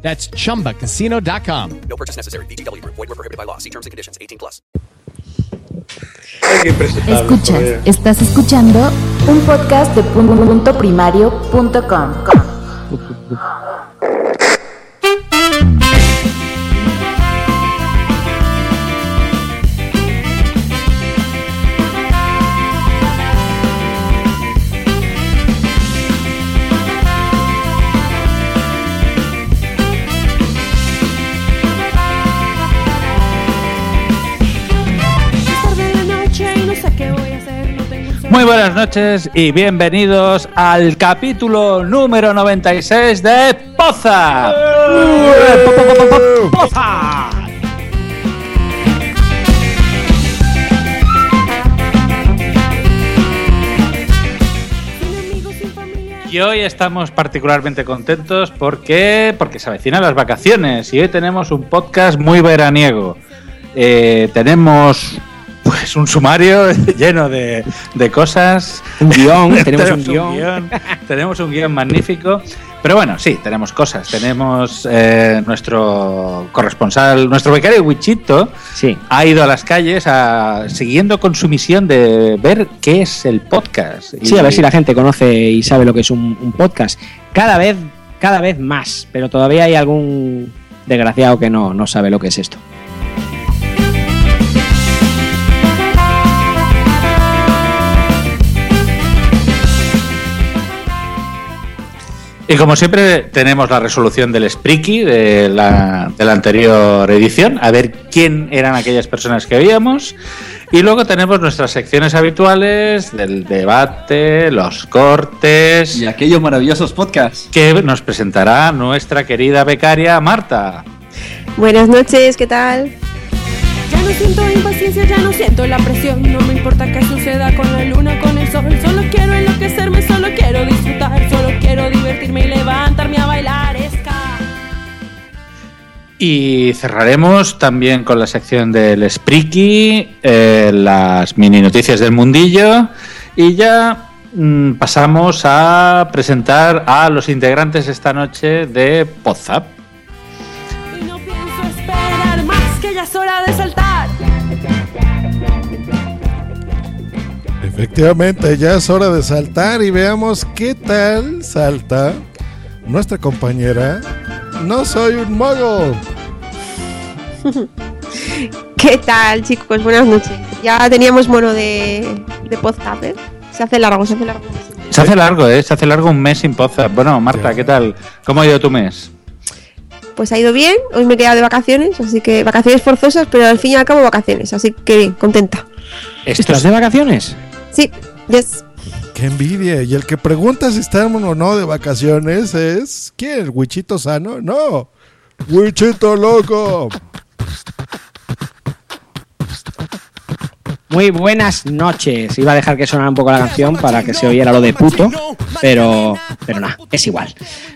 That's chumbacasino.com. No purchase necessary. BGW. Void were prohibited by law. See terms and conditions. 18 plus. Escuchas, estás escuchando un podcast de punto primario.com. Muy buenas noches y bienvenidos al capítulo número 96 de Poza. Poza. Y hoy estamos particularmente contentos porque, porque se avecinan las vacaciones y hoy tenemos un podcast muy veraniego. Eh, tenemos pues un sumario lleno de, de cosas. Un guion, tenemos un guion. guion, tenemos un guion magnífico. Pero bueno, sí, tenemos cosas. Tenemos eh, nuestro corresponsal, nuestro becario Wichito, Sí. ha ido a las calles a- siguiendo con su misión de ver qué es el podcast. Sí, Y- a ver si la gente conoce y sabe lo que es un, un podcast. Cada vez, cada vez más, pero todavía hay algún desgraciado que no, no sabe lo que es esto. Y como siempre tenemos la resolución del Spreaky de la, de la anterior edición, a ver quién eran aquellas personas que veíamos. Y luego tenemos nuestras secciones habituales del debate, los cortes, Y aquellos maravillosos podcasts. que nos presentará nuestra querida becaria Marta. Buenas noches, ¿qué tal? Siento impaciencia, ya no siento la presión. No me importa qué suceda con la luna, con el sol. Solo quiero enloquecerme, solo quiero disfrutar. Solo quiero divertirme y levantarme a bailar. Ska. Y cerraremos también con la sección del Spreaky, eh, las mini noticias del mundillo y ya mm, pasamos a presentar a los integrantes esta noche de Podzap. Efectivamente, ya es hora de saltar y veamos qué tal salta nuestra compañera. No soy un mago. ¿Qué tal, chicos? Buenas noches. Ya teníamos mono de, de podcast, ¿eh? Se hace largo, se hace largo. Se hace largo, ¿eh? Se hace largo un mes sin Podzap. Bueno, Marta, Ya. ¿qué tal? ¿Cómo ha ido tu mes? Pues ha ido bien, hoy me he quedado de vacaciones, así que vacaciones forzosas, pero al fin y al cabo vacaciones, así que bien, contenta. Esto ¿Estás es- de vacaciones? Sí, yes. Qué envidia. Y el que pregunta si estamos o no de vacaciones es. ¿Quién? ¿El Wichito sano? No. Wichito loco. Muy buenas noches. Iba a dejar que sonara un poco la canción para que se oyera lo de puto, pero, pero nada, es igual.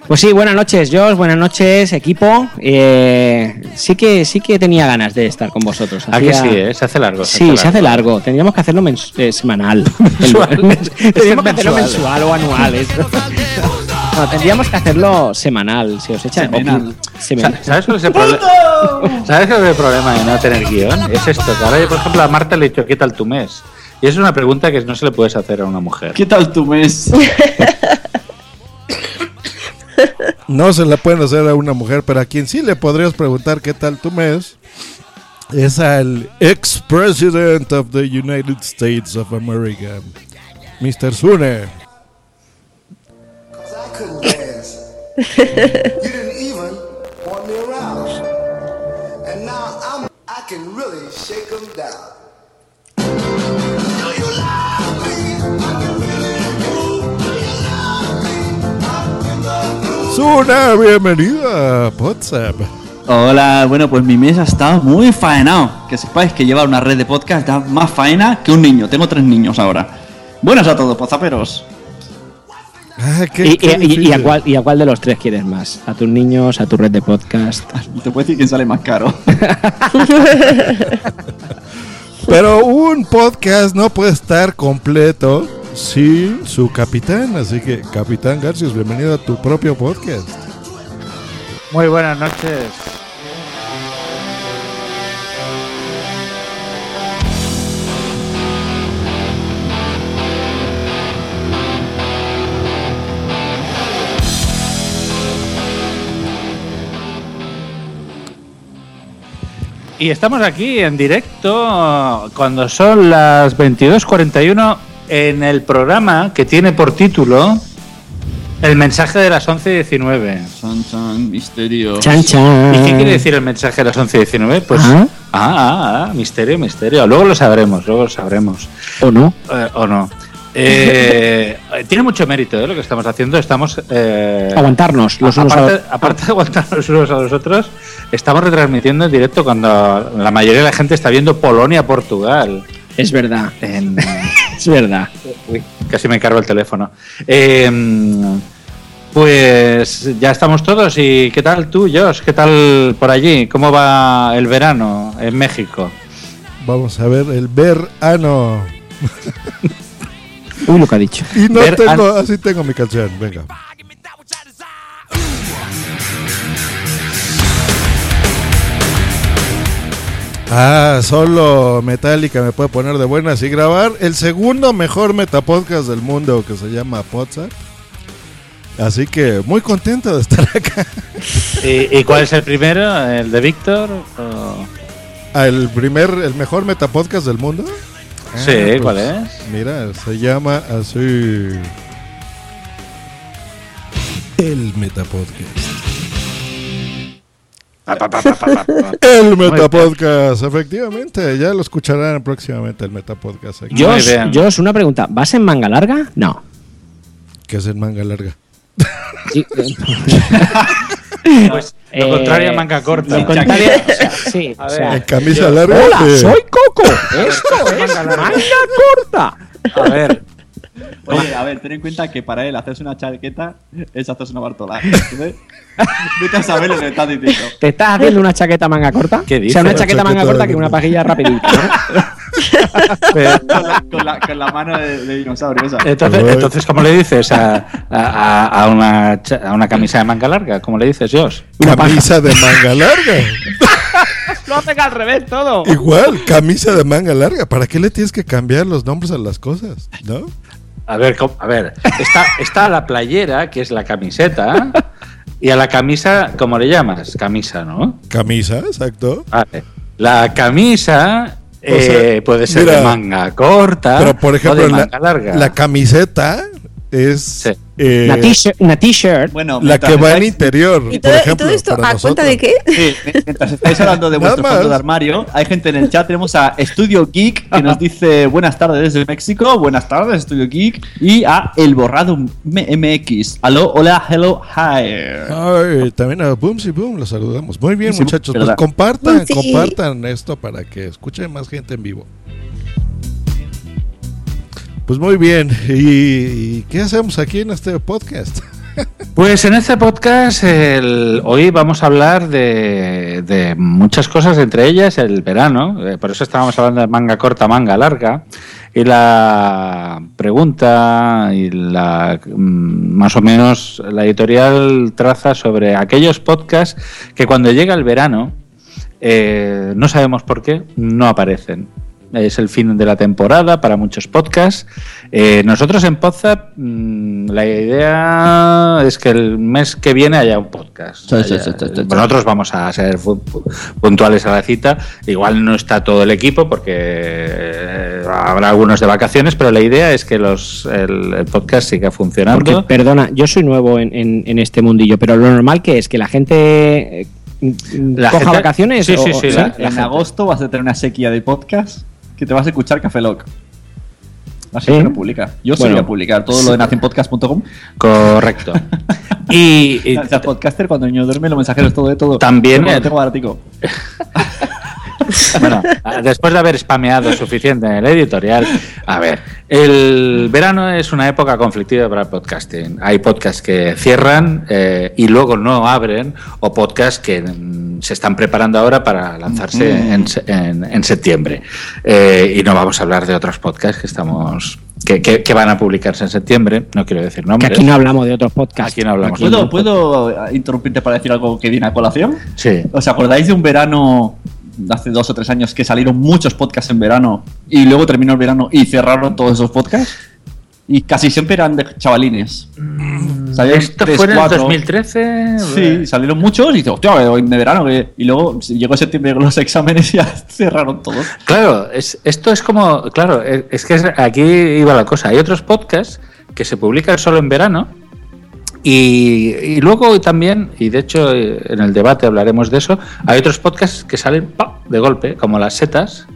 Pues sí, buenas noches, Josh, buenas noches, equipo. Eh, sí que sí que tenía ganas de estar con vosotros. ¿A que Hacía- sí, eh? Se hace largo. Sí, se hace largo. Tendríamos que hacerlo mens- eh, semanal. Mensual. tendríamos que hacerlo Mensual. mensual o anual. eso. No, tendríamos que hacerlo semanal. Si os echan. Semanal. semanal. Sa- ¿Sabes cuál es el problema? ¿Sabes cuál es el problema de no tener guion? Es esto. que ahora yo, por ejemplo, a Marta le he dicho, ¿qué tal tu mes? Y es una pregunta que no se le puedes hacer a una mujer. ¿Qué tal tu mes? No se la pueden hacer a una mujer, pero a quien sí le podrías preguntar qué tal tu mes es al ex-president of the United States of America, Mr. Sune. I couldn't dance. you didn't even want me around. And now I'm, I can really shake 'em down. Do you love me? I can bienvenida a WhatsApp. Hola, bueno, pues mi mes ha estado muy faenado. Que sepáis que llevar una red de podcast da más faena que un niño. Tengo tres niños ahora. Buenas a todos, pozaperos. Ah, qué- ¿Y, qué y- y- y difícil. a cuál, ¿Y a cuál de los tres quieres más? ¿A tus niños, a tu red de podcast? Te puedo decir quién sale más caro. Pero un podcast no puede estar completo sin su capitán. Así que, Capitán Garcius, bienvenido a tu propio podcast. Muy buenas noches. Y estamos aquí en directo cuando son las 22.41 en el programa que tiene por título El mensaje de las 11.19. Son, son, misterio. Chan, chan. ¿Y qué quiere decir el mensaje de las 11.19? Pues, Ah. ah, ah, ah, misterio, misterio. Luego lo sabremos, luego lo sabremos. ¿O no? Eh, o no. Eh, tiene mucho mérito ¿eh? lo que estamos haciendo. Estamos. eh, Aguantarnos los unos a aparte, los aparte de aguantarnos los unos a los otros, estamos retransmitiendo en directo cuando la mayoría de la gente está viendo Polonia-Portugal. Es verdad, En... es verdad. Uy, casi me cargo el teléfono. Eh, pues ya estamos todos. ¿Y qué tal tú, Josh? ¿Qué tal por allí? ¿Cómo va el verano en México? Vamos a ver el verano. Uy, lo que ha dicho. Y no Ver- tengo, así tengo mi canción. Venga. Ah, solo Metallica me puede poner de buenas y grabar el segundo mejor metapodcast del mundo que se llama Podzap. Así que muy contento de estar acá. ¿Y, y cuál es el primero? ¿El de Víctor? o- Ah, El primer, el mejor metapodcast del mundo. Ah, Sí, ¿cuál es? Mira, se llama así. El Metapodcast. Pa, pa, pa. El Metapodcast, efectivamente. Ya lo escucharán próximamente el Metapodcast aquí. Josh. Josh, una pregunta. ¿Vas en manga larga? No. Que es en manga larga. Sí, eh, Pues lo Eh, contrario a manga corta. lo contrario- o sea, sí, A o ver. sea, En camisa larga. Hola, soy Coco. Esto es manga corta. A ver, Oye, a ver, ten en cuenta que para él hacerse una chaqueta es hacerse una bartola. Vete a saber lo que estás diciendo. ¿Te estás haciendo una chaqueta manga corta? ¿Qué O sea, una chaqueta manga corta que una pajilla rapidita, ¿no? Pero- Con la, con la- con la mano de, de dinosaurio esa. entonces, entonces, ¿cómo le dices a, a- a una, a una camisa de manga larga? ¿Cómo le dices, Josh? Camisa de manga larga. Lo hacen al revés todo. Igual, camisa de manga larga. ¿Para qué le tienes que cambiar los nombres a las cosas? ¿No? A ver, a ver, está, está la playera, que es la camiseta, y a la camisa, ¿cómo le llamas? Camisa, ¿no? Camisa, exacto. Vale. La camisa Sea, eh, puede ser mira, de manga corta Pero por ejemplo, o de la, manga larga. la camiseta es Sí. Eh, Una t-shirt. Bueno, la que va en interior. ¿Y por todo, y ejemplo, todo esto a cuenta de nosotros. qué? Sí, mientras estáis hablando de vuestro fondo de armario, hay gente en el chat. Tenemos a Estudio Geek que nos dice buenas tardes desde México. Buenas tardes, Estudio Geek. Y a El Borrado MX. Aló, hola, hello, hi. Ay, también a Boomsy Boom los saludamos. Muy bien, Sí, sí, muchachos. Pues compartan, compartan esto para que escuchen más gente en vivo. Pues muy bien. ¿Y, qué hacemos aquí en este podcast? Pues en este podcast el- hoy vamos a hablar de, de muchas cosas, entre ellas el verano, eh, por eso estábamos hablando de manga corta, manga larga, y la pregunta y la mm, más o menos la editorial traza sobre aquellos podcasts que cuando llega el verano eh, no sabemos por qué no aparecen. Es el fin de la temporada para muchos podcasts. Eh, nosotros en Podzap, mm, la idea es que el mes que viene haya un podcast. Sí, sí, Haya- sí, sí, sí, sí. Nosotros vamos a ser puntuales a la cita. Igual no está todo el equipo porque eh, habrá algunos de vacaciones, pero la idea es que los, el, el podcast siga funcionando. Porque, perdona, yo soy nuevo en, en- en este mundillo, pero lo normal que es que la gente eh, La coja gente- vacaciones. Sí, o- sí, sí, o- la- la en agosto vas a tener una sequía de podcast que te vas a escuchar Café Lock. La gente ¿Sí? no publica. Yo Bueno. solía publicar todo lo de nacionpodcast.com. Correcto. y, y O sea, podcaster, cuando el niño duerme, los mensajeros, todo de todo. También, Tengo, eh, tengo baratico. Bueno, después de haber spameado suficiente en el editorial, a ver, el verano es una época conflictiva para el podcasting. Hay podcasts que cierran eh, y luego no abren, o podcasts que mm, se están preparando ahora para lanzarse Mm. en, se- en- en septiembre. Eh, y no vamos a hablar de otros podcasts que estamos que, que- que van a publicarse en septiembre. No quiero decir Que nombres. aquí no hablamos de otros podcasts. Aquí no hablamos de ¿Puedo, otros ¿Puedo interrumpirte para decir algo que viene a colación? Sí. ¿Os acordáis de un verano de hace dos o tres años que salieron muchos podcasts en verano y luego terminó el verano y cerraron todos esos podcasts? Y casi siempre eran de chavalines. Salieron Mm, ¿Esto tres, fue en el cuatro. 2013? 2013? Sí, salieron muchos y dices, hostia, hoy de verano. que-". Y luego llegó septiembre con los exámenes y ya cerraron todos. Claro, es, esto es como, claro, es, es que es- aquí iba la cosa. Hay otros podcasts que se publican solo en verano y, y luego también, y de hecho eh, en el debate hablaremos de eso, hay otros podcasts que salen de golpe, como las setas,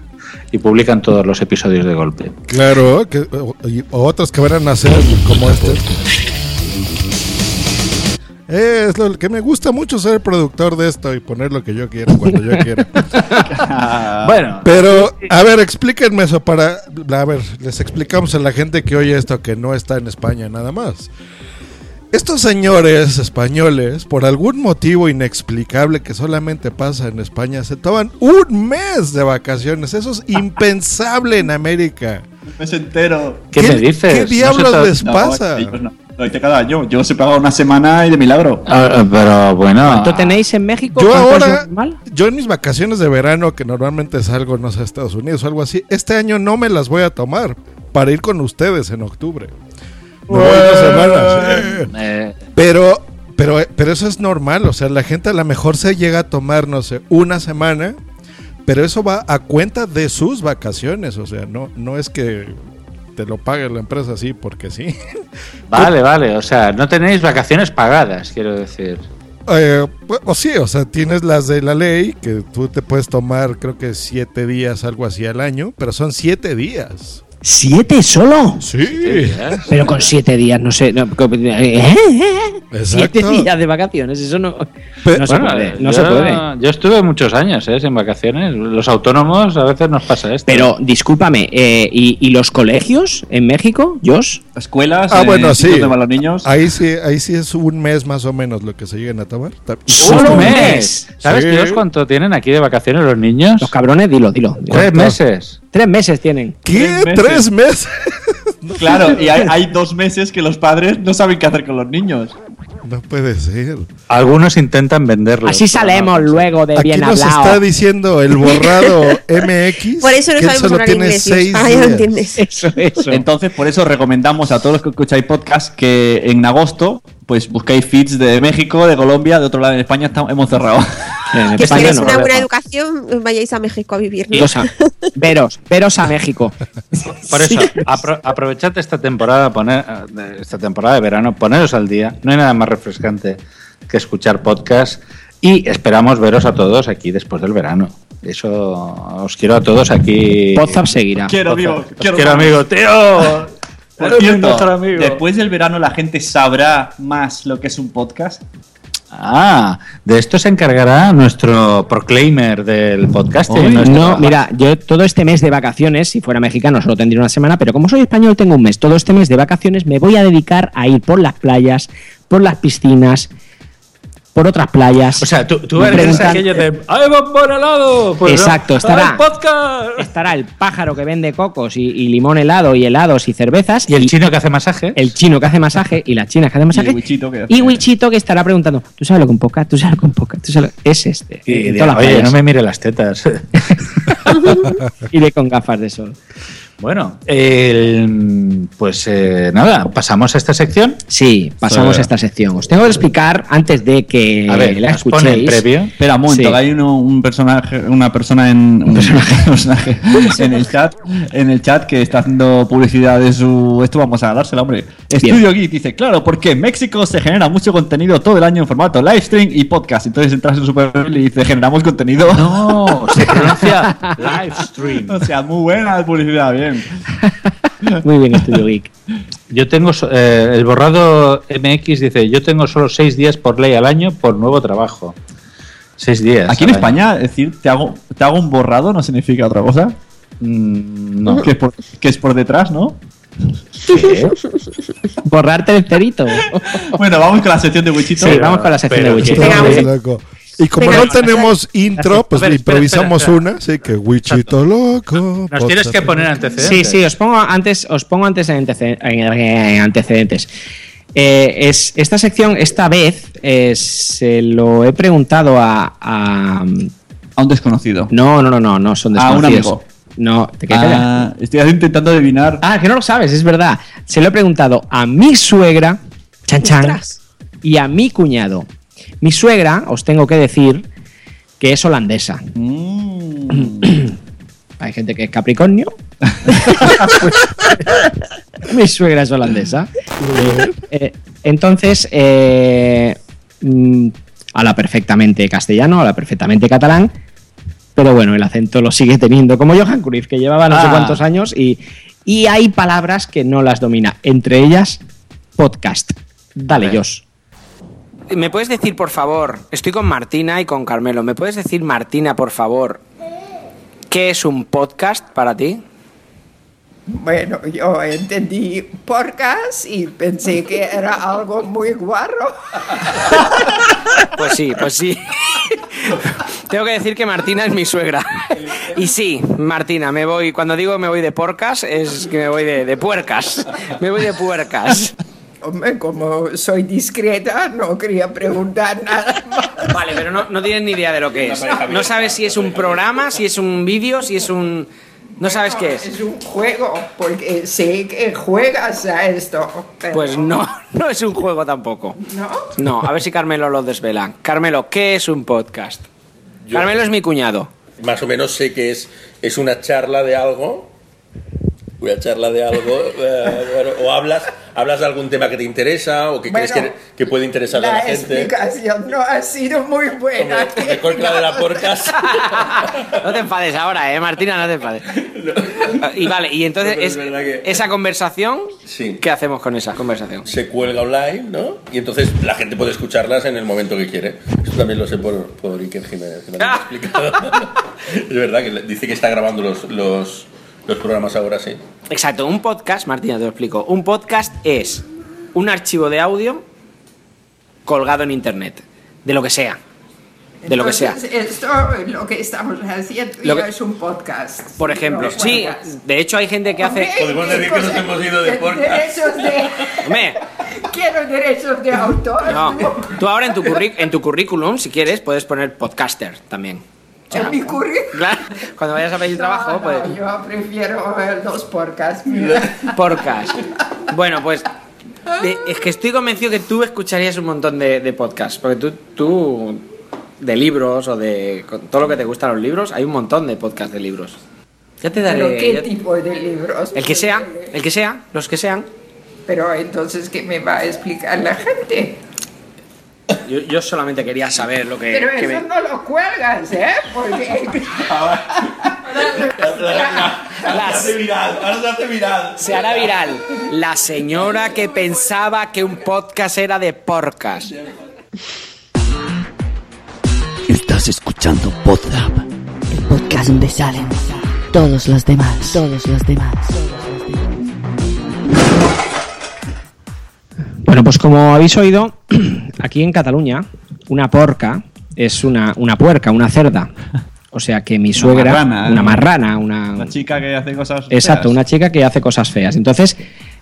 y publican todos los episodios de golpe. Claro, que, o, y- otros que van a nacer como este. Es lo que me gusta mucho ser productor de esto y poner lo que yo quiera cuando yo quiera. Bueno, Pero, a ver, explíquenme eso para... A ver, les explicamos a la gente que oye esto que no está en España nada más. Estos señores españoles, por algún motivo inexplicable que solamente pasa en España, se toman un mes de vacaciones. Eso es impensable en América. Un mes entero. ¿qué, ¿qué- me dices? qué No diablos les- No, pasa? no. Lo hice cada año. Yo se pagaba una semana y de milagro. Ah, pero bueno. ¿Cuánto tenéis en México? Yo ¿Cuánto es ahora, yo en mis vacaciones de verano, que normalmente salgo, no sé, a Estados Unidos o algo así, este año no me las voy a tomar para ir con ustedes en octubre. Me voy dos semanas. eh. Eh, Pero, pero, pero eso es normal, o sea, la gente a lo mejor se llega a tomar, no sé, una semana, pero eso va a cuenta de sus vacaciones, o sea, no, no es que te lo pague la empresa así porque sí. vale, vale, o sea, no tenéis vacaciones pagadas, quiero decir. Eh, pues, o sí, o sea, tienes las de la ley, que tú te puedes tomar, creo que siete días, algo así al año, pero son siete días. ¿Siete solo? Sí. Pero con siete días, no sé. no, co- ¿eh? Siete Exacto. días de vacaciones, eso no, no se Bueno, puede. No yo, se puede. Yo estuve muchos años ¿eh? sin vacaciones. Los autónomos a veces nos pasa esto. Pero discúlpame, eh, ¿y, y los colegios en México, Josh? Escuelas, Ah, eh, bueno, sí. sitios donde van los niños. Ahí sí, ahí sí es un mes más o menos lo que se llegan a tomar. ¡Solo un mes! ¿Sabes Sí. Dios cuánto tienen aquí de vacaciones los niños? Los cabrones, dilo, dilo. dilo. Tres meses. Tres meses tienen. ¿Qué? Tres ¿Tres meses? Claro, y hay, hay dos meses que los padres no saben qué hacer con los niños. No puede ser. Algunos intentan venderlo. Así salemos luego de Aquí bien nos hablado. está diciendo el borrado MX. Por eso no que sabemos solo hablar tiene inglés. Seis Ah, ya lo entiendes. Eso, eso. Entonces, por eso recomendamos a todos los que escucháis podcast que en agosto, pues buscáis feeds de México, de Colombia, de otro lado en España estamos, hemos cerrado. En Que España queréis no. una buena educación, vayáis a México a vivir. ¿no? A- veros, veros a México. Por eso, apro- aprovechad esta temporada, poner, esta temporada de verano, poneros al día. No hay nada más refrescante que escuchar podcast. Y esperamos veros a todos aquí después del verano. Eso os quiero a todos aquí. WhatsApp seguirá. Quiero, amigo, Os quiero, amigo, tío. Por Eres mi cierto, mejor amigo. después del verano la gente sabrá más lo que es un podcast. Ah, de esto se encargará nuestro proclaimer del podcast. No, mira, yo todo este mes de vacaciones, si fuera mexicano solo tendría una semana, pero como soy español tengo un mes. Todo este mes de vacaciones me voy a dedicar a ir por las playas, por las piscinas, por otras playas. O sea, tú, tú eres preguntan- aquello de ¡Ay, bombón helado! Pues no. Exacto, estará- ¡Ay, podcast! Estará el pájaro que vende cocos y, y limón helado y helados y cervezas. Y el chino que hace masaje. el chino que hace masaje y la china que hace masaje. Y el Wichito que hace- Y Wichito que estará preguntando, ¿tú sabes lo que un podcast? ¿Tú sabes lo que un podcast? ¿Tú sabes lo-?" Es este. Y Oye, playas. no me mire las tetas. Iré con gafas de sol. Bueno, el- pues eh, nada, pasamos a esta sección. Sí, pasamos a esta sección. Os tengo que explicar antes de que A ver, la pone el escuchéis. previo. Espera, un momento, Sí. hay uno- un personaje, una persona en un personaje, en el chat, en el chat que está haciendo publicidad de su. Esto vamos a dársela, hombre. Estudio Geek dice, claro, porque en México se genera mucho contenido todo el año en formato live stream y podcast. Entonces entras en su perfil y dice generamos contenido. No, se pronuncia live stream. O sea, muy buena la publicidad, bien. Bien. Muy bien, Estudio Geek. Yo tengo eh, el borrado MX dice, yo tengo solo seis días por ley al año por nuevo trabajo. Seis días. Aquí en año. España, decir te hago, te hago un borrado no significa otra cosa. Mm, no. Que es por, que es por detrás, ¿no? Borrarte el cerito. Bueno, vamos con la sección de Wichito. Sí, vamos con la sección de pero Wichito. Y como Venga, no tenemos intro, pues ver, improvisamos espera, espera. una, así que Wichito loco. Nos tienes que poner antecedentes. Sí, sí, os pongo antes, os pongo antes en antece- en antecedentes. Eh, es, esta sección, esta vez, eh, se lo he preguntado a, a- A un desconocido. No, no, no, no, no son A un desconocidos. amigo. No, te. Ah, estoy intentando adivinar. Ah, que no lo sabes, es verdad. Se lo he preguntado a mi suegra, chan chan, y a mi cuñado. Mi suegra, os tengo que decir, que es holandesa. Mm. Hay gente que es Capricornio. Mi suegra es holandesa. Eh, entonces, eh, mm, habla perfectamente castellano, habla perfectamente catalán, pero bueno, el acento lo sigue teniendo, como Johan Cruyff, que llevaba no sé Ah. cuántos años y, y hay palabras que no las domina, entre ellas podcast. Dale, Jos. ¿Me puedes decir, por favor, estoy con Martina y con Carmelo, ¿me puedes decir, Martina, por favor, qué es un podcast para ti? Bueno, yo entendí podcast y pensé que era algo muy guarro. Pues sí, pues sí. Tengo que decir que Martina es mi suegra. Y sí, Martina, me voy, cuando digo me voy de porcas, es que me voy de, de puercas. Me voy de puercas. Hombre, como soy discreta, no quería preguntar nada más. Vale, pero no, no tienes ni idea de lo que es. No sabes si es un programa, si es un vídeo, si es un... No sabes qué es. Es un juego, porque sé que juegas a esto. pero- Pues no, no es un juego tampoco. ¿No? No, a ver si Carmelo lo desvela. Carmelo, ¿qué es un podcast? Yo- Carmelo es mi cuñado. Más o menos sé que es, es una charla de algo. Una charla de algo. eh, bueno, o hablas, hablas de algún tema que te interesa o que Bueno, crees que, que puede interesar a la La gente. explicación no ha sido muy buena. Mejor que la de la porcas. No te enfades ahora, eh, Martina, no te enfades. Y vale, y entonces No, pero es, es verdad que- esa conversación, Sí. ¿qué hacemos con esa conversación? Se cuelga online, ¿no? Y entonces la gente puede escucharlas en el momento que quiere. Esto también lo sé por, por Iker Jiménez, que me lo ha explicado. es verdad que dice que está grabando los, los, los programas ahora, sí. Exacto, un podcast, Martina, te lo explico. Un podcast es un archivo de audio colgado en internet, de lo que sea. De lo que sea. Esto, lo que estamos haciendo Lo que- es un podcast. Por ejemplo, No sí, de hecho hay gente que hace... Podemos decir que nos hemos ido de podcast. Derechos de... Hombre, Quiero derechos de autor. no, tú ahora en tu, curri- en tu currículum, si quieres, puedes poner podcaster también. En mi currículum. Claro, cuando vayas a pedir trabajo, No, pues... yo prefiero los podcasts. Podcast. Bueno, pues de- es que estoy convencido que tú escucharías un montón de, de podcasts, porque tú, tú, de libros o de con todo lo que te gustan los libros, hay un montón de podcasts de libros. Ya te daré... ¿Pero qué ya- tipo de libros? el que sea, el que sea, los que sean. Pero entonces, ¿qué me va a explicar la gente? Yo, yo solamente quería saber lo que... Pero que eso me- no lo cuelgas, ¿eh? Porque... Las- hace viral, ahora se hace viral. Se hará viral. La señora que pensaba que un podcast era de porcas. Estás escuchando Podlab. El podcast donde salen todos los demás. Todos los demás. Bueno, pues como habéis oído, aquí en Cataluña, una porca es una, una puerca, una cerda. O sea que mi suegra. marrana, ¿eh? una marrana, una. Una chica que hace cosas. Exacto, feas. una chica que hace cosas feas. Entonces,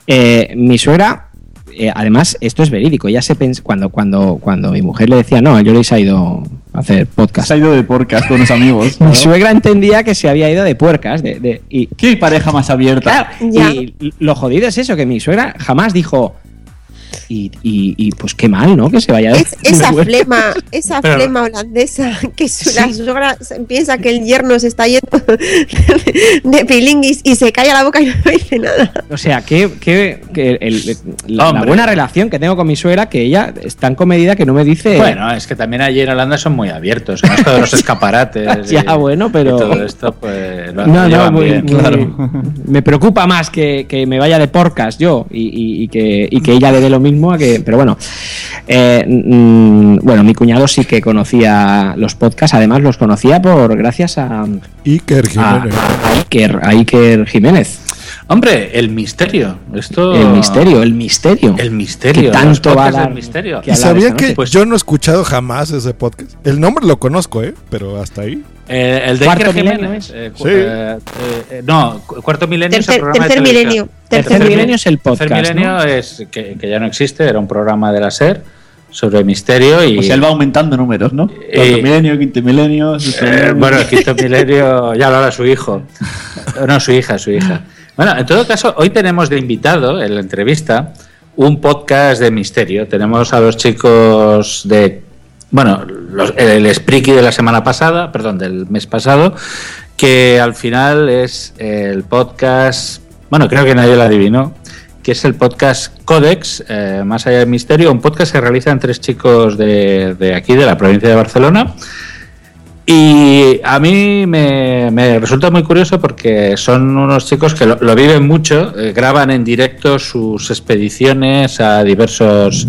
eh, mi suegra, eh, además, esto es verídico. Ya se pens cuando, cuando, cuando mi mujer le decía, no, yo le he ido a hacer podcast. Se ha ido de porcas con los amigos. ¿no? Mi suegra entendía que se había ido de puercas. De, de- y, ¿Qué pareja más abierta? Claro, y lo jodido es eso, que mi suegra jamás dijo, Y, y- y, pues qué mal, ¿no? Que se vaya Es- esa flema, esa Pero- flema holandesa, que su, la suegra se- piensa que el yerno se está yendo de pilinguis y se calla la boca y no dice nada. O sea, que, que- que el- la, buena relación que tengo con mi suegra, que ella es tan comedida que no me dice. Bueno, es que también allí en Holanda son muy abiertos. En esto de los escaparates. Ya, y- bueno, pero- y todo esto, pues. Lo, No, no, muy- bien. muy- Me preocupa más que, que me vaya de porcas yo y, y- y que, y que ella le dé lo mismo a que. Pero bueno. Eh, mm, bueno, mi cuñado sí que conocía los podcasts, además los conocía por gracias a, Iker a, Jiménez. a Iker, a Iker Jiménez. Hombre, el misterio. Esto... El misterio, el misterio. El misterio. Que tanto va a dar misterio. que ¿Y esta que. Pues- yo no he escuchado jamás ese podcast? El nombre lo conozco, ¿eh? Pero hasta ahí. Eh, el de Cuarto Iker Jiménez. milenio es. eh, cu- Sí. eh, eh, no, cu- cuarto milenio es Tercer- el programa tercer de milenio, tercer Tercer milenio es el Tercer podcast, milenio ¿no? es que, que ya no existe, era un programa de la SER sobre misterio y. Pues él va aumentando números, ¿no? Cuarto milenio, quinto milenio. Eh, milenio. bueno, el quinto milenio ya lo hará su hijo. No, su hija, su hija. Bueno, en todo caso, hoy tenemos de invitado en la entrevista un podcast de misterio. Tenemos a los chicos de. Bueno, los- el Spriki de la semana pasada, perdón, del mes pasado, que al final es el podcast. Bueno, creo que nadie lo adivinó. Que es el podcast Codex, eh, más allá del misterio, un podcast que realizan tres chicos de, de aquí, de la provincia de Barcelona. Y a mí me, resulta muy curioso porque son unos chicos que lo, lo viven mucho, eh, graban en directo sus expediciones a diversos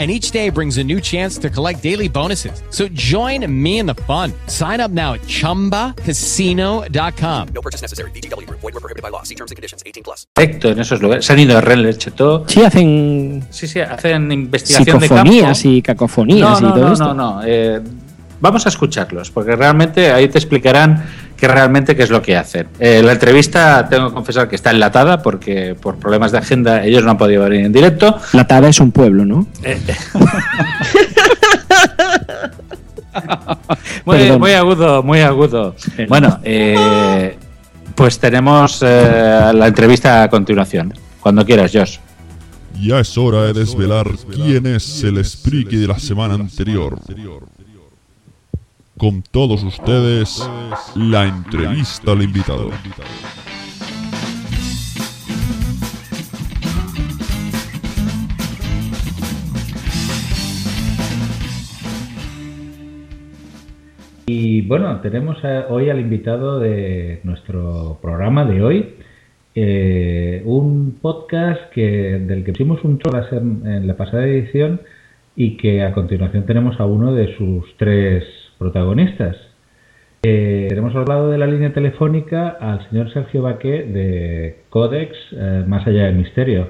And each day brings a new chance to collect daily bonuses. So join me in the fun. Sign up now at chumbacasino.com. No purchase necessary. VGW Group. Void were prohibited by law. See terms and conditions. 18 plus. directo en esos lugares. Se han ido a Rennes Chetó. Sí, hacen Sí, sí, hacen investigación de campo. y cacofonías no, y todo no, esto. no, no. eh, vamos a escucharlos, porque realmente ahí te explicarán que realmente qué es lo que hacen. Eh, la entrevista tengo que confesar que está enlatada porque por problemas de agenda ellos no han podido venir en directo. La Tada es un pueblo, ¿no? Eh, muy, agudo, muy agudo. Bueno, eh, pues tenemos eh, la entrevista a continuación. Cuando quieras, Josh. Ya es hora de desvelar quién es el Spriki de la semana anterior. Con todos ustedes, la entrevista al invitado. Y bueno, tenemos hoy al invitado de nuestro programa de hoy, eh, un podcast que del que pusimos un troll en, en la pasada edición y que a continuación tenemos a uno de sus tres protagonistas. Eh, tenemos al lado de la línea telefónica al señor Sergio Baqué de Codex eh, Más allá del misterio.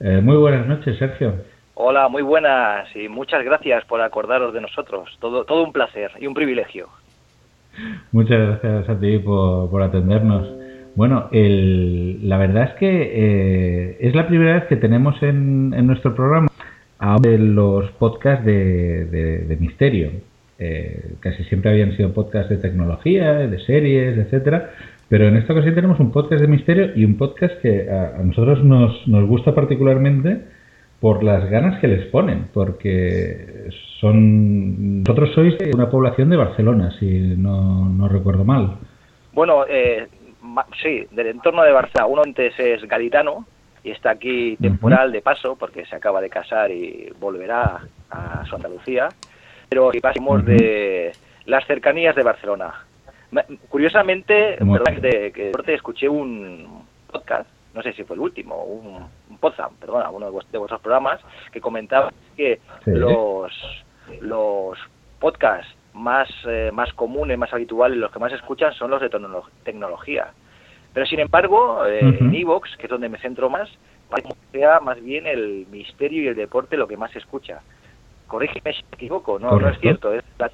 Eh, muy buenas noches, Sergio. Hola, muy buenas y muchas gracias por acordaros de nosotros. Todo, todo un placer y un privilegio. Muchas gracias a ti por, por atendernos. Bueno, el- la verdad es que eh, es la primera vez que tenemos en, en nuestro programa a de los podcasts de, de- de misterio. Eh, casi siempre habían sido podcasts de tecnología, de series, etcétera. Pero en esta ocasión tenemos un podcast de misterio y un podcast que a, a nosotros nos, nos gusta particularmente por las ganas que les ponen, porque son vosotros sois de una población de Barcelona, si no, no recuerdo mal. Bueno, eh, ma- sí, del entorno de Barcelona. Uno antes es gaditano y está aquí temporal de paso porque se acaba de casar y volverá a su Andalucía. Pero si pasamos de las cercanías de Barcelona. Me- Curiosamente, perdón, de, que escuché un podcast, no sé si fue el último, un, un podcast, perdona, uno de, de vuestros programas, que comentaba que Sí. los, los podcasts más, eh, más comunes, más habituales, los que más escuchan son los de tecnolo- tecnología. Pero sin embargo, eh, en Evox, que es donde me centro más, parece que sea más bien el misterio y el deporte lo que más se escucha. Corrígeme si me equivoco, no, no es cierto. Es la-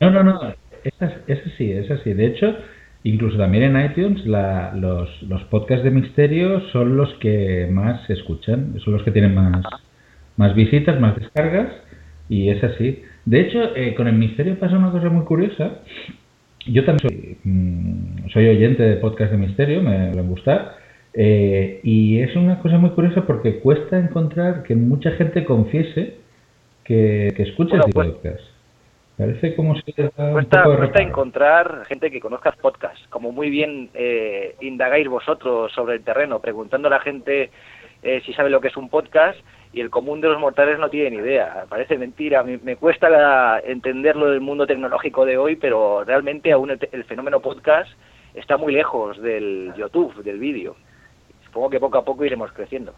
No, no, no. Es, as- es así, es así. De hecho, incluso también en iTunes la- los, los podcasts de misterio son los que más se escuchan, son los que tienen más, más visitas, más descargas, y es así. De hecho, eh, con el misterio pasa una cosa muy curiosa. Yo también soy, mm, soy oyente de podcast de misterio, me gustar. eh, y es una cosa muy curiosa porque cuesta encontrar que mucha gente confiese que, que escucha Bueno, pues- podcast. Parece como si Cuesta, cuesta encontrar gente que conozca podcast. Como muy bien eh, indagáis vosotros sobre el terreno, preguntando a la gente eh, si sabe lo que es un podcast y el común de los mortales no tiene ni idea. Parece mentira. Me, me cuesta la- entenderlo del mundo tecnológico de hoy, pero realmente aún el, el fenómeno podcast está muy lejos del YouTube, del vídeo. Supongo que poco a poco iremos creciendo.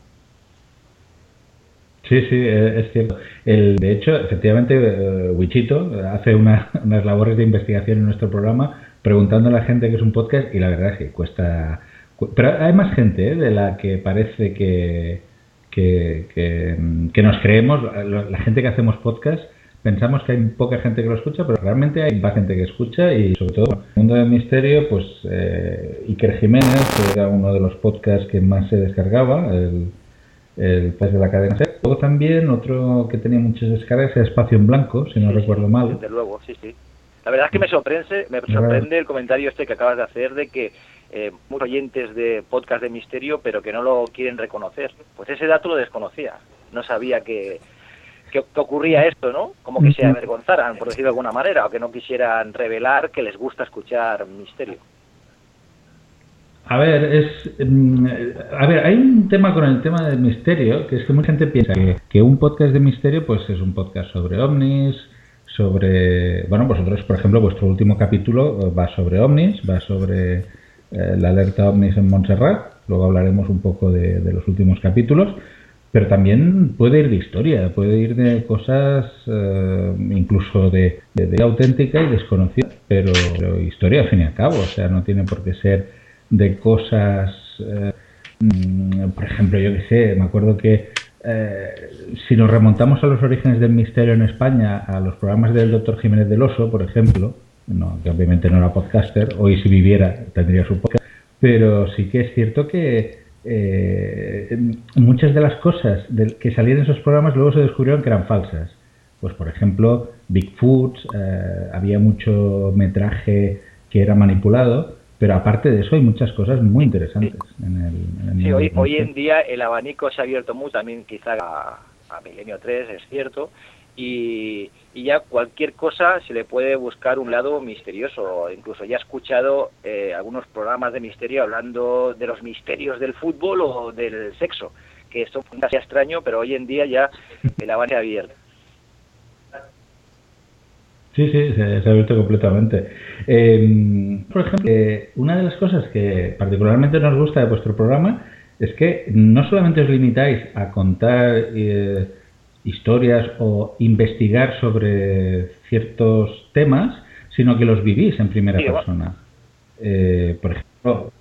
Sí, sí, eh, es cierto. El, de hecho, efectivamente, eh, Wichito hace una- unas labores de investigación en nuestro programa preguntando a la gente que es un podcast y la verdad es que cuesta... cu- Pero hay más gente eh, de la que parece que, que, que, mm, nos creemos, la, gente que hacemos podcast, pensamos que hay poca gente que lo escucha, pero realmente hay más gente que escucha y sobre todo en el mundo del misterio, pues eh, Iker Jiménez, que era uno de los podcasts que más se descargaba, el, el de la cadena. Luego también otro que tenía muchas descargas era Espacio en Blanco, si no recuerdo mal. Desde luego, sí, sí. La verdad es que me sorprende, me sorprende el comentario este que acabas de hacer de que eh, muchos oyentes de podcast de misterio, pero que no lo quieren reconocer. Pues ese dato lo desconocía. No sabía que, que, que ocurría esto, ¿no? Como que se avergonzaran, por decirlo de alguna manera, o que no quisieran revelar que les gusta escuchar misterio. A ver, es, mm, a ver, hay un tema con el tema del misterio, que es que mucha gente piensa que, que un podcast de misterio pues es un podcast sobre ovnis, sobre, bueno, vosotros, por ejemplo, vuestro último capítulo eh, va sobre ovnis, va sobre eh, la alerta ovnis en Montserrat, luego hablaremos un poco de, de los últimos capítulos, pero también puede ir de historia, puede ir de cosas eh, incluso de, de, auténtica y desconocida, pero, pero historia al fin y al cabo, o sea, no tiene por qué ser de cosas, eh, mm, por ejemplo, yo qué sé, me acuerdo que eh, si nos remontamos a los orígenes del misterio en España, a los programas del doctor Jiménez del Oso, por ejemplo, no, que obviamente no era podcaster, hoy si viviera tendría su podcast, pero sí que es cierto que eh, muchas de las cosas que salían en esos programas luego se descubrieron que eran falsas. Pues por ejemplo, Bigfoot, eh, había mucho metraje que era manipulado, pero aparte de eso hay muchas cosas muy interesantes en el, en Sí, el hoy, en día el abanico se ha abierto mucho, también quizá a, a Milenio 3, es cierto, y, y ya cualquier cosa se le puede buscar un lado misterioso. Incluso ya he escuchado eh, algunos programas de misterio hablando de los misterios del fútbol o del sexo, que esto casi extraño, pero hoy en día ya el abanico se ha abierto. Sí, sí, se, se ha abierto completamente. Eh, por ejemplo, eh, una de las cosas que particularmente nos gusta de vuestro programa es que no solamente os limitáis a contar eh, historias o investigar sobre ciertos temas, sino que los vivís en primera Sí, persona. Eh, por ejemplo,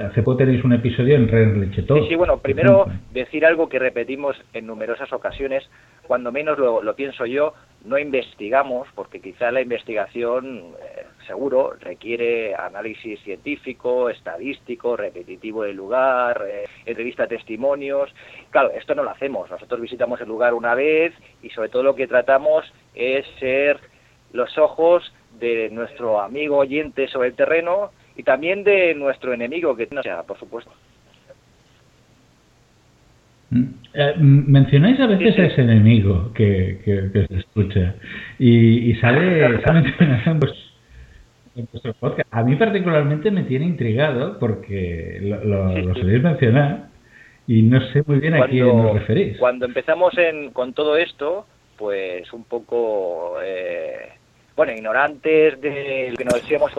hace poco tenéis un episodio en Ren Lechetó. Sí, sí, bueno, primero decir algo que repetimos en numerosas ocasiones, cuando menos lo, lo pienso yo, no investigamos, porque quizá la investigación, eh, seguro, requiere análisis científico, estadístico, repetitivo del lugar, eh, entrevista a testimonios. Claro, esto no lo hacemos. Nosotros visitamos el lugar una vez y sobre todo lo que tratamos es ser los ojos de nuestro amigo oyente sobre el terreno y también de nuestro enemigo, que no sea, por supuesto. Eh, m- mencionáis a veces a ese enemigo que, que, que se escucha y, y sale, en vuestro, en vuestro podcast. A mí particularmente me tiene intrigado porque lo, lo, lo soléis mencionar y no sé muy bien a quién os referís. Cuando empezamos en, con todo esto, pues un poco, eh, bueno, ignorantes de lo que nos decíamos,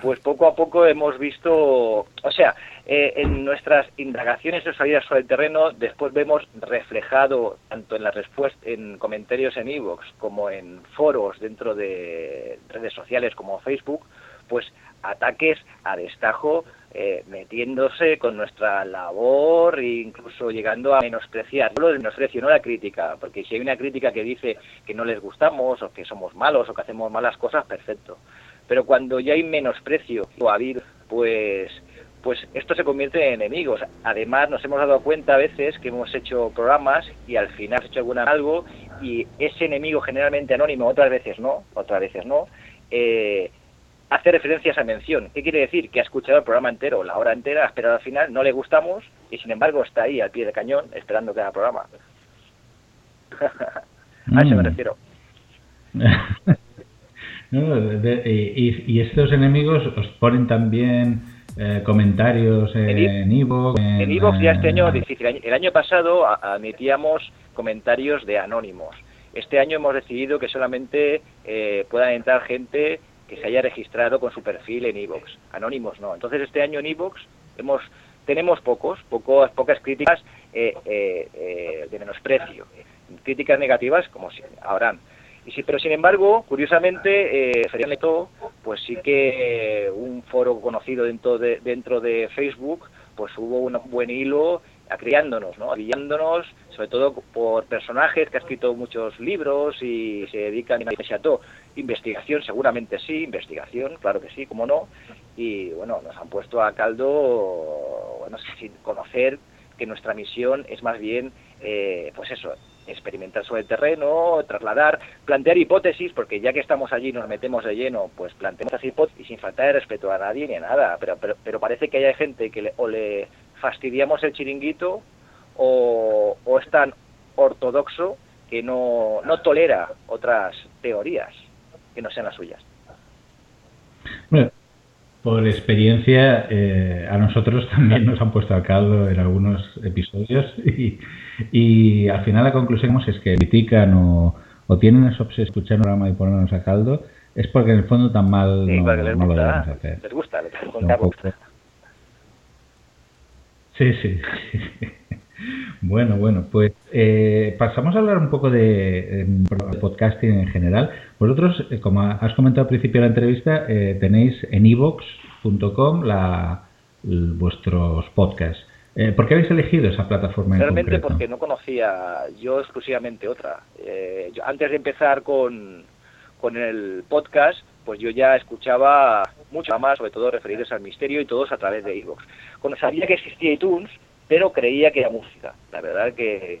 pues poco a poco hemos visto, o sea, eh, en nuestras indagaciones o salidas sobre el terreno, después vemos reflejado tanto en las respuestas, en comentarios en iVoox como en foros dentro de redes sociales como Facebook, pues ataques a destajo eh, metiéndose con nuestra labor e incluso llegando a menospreciar. No el menosprecio, no la crítica, porque si hay una crítica que dice que no les gustamos o que somos malos o que hacemos malas cosas, perfecto. Pero cuando ya hay menosprecio o habido, pues pues esto se convierte en enemigos. Además, nos hemos dado cuenta a veces que hemos hecho programas y al final hemos hecho alguna algo y ese enemigo generalmente anónimo, otras veces no, otras veces no, eh, hace referencia a esa mención. ¿Qué quiere decir? Que ha escuchado el programa entero, la hora entera, ha esperado al final, no le gustamos y sin embargo está ahí al pie de cañón esperando cada programa. a eso me Mm. refiero. No, de- y, y estos enemigos os ponen también eh, comentarios en Evox. En Evox ya este año difícil. El año pasado admitíamos comentarios de anónimos. Este año hemos decidido que solamente eh, puedan entrar gente que se haya registrado con su perfil en Evox. Anónimos no. Entonces este año en Evox hemos tenemos pocos, pocos pocas críticas eh, eh, eh, de menosprecio. Críticas negativas como si habrán. Y sí, pero sin embargo, curiosamente, eh, Ferian Leto, pues sí que eh, un foro conocido dentro de, dentro de Facebook, pues hubo un buen hilo acriándonos, ¿no? Acriándonos, sobre todo por personajes que han escrito muchos libros y se dedican a todo. Investigación, seguramente sí, investigación, claro que sí, cómo no. Y bueno, nos han puesto a caldo, bueno, sin conocer que nuestra misión es más bien, eh, pues eso, experimentar sobre el terreno, trasladar, plantear hipótesis, porque ya que estamos allí nos metemos de lleno, pues planteamos esas hipótesis sin faltar de respeto a nadie ni a nada, pero, pero, pero parece que hay gente que le, o le fastidiamos el chiringuito o, o es tan ortodoxo que no, no tolera otras teorías que no sean las suyas. Bueno, por experiencia, eh, a nosotros también nos han puesto a caldo en algunos episodios y, y al final la conclusión es que critican o, o tienen esa obsesión de escuchar un programa y ponernos a caldo, es porque en el fondo tan mal Sí, no, les no lo gusta, debemos hacer. les gusta, les poco. Sí, sí. Bueno, bueno, pues eh, pasamos a hablar un poco de, eh, podcasting en general. Vosotros, eh, como has comentado al principio de la entrevista, eh, tenéis en evox.com vuestros podcasts. Eh, ¿Por qué habéis elegido esa plataforma en Realmente porque no conocía yo exclusivamente otra. Eh, yo, antes de empezar con, con el podcast, pues yo ya escuchaba mucho más, sobre todo referidos al misterio y todos a través de iVoox. Cuando sabía que existía iTunes, pero creía que era música. La verdad que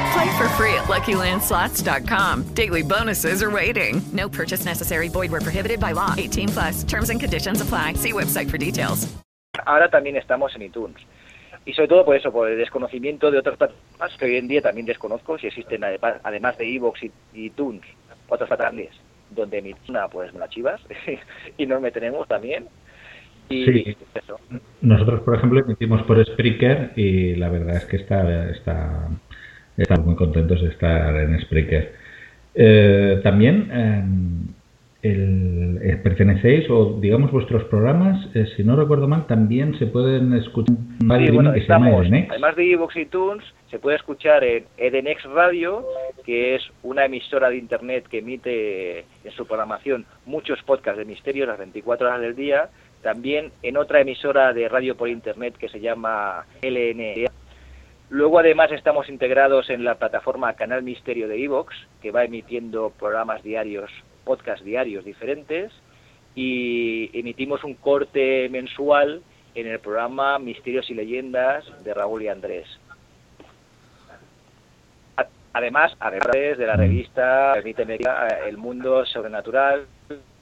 Play for free at LuckyLandSlots.com. Daily bonuses are waiting. No purchase necessary. Void where prohibited by law. 18 plus. Terms and conditions apply. See website for details. ahora también estamos en iTunes. Y sobre todo por eso, por el desconocimiento de otras plataformas que hoy en día también desconozco si existen además de iVoox y y iTunes, otras plataformas donde mi una pues me la chivas y nos meteremos también. Y Sí. eso. Nosotros, por ejemplo, emitimos por Spreaker y la verdad es que está, está, estamos muy contentos de estar en Spreaker. Eh, también eh, el- eh, pertenecéis, o digamos vuestros programas, eh, si no recuerdo mal, también se pueden escuchar en Sí, streaming bueno, que se llama estamos, Edenex. además de iVoox y iTunes, se puede escuchar en Edenex Radio, que es una emisora de internet que emite en su programación muchos podcasts de misterios las 24 horas del día. También en otra emisora de radio por internet que se llama LNA. Luego además estamos integrados en la plataforma Canal Misterio de Evox, que va emitiendo programas diarios, podcast diarios diferentes, y emitimos un corte mensual en el programa Misterios y Leyendas de Raúl y Andrés. Además, además de la revista El Mundo Sobrenatural,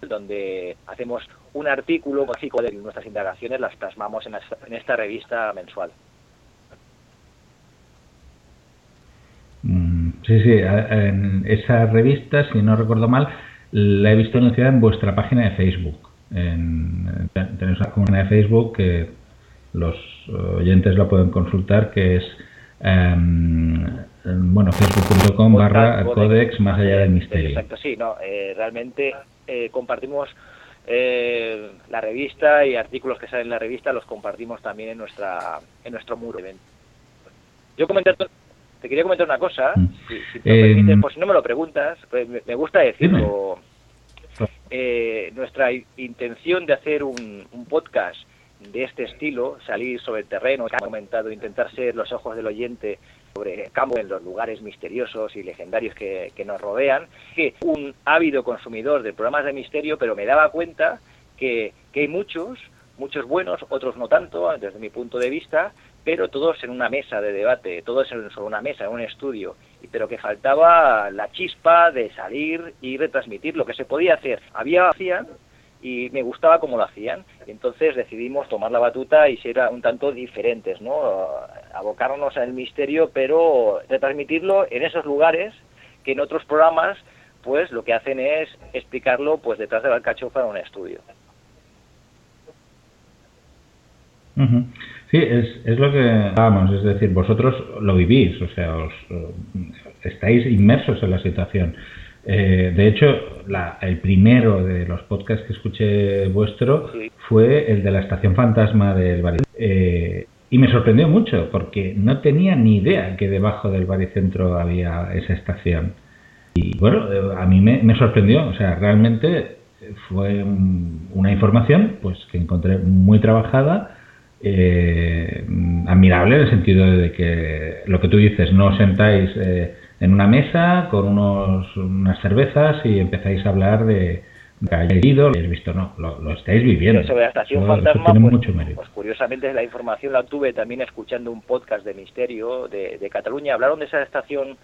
donde hacemos un artículo de nuestras indagaciones, las plasmamos en esta revista mensual. Mm, Sí, sí, en esa revista, si no recuerdo mal, la he visto anunciada en vuestra página de Facebook. En, ten- tenéis una comunidad de Facebook que los oyentes la pueden consultar, que es em, em, bueno facebook.com barra codex más allá del misterio. Exacto, sí, no, eh, realmente eh, compartimos eh, la revista y artículos que salen en la revista los compartimos también en nuestra en nuestro muro. Yo comenté, te quería comentar una cosa, si, si te Eh, permites, por si no me lo preguntas, pues me, me gusta decirlo. Eh, nuestra intención de hacer un, un podcast de este estilo, salir sobre el terreno, que ha comentado, intentar ser los ojos del oyente sobre el campo en los lugares misteriosos y legendarios que, que nos rodean, que un ávido consumidor de programas de misterio, pero me daba cuenta que, que hay muchos, muchos buenos, otros no tanto, desde mi punto de vista, pero todos en una mesa de debate, todos en- sobre una mesa, en un estudio, pero que faltaba la chispa de salir y retransmitir lo que se podía hacer. Había hacían y me gustaba cómo lo hacían. Entonces decidimos tomar la batuta y ser un tanto diferentes, ¿no? Abocarnos al misterio, pero retransmitirlo en esos lugares que en otros programas, pues lo que hacen es explicarlo pues detrás de la alcachofa en un estudio. Ujú. Sí, es, es lo que vamos, es decir, vosotros lo vivís, o sea, os, eh, estáis inmersos en la situación. Eh, de hecho, la- el primero de los podcasts que escuché vuestro fue el de la estación fantasma del baricentro. Eh, y me sorprendió mucho porque no tenía ni idea que debajo del baricentro había esa estación. Y bueno, a mí me, me sorprendió, o sea, realmente fue un- una información pues que encontré muy trabajada, eh, admirable en el sentido de que lo que tú dices, no os sentáis eh, en una mesa con unos, unas cervezas y empezáis a hablar de que hayáis ido, lo habéis visto, no, lo, lo estáis viviendo. Sobre la estación Eso- fantasma, pues, mucho pues curiosamente la información la tuve también escuchando un podcast de misterio de, de Cataluña. Hablaron de esa estación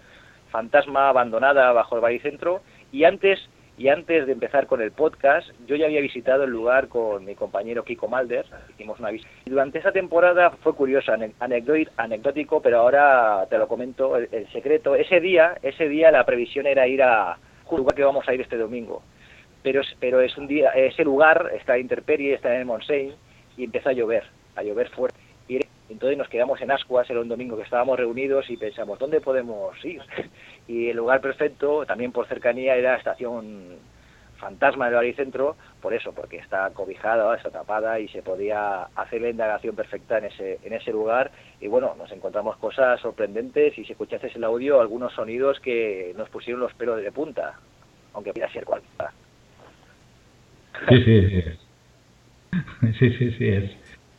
fantasma abandonada bajo el baricentro y antes y antes de empezar con el podcast yo ya había visitado el lugar con mi compañero Kiko Malder hicimos una visita. Y durante esa temporada fue curioso anecdótico pero ahora te lo comento el, secreto. Ese día ese día la previsión era ir a un lugar que vamos a ir este domingo. Pero pero es un día ese lugar está en intemperie está en el Montseny y empezó a llover a llover fuerte. Y entonces nos quedamos en Ascuas era un domingo que estábamos reunidos y pensamos dónde podemos ir y el lugar perfecto también por cercanía era la estación fantasma del baricentro por eso porque está cobijada está tapada y se podía hacer la indagación perfecta en ese en ese lugar y bueno nos encontramos cosas sorprendentes y si escuchasteis el audio algunos sonidos que nos pusieron los pelos de punta aunque pudiera ser cualquiera Sí, sí, sí. Sí, sí, sí, es,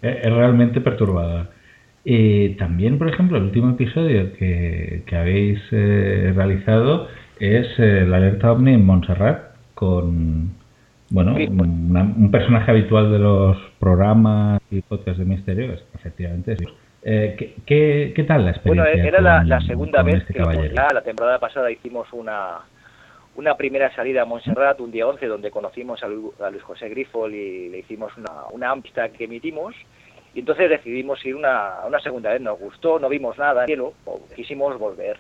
es realmente perturbador. Y también, por ejemplo, el último episodio que, que habéis eh, realizado es eh, la alerta ovni en Montserrat con, bueno, una- un personaje habitual de los programas y podcasts de misterio, es- efectivamente. sí. Eh, ¿qué, qué, qué tal la Bueno, experiencia? era la, con- la segunda vez este que ya la temporada pasada hicimos una, una primera salida a Montserrat un día 11 donde conocimos a Luis José Grifol y le hicimos una, una amistad que emitimos y entonces decidimos ir una, una segunda vez. Nos gustó, no vimos nada cielo, quisimos volver.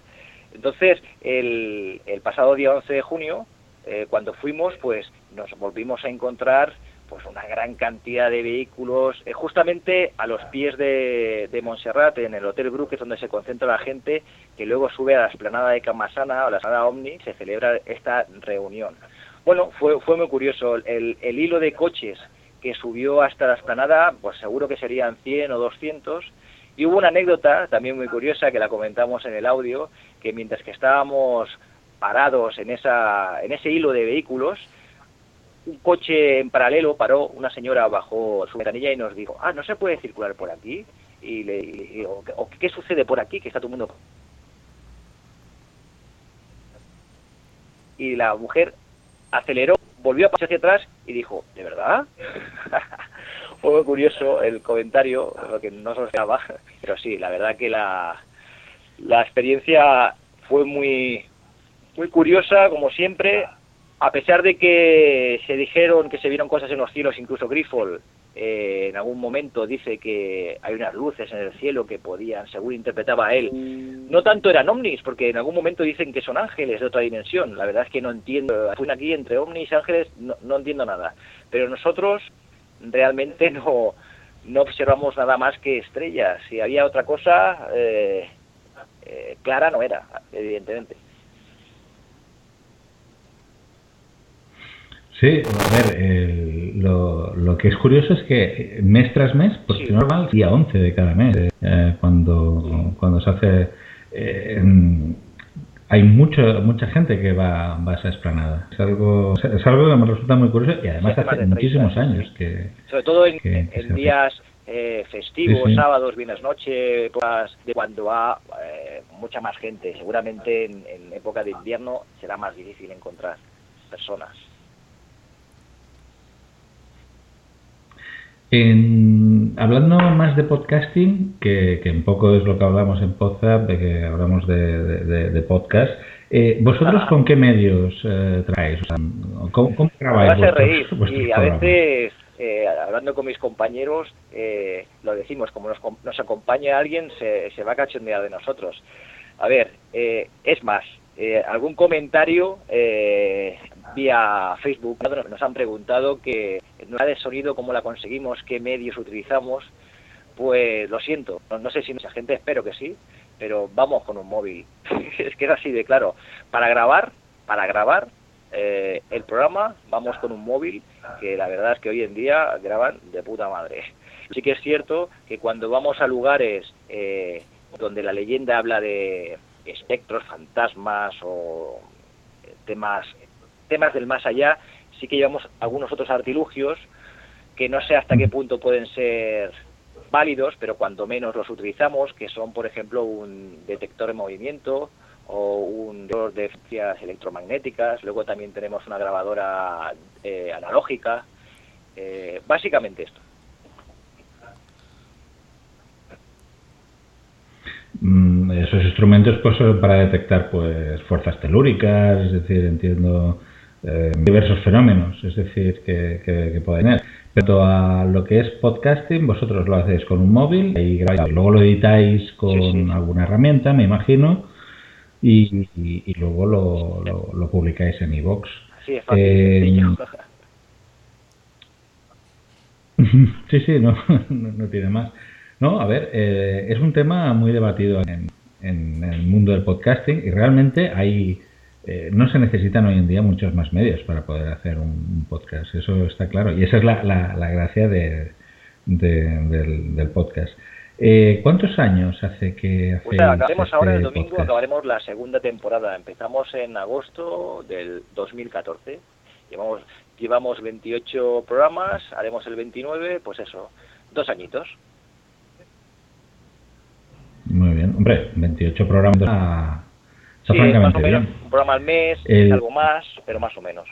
Entonces, el, el pasado día 11 de junio, eh, cuando fuimos, pues nos volvimos a encontrar pues una gran cantidad de vehículos eh, justamente a los pies de, Montserrat, en el Hotel Bru, que es donde se concentra la gente, que luego sube a la esplanada de Camasana o la esplanada Omni, se celebra esta reunión. Bueno, fue, fue muy curioso. El, el hilo de coches que subió hasta la esplanada, pues seguro que serían 100 o 200. Y hubo una anécdota también muy curiosa que la comentamos en el audio, que mientras que estábamos parados en, esa, en ese hilo de vehículos, un coche en paralelo paró, una señora bajó su ventanilla y nos dijo, ah, no se puede circular por aquí. Y le y le digo, "¿O ¿qué sucede por aquí? Que está todo el mundo... Y la mujer aceleró, volvió a pasar hacia atrás y dijo, ¿de verdad? Fue muy curioso el comentario, que no se lo esperaba, pero sí, la verdad que la, la experiencia fue muy, muy curiosa, como siempre, a pesar de que se dijeron que se vieron cosas en los cielos, incluso Griffol eh, en algún momento dice que hay unas luces en el cielo que podían, según interpretaba él, no tanto eran ovnis, porque en algún momento dicen que son ángeles de otra dimensión. La verdad es que no entiendo, fui aquí entre ovnis y ángeles, no, entiendo nada. Pero nosotros realmente no, no observamos nada más que estrellas. Si había otra cosa, eh, eh, clara no era, evidentemente. Sí, a ver, el- lo, lo que es curioso es que mes tras mes, porque normal, día 11 de cada mes, eh, cuando, cuando se hace... eh, hay mucho, mucha gente que va, va a esa esplanada. Es algo, es algo que me resulta muy curioso y además Sí, hace más hace de 30 muchísimos años, que... Sobre todo en, que- en que se hace. días eh, festivos, Sí, sí. sábados, viernes noche, épocas de cuando va eh, mucha más gente. Seguramente en, en época de invierno será más difícil encontrar personas. En- hablando más de podcasting, que, que un poco es lo que hablamos en Podzap, de que hablamos de, de- de- de podcast, eh, ¿vosotros con qué medios eh, traéis? O sea, ¿cómo, cómo Me grabáis vuestros- reír vuestros y a veces, eh, hablando con mis compañeros, eh, lo decimos, como nos, nos acompaña alguien, se, se va a cachondear de nosotros. A ver, eh, es más, eh, algún comentario eh, vía Facebook nos- han preguntado que no de sonido, cómo la conseguimos, qué medios utilizamos. Pues lo siento, no, sé si mucha gente, espero que sí, pero vamos con un móvil. es que es así de claro. Para grabar, para grabar eh, el programa, vamos con un móvil, que la verdad es que hoy en día graban de puta madre. Sí que es cierto que cuando vamos a lugares eh, donde la leyenda habla de espectros, fantasmas o temas temas del más allá, sí que llevamos algunos otros artilugios que no sé hasta qué punto pueden ser válidos, pero cuanto menos los utilizamos, que son, por ejemplo, un detector de movimiento o un detector de frecuencias electromagnéticas. Luego también tenemos una grabadora eh, analógica. Eh, básicamente esto. Mm, esos instrumentos pues son para detectar pues fuerzas telúricas, es decir, entiendo eh, diversos fenómenos, es decir, que, que, que pueden tener. Pero a lo que es podcasting, vosotros lo hacéis con un móvil y grabáis. luego lo editáis con alguna herramienta, me imagino, y, y- y luego lo, lo, lo publicáis en iVoox. Sí, es fácil, Eh. Sí, sí, no, no, no tiene más. No, a ver, eh, es un tema muy debatido en, en el mundo del podcasting y realmente hay, eh, no se necesitan hoy en día muchos más medios para poder hacer un, un podcast, eso está claro. Y esa es la, la, la gracia de, de- del, del podcast. Eh, ¿Cuántos años hace que hacéis Pues acabaremos ahora el este domingo, podcast? acabaremos la segunda temporada. Empezamos en agosto del 2014. Llevamos, llevamos 28 programas, haremos el 29, pues eso, dos añitos. Muy bien, hombre, 28 programas está, está Sí, más o francamente menos, bien. un programa al mes, El- algo más, pero más o menos.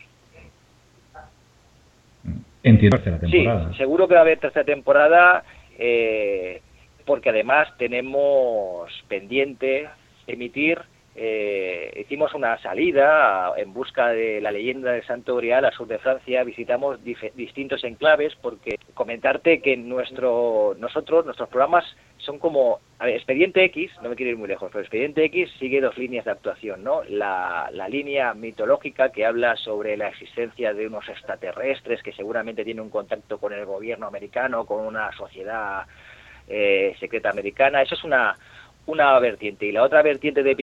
Entiendo Sí, temporada. seguro que va a haber tercera temporada, eh, porque además tenemos pendiente emitir. Eh, hicimos una salida en busca de la leyenda del Santo Grial al sur de Francia. Visitamos distintos enclaves, porque comentarte que nuestro, nosotros, nuestros programas son como. a ver, Expediente X, no me quiero ir muy lejos, pero Expediente X sigue dos líneas de actuación, ¿no? La, la línea mitológica que habla sobre la existencia de unos extraterrestres que seguramente tienen un contacto con el gobierno americano, con una sociedad eh, secreta americana. Eso es una, una vertiente. Y la otra vertiente de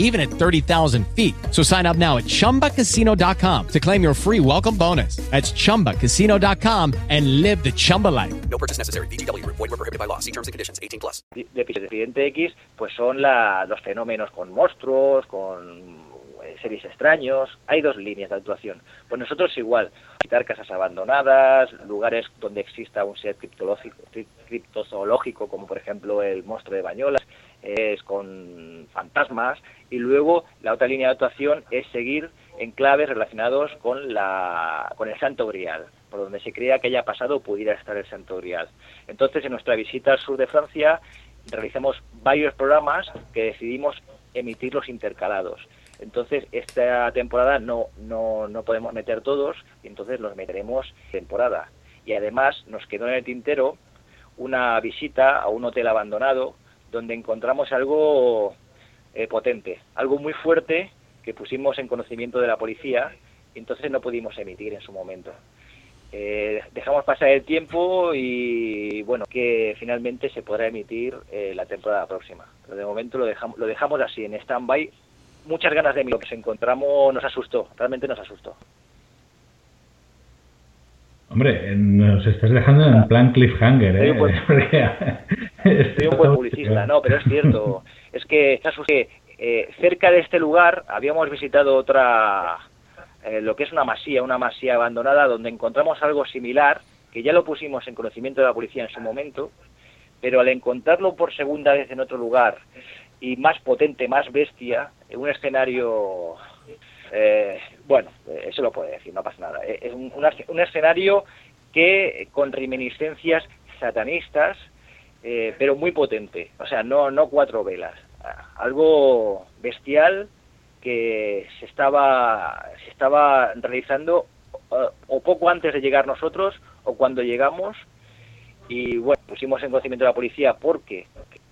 even at 30,000 feet. So sign up now at chumbacasino.com to claim your free welcome bonus. That's chumbacasino.com and live the Chumba life. No purchase necessary. VGW Group. Void were prohibited by law. See terms and conditions. 18 plus. de Expediente X, pues son la- los fenómenos con monstruos, con eh, seres extraños. Hay dos líneas de actuación. Pues nosotros igual, visitar casas abandonadas, lugares donde exista un ser criptozoológico, como por ejemplo el monstruo de Bañolas, es con fantasmas. Y luego la otra línea de actuación es seguir enclaves relacionados con, la, con el Santo Grial, por donde se crea que haya pasado pudiera estar el Santo Grial. Entonces, en nuestra visita al sur de Francia, realizamos varios programas que decidimos emitirlos intercalados. Entonces, esta temporada no, no, no podemos meter todos, y entonces los meteremos temporada. Y además nos quedó en el tintero una visita a un hotel abandonado donde encontramos algo eh, potente, algo muy fuerte que pusimos en conocimiento de la policía y entonces no pudimos emitir en su momento. Eh, dejamos pasar el tiempo y bueno, que finalmente se podrá emitir eh, la temporada próxima. Pero de momento lo dejamos, lo dejamos así, en stand-by. Muchas ganas de mí. Lo que nos encontramos nos asustó, realmente nos asustó. Hombre, nos estás dejando en plan cliffhanger, Soy ¿eh? un buen- Porque- Soy un buen publicista, no, pero es cierto. Es que que, eh, cerca de este lugar habíamos visitado otra, eh, lo que es una masía, una masía abandonada, donde encontramos algo similar, que ya lo pusimos en conocimiento de la policía en su momento, pero al encontrarlo por segunda vez en otro lugar y más potente, más bestia, en un escenario, eh, bueno, eh, eso lo puede decir, no pasa nada. Eh, Es un, escenario que con reminiscencias satanistas, eh, pero muy potente, o sea, no, no cuatro velas, Ah, algo bestial que se estaba, se estaba realizando eh, o poco antes de llegar nosotros o cuando llegamos. Y bueno, pusimos en conocimiento de la policía porque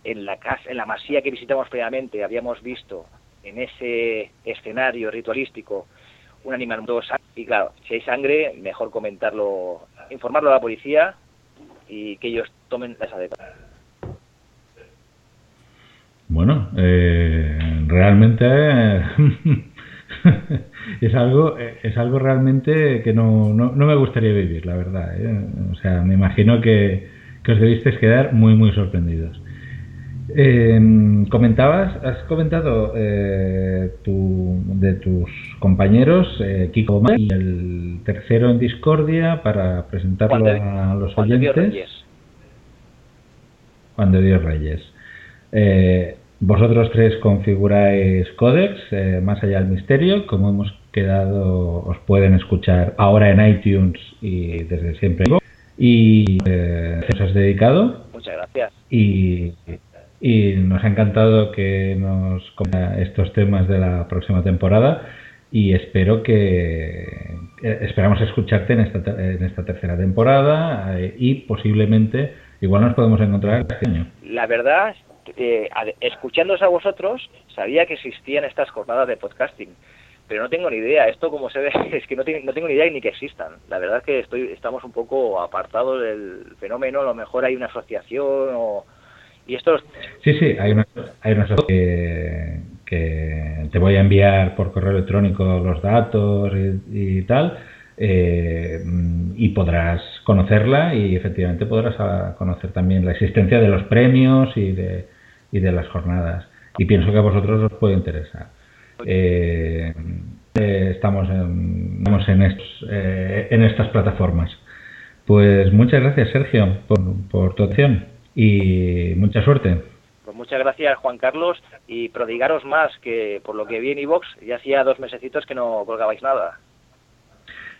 en la casa, en la masía que visitamos previamente habíamos visto en ese escenario ritualístico un animal todo y claro, si hay sangre, mejor comentarlo, informarlo a la policía y que ellos tomen las adecuadas. Bueno, eh, realmente es algo es algo realmente que no, no, no me gustaría vivir, la verdad. ¿eh? O sea, me imagino que, que os debisteis quedar muy, muy sorprendidos. Eh, comentabas, has comentado eh, tu- de tus compañeros, eh, Kiko Omar, y el tercero en Discordia para presentarlo de- a los Juan de Dios oyentes. Reyes. Juan de Dios Reyes. Eh, vosotros tres configuráis Codex, eh, más allá del misterio, como hemos quedado, os pueden escuchar ahora en iTunes y desde siempre. Y eh, os has dedicado Muchas gracias. y, y nos ha encantado que nos estos temas de la próxima temporada y espero que esperamos escucharte en esta, en esta tercera temporada eh, y posiblemente igual nos podemos encontrar este año. La verdad, eh, escuchándoos a vosotros, sabía que existían estas jornadas de podcasting, pero no tengo ni idea. Esto, como se ve, es que no, tengo- ni idea ni que existan. La verdad que estoy, estamos un poco apartados del fenómeno. A lo mejor hay una asociación o... Y esto Sí, sí, hay una, hay una asociación que, que te voy a enviar por correo electrónico los datos y, y tal, eh, y podrás conocerla y efectivamente podrás ah, conocer también la existencia de los premios y de, y de las jornadas. Y pienso que a vosotros os puede interesar. Eh, eh, estamos en, estamos en, estos, eh, en estas plataformas. Pues muchas gracias, Sergio, por, por tu atención y mucha suerte. Pues muchas gracias, Juan Carlos, y prodigaros más, que por lo que vi en iVox, ya hacía dos mesecitos que no colgabais nada.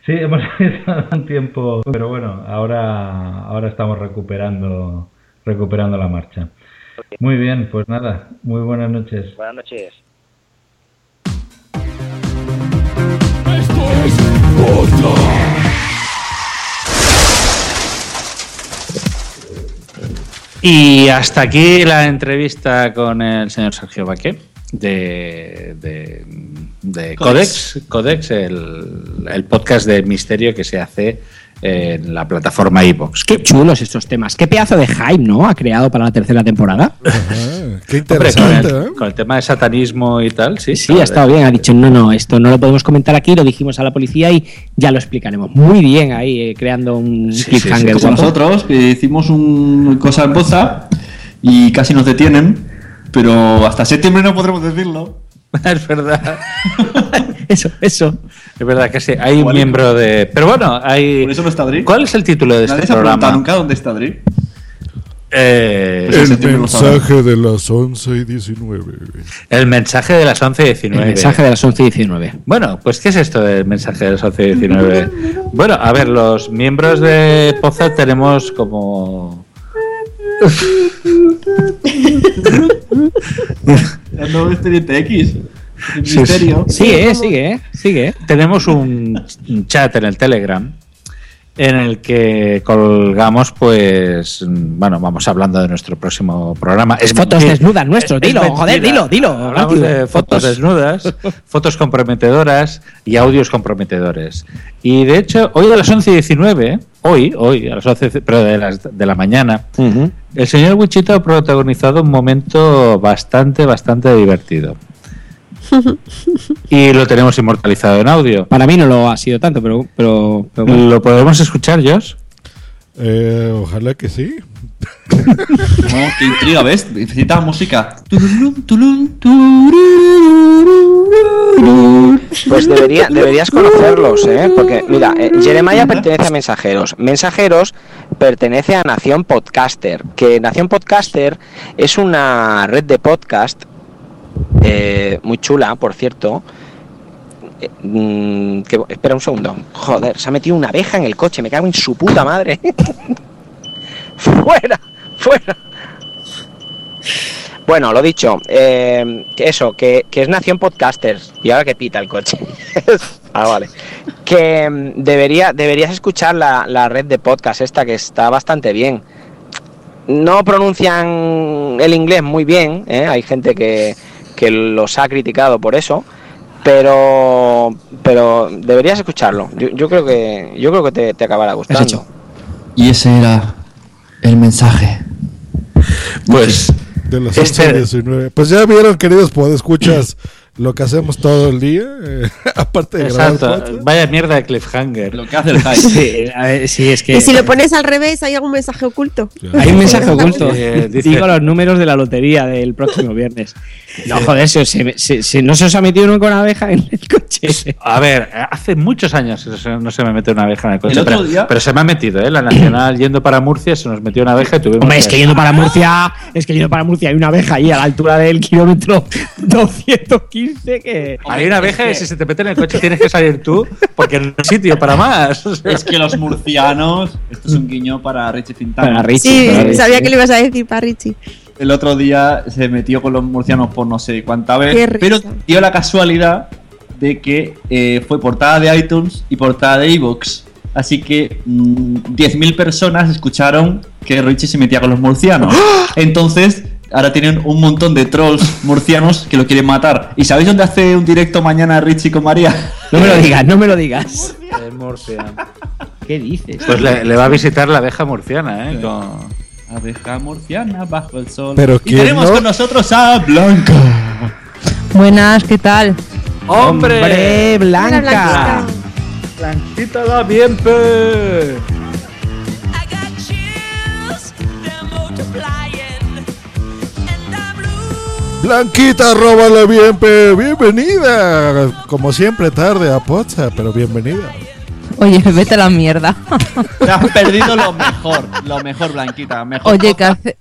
Sí, hemos estado un tiempo, pero bueno, ahora, ahora estamos recuperando, recuperando la marcha. Muy bien, pues nada, muy buenas noches. Buenas noches. Y hasta aquí la entrevista con el señor Sergio Baqué de, de, de Codex, Codex, el, el podcast de misterio que se hace en la plataforma iVoox. Qué chulos estos temas. Qué pedazo de hype, ¿no? Ha creado para la tercera temporada. Qué Hombre, con, interesante, el, ¿eh? con el tema de satanismo y tal, sí. Sí, ha estado bien. Ha dicho, no, no, esto no lo podemos comentar aquí, lo dijimos a la policía y ya lo explicaremos. Muy bien ahí, eh, creando un cliffhanger. Como nosotros, que hicimos un cosa en WhatsApp y casi nos detienen, pero hasta septiembre no podremos decirlo. es verdad. eso, eso. Es verdad que sí. Hay un miembro de. Pero bueno, hay. Por eso no está Adri. ¿Cuál es el título de Nadie este se ha preguntado programa? nunca dónde está Adri. Eh, El mensaje de las 11 y 19. El mensaje de las 11 y 19. El mensaje de las 11 y 19. Bueno, pues ¿qué es esto del mensaje de las 11 y 19? bueno, a ver, los miembros de Poza tenemos como... El nuevo expediente X. El Sí, misterio. Sigue, sigue, sigue. Tenemos un chat en el Telegram en el que colgamos, pues, bueno, vamos hablando de nuestro próximo programa. Es Fotos mentira. desnudas nuestros, Es dilo, mentira. joder, dilo, dilo. Hablamos Matthew. de fotos desnudas, fotos comprometedoras y audios comprometedores. Y de hecho, hoy a las 11 y 19, hoy, hoy, a las 11, pero de, las, de la mañana, el señor Wichito ha protagonizado un momento bastante, bastante divertido. Y lo tenemos inmortalizado en audio. Para mí no lo ha sido tanto, pero. pero, pero bueno. ¿Lo podemos escuchar, Josh? Eh, ojalá que sí. No, qué intriga, ¿ves? Necesita música. Pues debería, deberías conocerlos, ¿eh? Porque, mira, eh, Jeremiah pertenece a Mensajeros. Mensajeros pertenece a Nación Podcaster. Que Nación Podcaster es una red de podcast eh, muy chula, por cierto. Eh, mm, que, espera un segundo. Joder, se ha metido una abeja en el coche. Me cago en su puta madre. fuera, fuera. Bueno, lo dicho, eh, eso, que, que es Nación Podcasters. Y ahora que pita el coche. ah, vale. Que mm, debería, deberías escuchar la, la red de podcast esta que está bastante bien. No pronuncian el inglés muy bien, hay gente que, que los ha criticado por eso, pero pero deberías escucharlo. Yo, yo creo que yo creo que te, te acabará gustando. Y ese era el mensaje. Pues. De las Este- 11 y 19. Pues ya vieron, queridos escuchas lo que hacemos todo el día. eh, aparte de grabar Exacto. Vaya mierda de cliffhanger. Lo que hace el hype. Sí, ver, sí, es que. Y si lo pones al revés, hay algún mensaje oculto. Hay un mensaje oculto. Eh, Digo los números de la lotería del próximo viernes. No, joder, se, se- se- no se os ha metido uno con abeja en el coche. A ver, hace muchos años no se me mete una abeja en el coche. El otro pero, día- pero se me ha metido, ¿eh? La Nacional yendo para Murcia se nos metió una abeja y tuvimos. Hombre, es que yendo para Murcia, es que yendo para Murcia hay una abeja ahí a la altura del kilómetro 215 que. Hay una abeja y si se te mete en el coche tienes que salir tú porque no hay sitio para más. Es que los murcianos. Esto es un guiño para Richie Fintano. Para Richie, Sí, para Richie. sabía que le ibas a decir para Richie. El otro día se metió con los murcianos por no sé cuánta vez. Pero dio la casualidad de que eh, fue portada de iTunes y portada de iVoox. Así que mm, 10.000 personas escucharon que Richie se metía con los murcianos. Entonces, ahora tienen un montón de trolls murcianos que lo quieren matar. ¿Y sabéis dónde hace un directo mañana Richie con María? No me lo digas, no me lo digas. en Murcia. ¿Qué dices? Pues le, le va a visitar la abeja murciana, ¿eh? Con- Abeja murciana bajo el sol. Pero y ¿quién tenemos no? con nosotros a Blanca. Buenas, ¿qué tal? ¡Hombre! ¡Hombre, Blanca! ¡Blanquita la bien, Blanquita, róbala bien, pe. Bienvenida. Como siempre, tarde a Poza, pero bienvenida. Oye, vete a la mierda. Te has perdido lo mejor, lo mejor, Blanquita. Mejor Oye, ¿qué hace,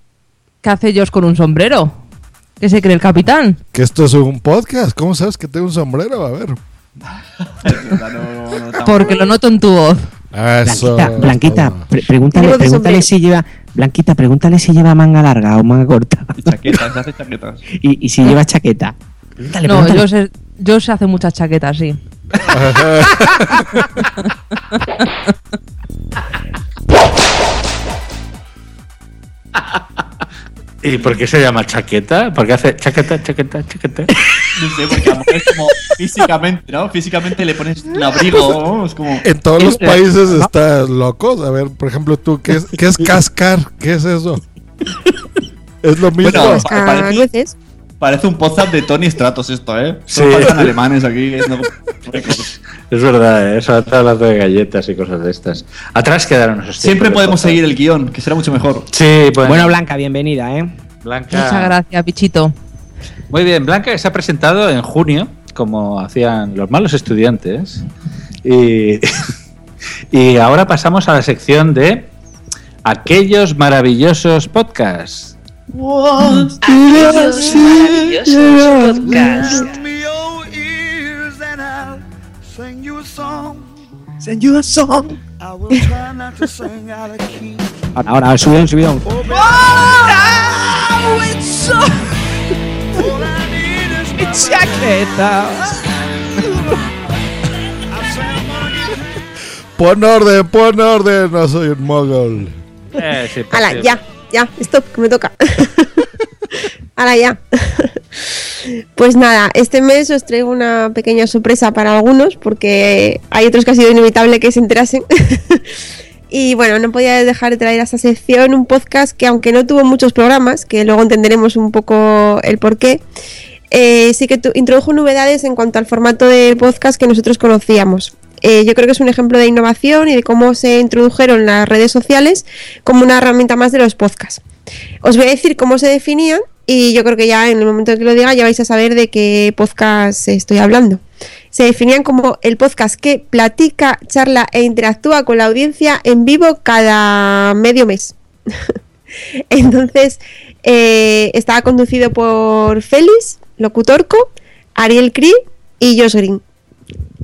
¿qué hace Josh con un sombrero? ¿Qué se cree el capitán? Que esto es un podcast. ¿Cómo sabes que tengo un sombrero? A ver. Porque lo noto en tu voz. Eso. Blanquita, Blanquita, pre- pregúntale, pregúntale si lleva. Blanquita, pregúntale si lleva manga larga o manga corta. chaquetas, se hace chaquetas. Y, y si lleva chaqueta. Pregúntale, No, pregúntale. Josh, es- Josh hace muchas chaquetas, sí. ¿Y por qué se llama chaqueta? Porque hace chaqueta, chaqueta, chaqueta. No sé, porque a lo mejor es como físicamente, ¿no? Físicamente le pones un abrigo, ¿no? Es como... En todos los Eh, países ¿no? está locos. A ver, por ejemplo, tú, ¿qué es, qué es cascar? ¿Qué es eso? Es lo mismo. Bueno, pa- parece, parece un podcast de Tony Stratos esto, ¿eh? Sí. Faltan alemanes aquí. es no- Es verdad, ¿eh? eso está hablando de galletas y cosas de estas. Atrás quedaron esos Siempre podemos seguir el guion, que será mucho mejor. Sí, bueno. Bueno, Blanca, bienvenida, ¿eh? Blanca. Muchas gracias, bichito. Muy bien, Blanca que se ha presentado en junio, como hacían los malos estudiantes. Y, y ahora pasamos a la sección de aquellos maravillosos podcasts. Aquellos maravillosos podcasts. Sing you a song. Send you a song. I will try not to sing out of key. Ahora, ahora, subidón, subidón. Oh, it's so. Chaqueta. Pon orden, pon orden. No soy un mogol. Eh, sí, Ala, sí. ya, ya, stop, que me toca. Ala, ya. Pues nada, este mes os traigo una pequeña sorpresa para algunos, porque hay otros que ha sido inevitable que se enterasen. y bueno, no podía dejar de traer a esta sección un podcast que, aunque no tuvo muchos programas, que luego entenderemos un poco el porqué, eh, sí que introdujo novedades en cuanto al formato de podcast que nosotros conocíamos. Eh, yo creo que es un ejemplo de innovación y de cómo se introdujeron las redes sociales como una herramienta más de los podcasts. Os voy a decir cómo se definían y yo creo que ya en el momento en que lo diga ya vais a saber de qué podcast estoy hablando. Se definían como el podcast que platica, charla e interactúa con la audiencia en vivo cada medio mes. Entonces, eh, estaba conducido por Félix, Locutorco, Ariel Cri y Josh Green.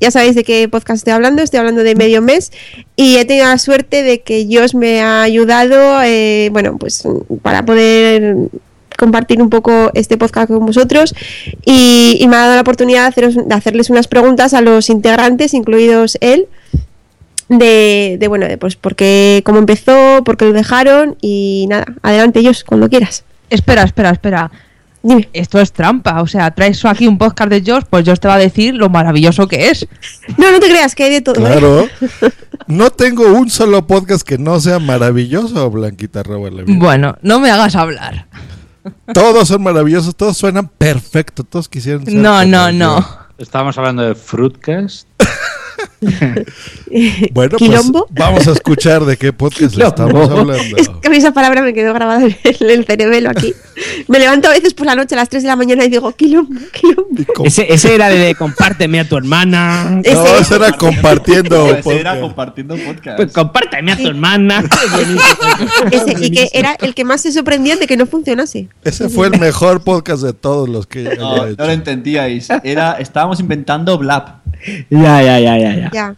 Ya sabéis de qué podcast estoy hablando, estoy hablando de medio mes y he tenido la suerte de que Josh me ha ayudado, eh, bueno, pues para poder compartir un poco este podcast con vosotros y, me ha dado la oportunidad de, hacerles unas preguntas a los integrantes, incluidos él, de, bueno, de pues por qué, cómo empezó, por qué lo dejaron y nada, adelante ellos cuando quieras. Espera, espera, espera. Dime. Esto es trampa. O sea, traes aquí un podcast de Josh, pues Josh te va a decir lo maravilloso que es. No, no te creas que hay de todo. Claro. No tengo un solo podcast que no sea maravilloso, Blanquita Robarle. Bueno, no me hagas hablar. Todos son maravillosos, todos suenan perfecto, todos quisieran ser No, no, no. Estábamos hablando de Fruitcast. Bueno, pues ¿Quilombo? vamos a escuchar de qué podcast estamos hablando. Es que a mí esa palabra me quedó grabada en el, el cerebelo aquí. Me levanto a veces por la noche a las 3 de la mañana y digo, quilombo, quilombo. Ese, ese era de, compárteme a tu hermana. Ese- No, eso era compartiendo. Ese era podcast. compartiendo podcast. Pues compárteme a tu hermana. Ese, y que era el que más se sorprendía de que no funcionase. Ese fue el mejor podcast de todos los que No, hecho. no lo entendíais. Era, estábamos inventando Blab. Ya, ya, ya, ya, ya. Ya.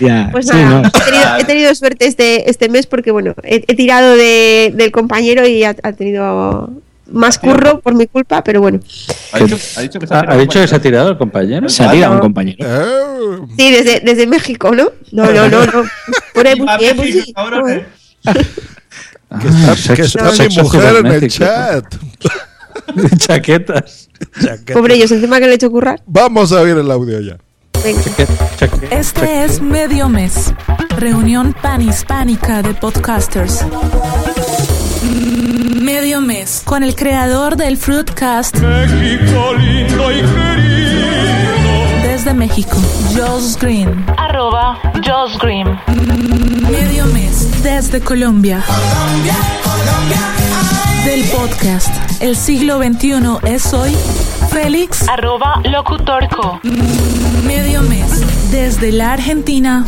Ya, Pues sí, nada, no. he, tenido, he tenido suerte este, este mes porque, bueno, he, he tirado de- del compañero y ha, ha tenido más curro por mi culpa, pero bueno. Ha dicho, ha dicho que se ha ¿Ha, tirado ha dicho que se ha compañero. tirado el compañero? Se ha tirado un compañero. Eh, Sí, desde, desde México, ¿no? No, no, no, no. Por sí. cabrones. que está, sexo- que está mi mujer en el chat. Chaquetas. Pobre ellos, encima que le he hecho currar. Vamos a oír el audio ya. Este es Medio Mes, reunión panhispánica de podcasters. Medio Mes, con el creador del Fruitcast desde México, Josh Green. Arroba Josh Green. Medio Mes, desde Colombia. Del podcast El siglo XXI es hoy, Félix. Arroba Locutorco. Medio Mes, desde la Argentina.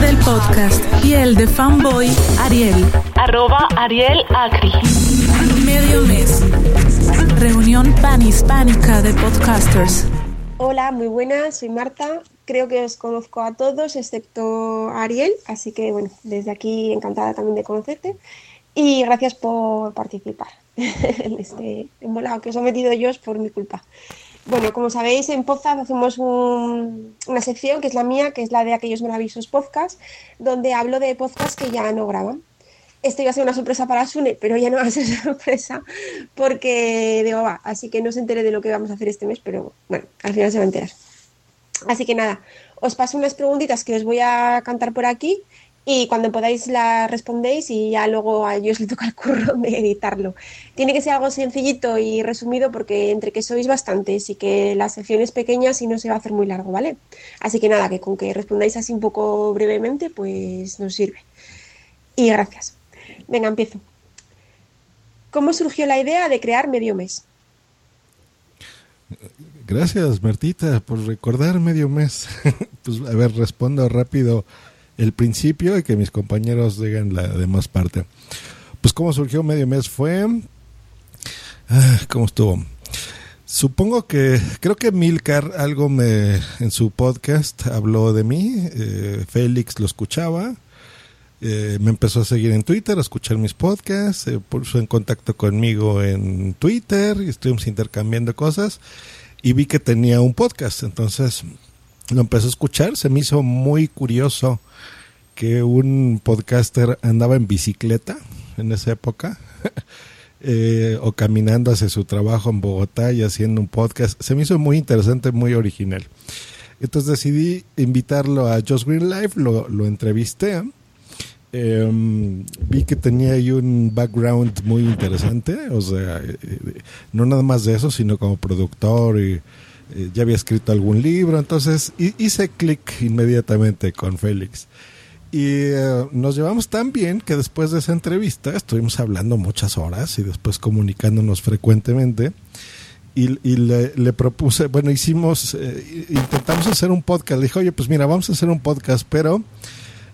Del podcast y el de fanboy Ariel. Arroba Ariel Acri. Medio Mes, reunión panhispánica de podcasters. Hola, muy buenas, soy Marta. Creo que os conozco a todos, excepto a Ariel, así que bueno, desde aquí encantada también de conocerte. Y gracias por participar en este embolado que os ha metido yo por mi culpa. Bueno, como sabéis, en Podcast hacemos un- una sección que es la mía, que es la de aquellos maravillosos podcasts, donde hablo de podcasts que ya no graban. Esto iba a ser una sorpresa para Sune, pero ya no va a ser sorpresa porque digo, va, así que no se entere de lo que vamos a hacer este mes, pero bueno, al final se va a enterar. Así que nada, os paso unas preguntitas que os voy a cantar por aquí y cuando podáis las respondéis y ya luego a ellos le toca el curro de editarlo. Tiene que ser algo sencillito y resumido porque entre que sois bastantes y que la sección es pequeña si no se va a hacer muy largo, ¿vale? Así que nada, que con que respondáis así un poco brevemente pues nos sirve. Y gracias. Venga, empiezo. ¿Cómo surgió la idea de crear Medio Mes? Gracias, Martita, por recordar medio mes. pues a ver, respondo rápido el principio y que mis compañeros digan la demás parte. Pues cómo surgió medio mes fue... Ah, ¿Cómo estuvo? Supongo que creo que Milcar algo me en su podcast habló de mí, eh, Félix lo escuchaba, eh, me empezó a seguir en Twitter, a escuchar mis podcasts, se puso en contacto conmigo en Twitter y estuvimos intercambiando cosas y vi que tenía un podcast, entonces lo empecé a escuchar, se me hizo muy curioso que un podcaster andaba en bicicleta en esa época eh, o caminando hacia su trabajo en Bogotá y haciendo un podcast. Se me hizo muy interesante, muy original. Entonces decidí invitarlo a Just Green Life, lo entrevisté. Eh, vi que tenía ahí un background muy interesante, o sea, eh, no nada más de eso, sino como productor y eh, ya había escrito algún libro, entonces hice clic inmediatamente con Félix. Y eh, nos llevamos tan bien que después de esa entrevista estuvimos hablando muchas horas y después comunicándonos frecuentemente. Y, y le, le, propuse, bueno, hicimos, eh, intentamos hacer un podcast. Le dije, oye, pues mira, vamos a hacer un podcast, pero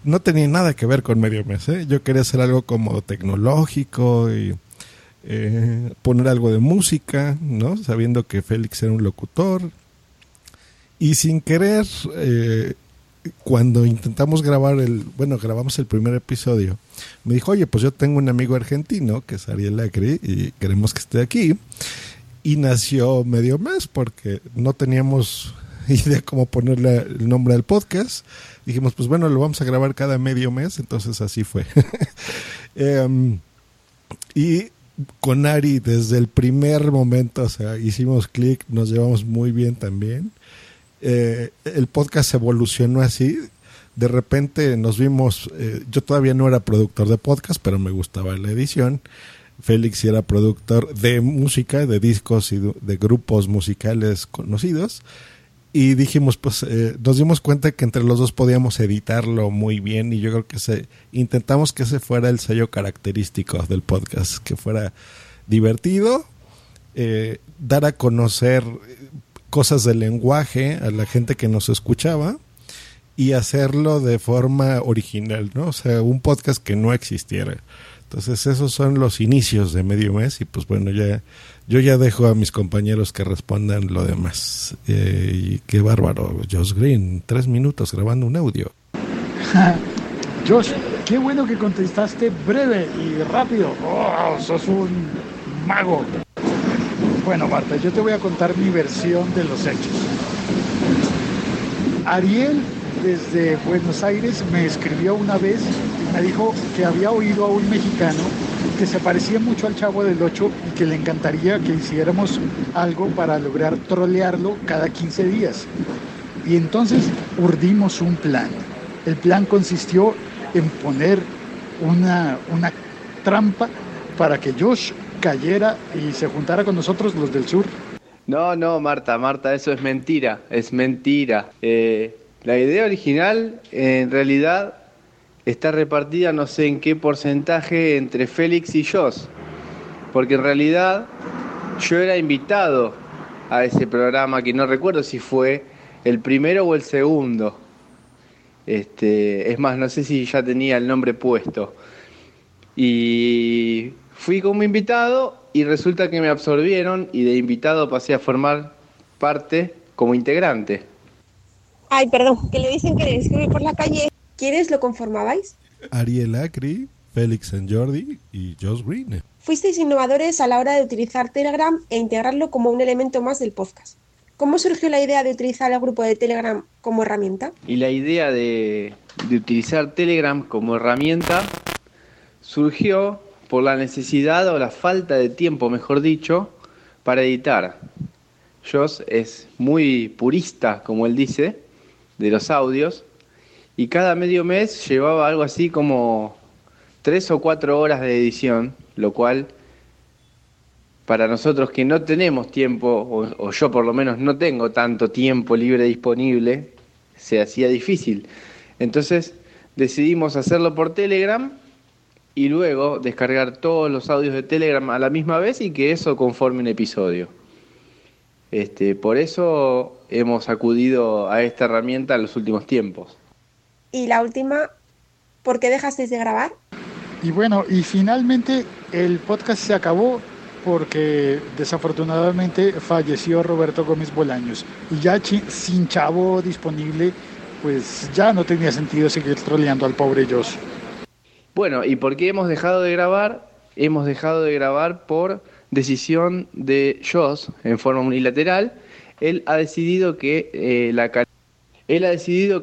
no tenía nada que ver con Medio Mes. ¿eh? Yo quería hacer algo como tecnológico y eh, poner algo de música, ¿no? Sabiendo que Félix era un locutor. Y sin querer, eh, cuando intentamos grabar el, bueno, grabamos el primer episodio, me dijo, oye, pues yo tengo un amigo argentino que es Ariel Lacri y queremos que esté aquí. Y nació medio mes porque no teníamos idea cómo ponerle el nombre al podcast. Dijimos, pues bueno, lo vamos a grabar cada medio mes, entonces así fue. um, y con Ari desde el primer momento, o sea, hicimos clic, nos llevamos muy bien también. Eh, el podcast evolucionó así. De repente nos vimos, eh, yo todavía no era productor de podcast, pero me gustaba la edición. Félix era productor de música, de discos y de grupos musicales conocidos. Y dijimos, pues eh, nos dimos cuenta que entre los dos podíamos editarlo muy bien y yo creo que se, intentamos que ese fuera el sello característico del podcast, que fuera divertido, eh, dar a conocer cosas del lenguaje a la gente que nos escuchaba y hacerlo de forma original, ¿no? O sea, un podcast que no existiera. Entonces esos son los inicios de medio mes y pues bueno, ya yo ya dejo a mis compañeros que respondan lo demás. Eh, y qué bárbaro, Josh Green, tres minutos grabando un audio. Josh, qué bueno que contestaste breve y rápido. Oh, sos un mago. Bueno, Marta, yo te voy a contar mi versión de los hechos. Ariel desde Buenos Aires me escribió una vez y me dijo que había oído a un mexicano que se parecía mucho al Chavo del Ocho y que le encantaría que hiciéramos algo para lograr trolearlo cada 15 días. Y entonces urdimos un plan. El plan consistió en poner una, una trampa para que Josh cayera y se juntara con nosotros los del sur. No, no, Marta, Marta, eso es mentira, es mentira. Eh, la idea original, en realidad, está repartida no sé en qué porcentaje entre Félix y Josh. Porque en realidad yo era invitado a ese programa que no recuerdo si fue el primero o el segundo. Este, es más, no sé si ya tenía el nombre puesto. Y fui como invitado y resulta que me absorbieron y de invitado pasé a formar parte como integrante. Ay, perdón, que le dicen que le escribe por la calle. ¿Quiénes lo conformabais? Ariel Acri, Félix San Jordi y Josh Green. Fuisteis innovadores a la hora de utilizar Telegram e integrarlo como un elemento más del podcast. ¿Cómo surgió la idea de utilizar el grupo de Telegram como herramienta? Y la idea de, de utilizar Telegram como herramienta surgió por la necesidad o la falta de tiempo, mejor dicho, para editar. Joss es muy purista, como él dice, de los audios, y cada medio mes llevaba algo así como tres o cuatro horas de edición, lo cual para nosotros que no tenemos tiempo, o, yo por lo menos no tengo tanto tiempo libre disponible, se hacía difícil. Entonces decidimos hacerlo por Telegram y luego descargar todos los audios de Telegram a la misma vez y que eso conforme un episodio. Este, por eso hemos acudido a esta herramienta en los últimos tiempos. Y la última, ¿por qué dejasteis de grabar? Y bueno, y finalmente el podcast se acabó porque desafortunadamente falleció Roberto Gómez Bolaños. Y ya chi- sin chavo disponible, pues ya no tenía sentido seguir troleando al pobre Joss. Bueno, ¿y por qué hemos dejado de grabar? Hemos dejado de grabar por decisión de Joss en forma unilateral. Él ha decidido que eh, la él ha decidido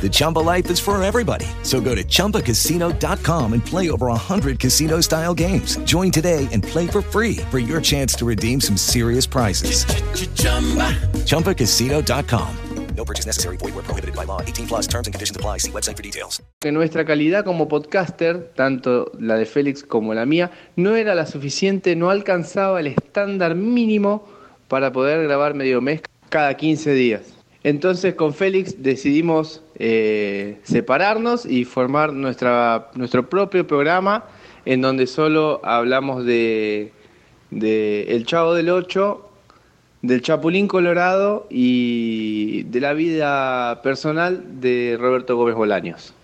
The Chumba life is for everybody. So go to ChumbaCasino.com and play over 100 casino style games. Join today and play for free for your chance to redeem some serious prizes. ChumbaCasino.com. No purchase necessary. Void where prohibited by law. 18 plus terms and conditions apply. See website for details. que nuestra calidad como podcaster, tanto la de Félix como la mía, no era la suficiente, no alcanzaba el estándar mínimo para poder grabar medio mes cada 15 días. Entonces con Félix decidimos eh, separarnos y formar nuestra, nuestro propio programa en donde solo hablamos de, de El Chavo del Ocho, del Chapulín Colorado y de la vida personal de Roberto Gómez Bolaños.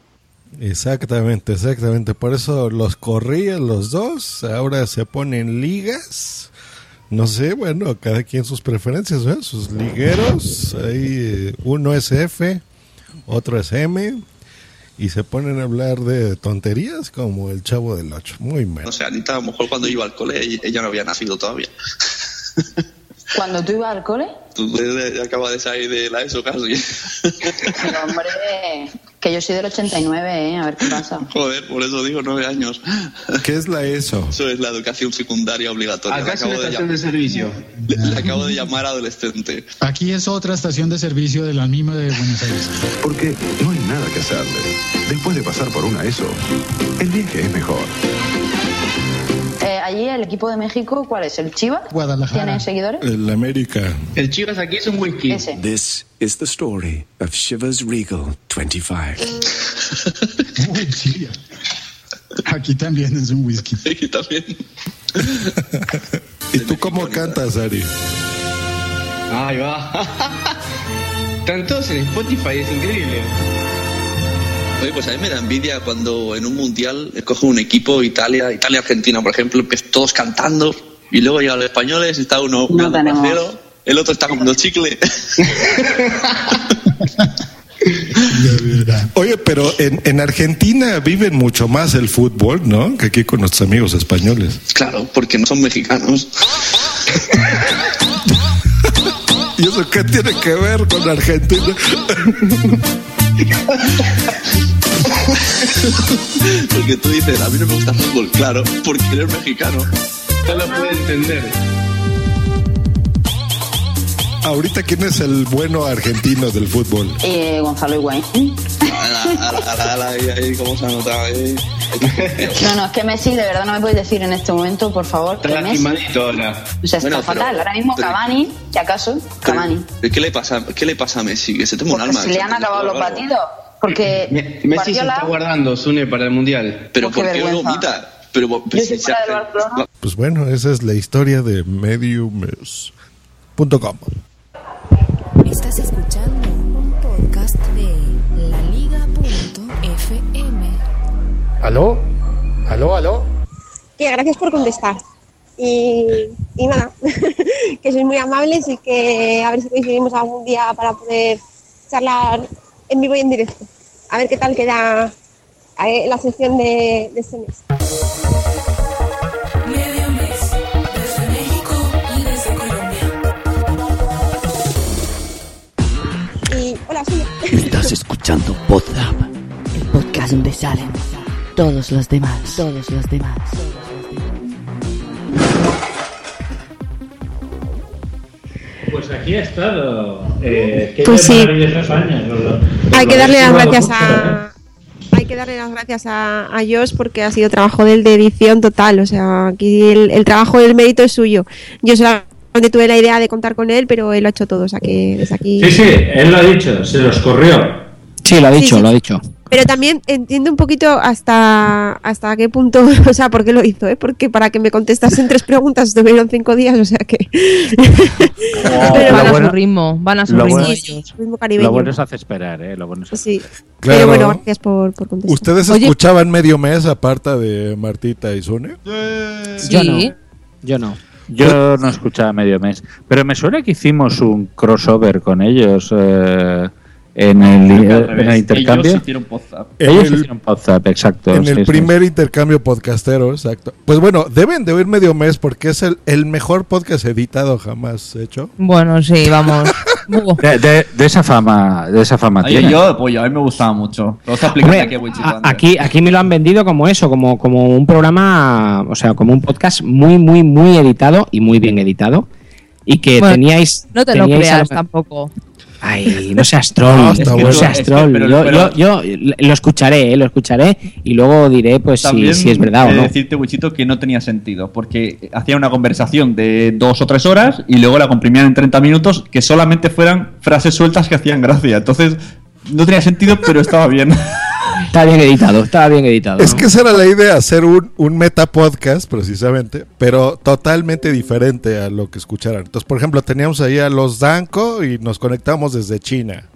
Exactamente, exactamente. Por eso los corrían los dos. Ahora se ponen ligas. No sé, bueno, cada quien sus preferencias, ¿eh? sus ligueros. Ahí eh, uno es F, otro es M. Y se ponen a hablar de tonterías como el chavo del 8. Muy mal. O sea, Anita a lo mejor cuando iba al cole ella- no había nacido todavía. Cuando tú ibas al cole, Tú eh, acabas de salir de la ESO casi. pero hombre, que yo soy del 89, ¿eh? A ver qué pasa. Joder, por eso digo nueve años. ¿Qué es la ESO? Eso es la educación secundaria obligatoria. Acá es una de estación llam- de servicio. Le, le acabo de llamar adolescente. Aquí es otra estación de servicio de la misma de Buenos Aires. Porque no hay nada que hacerle. Después de pasar por una ESO, el viaje es mejor. Allí el equipo de México, ¿cuál es? ¿El Chivas? Guadalajara. ¿Tiene seguidores? El América. El Chivas aquí es un whisky. Ese. This is the story of Chivas Regal 25. Uy, sí. Aquí también es un whisky. Aquí también. ¿Y tú cómo cantas, Ari? Ahí va. Están todos en Spotify, es increíble. Oye, pues a mí me da envidia cuando en un mundial escoge un equipo, Italia, Italia-Argentina, por ejemplo, empiezan todos cantando y luego llegan los españoles, está uno No parcero, el otro está comiendo chicle. Oye, pero en, en Argentina viven mucho más el fútbol, ¿no? Que aquí con nuestros amigos españoles. Claro, porque no son mexicanos. ¿Y eso qué tiene que ver con Argentina? porque tú dices, a mí no me gusta el fútbol, claro, porque eres mexicano. No lo puede entender. Ahorita, ¿quién es el bueno argentino del fútbol? Eh, Gonzalo Higuaín. ¿Cómo se ha notado? ahí? No, no, es que Messi, de verdad, no me podéis decir en este momento, por favor, Está lastimadito ahora. O sea, está Bueno, pero- fatal. Ahora mismo pero- Cavani, si acaso, Cavani. ¿Qué le pasa, qué le pasa a Messi? Que se toma un alma. se le han acabado los batidos. Porque Me- Messi se está guardando, Sune, para el Mundial. Pero ¿por qué vomita? Pero, pues, si. Pues bueno, esa es la historia de mediumes.com. Estás escuchando un podcast de laliga.fm. ¿Aló? ¿Aló, aló? Que gracias por contestar. Y, y nada, que sois muy amables y que a ver si coincidimos algún día para poder charlar en vivo y en directo. A ver qué tal queda eh, la sección de, de este mes. Medio mes, desde México y desde Colombia. Y hola, soy Estás escuchando Podzap, el podcast donde salen todos los demás, todos los demás. Pues aquí ha estado. Eh, qué Pues sí. maravillosos años. os lo- Hay os que darle las gracias ¿eh? a hay que darle las gracias a, a Josh porque ha sido trabajo del de edición total. O sea, aquí el, el trabajo del mérito es suyo. Yo solamente tuve la idea de contar con él, pero él lo ha hecho todo. O sea que desde aquí. Sí, sí, él lo ha dicho, se los corrió. Sí, lo ha Sí, dicho, sí. lo ha dicho. Pero también entiendo un poquito hasta hasta qué punto, o sea, por qué lo hizo, ¿eh? Porque para que me contestasen tres preguntas estuvieron cinco días, o sea que. Pero van a su ritmo, van a su lo ritmo bueno- ellos. ritmo caribeño. Lo bueno es hacer esperar, ¿eh? Lo bueno es Sí. Claro. Pero bueno, gracias por, por contestar. ¿Ustedes Oye- escuchaban medio mes aparte de Martita y Sune? Yo Sí. no. Yo no. Yo no escuchaba medio mes, pero me suena que hicimos un crossover con ellos eh, en, el, en el intercambio. Ellos hicieron Ellos el- hicieron WhatsApp, exacto. En sí, el sí, primer intercambio podcastero, exacto. Pues bueno, deben de oír medio mes porque es el, el mejor podcast editado jamás hecho. Bueno, sí, vamos. De, de- de esa fama, de esa fama tiene. yo, pues a mí me gustaba mucho. Hombre, aquí, aquí, aquí me lo han vendido como eso, como, como un programa, o sea, como un podcast muy, muy, muy editado y muy bien editado. Y que Bueno, teníais. No te lo creas algo- tampoco. Ay, no seas troll, No, que no bueno. seas troll. pero- yo, pero- yo, yo lo escucharé, eh, lo escucharé y luego diré pues si, si es verdad o no. decirte, Wichito, que no tenía sentido, porque hacía una conversación de dos o tres horas y luego la comprimían en 30 minutos que solamente fueran frases sueltas que hacían gracia. Entonces, no tenía sentido, pero estaba bien. Está bien editado, estaba bien editado. Es ¿no? que esa era la idea, hacer un, un meta podcast precisamente, pero totalmente diferente a lo que escucharan. Entonces, por ejemplo, teníamos ahí a los Danco y nos conectamos desde China.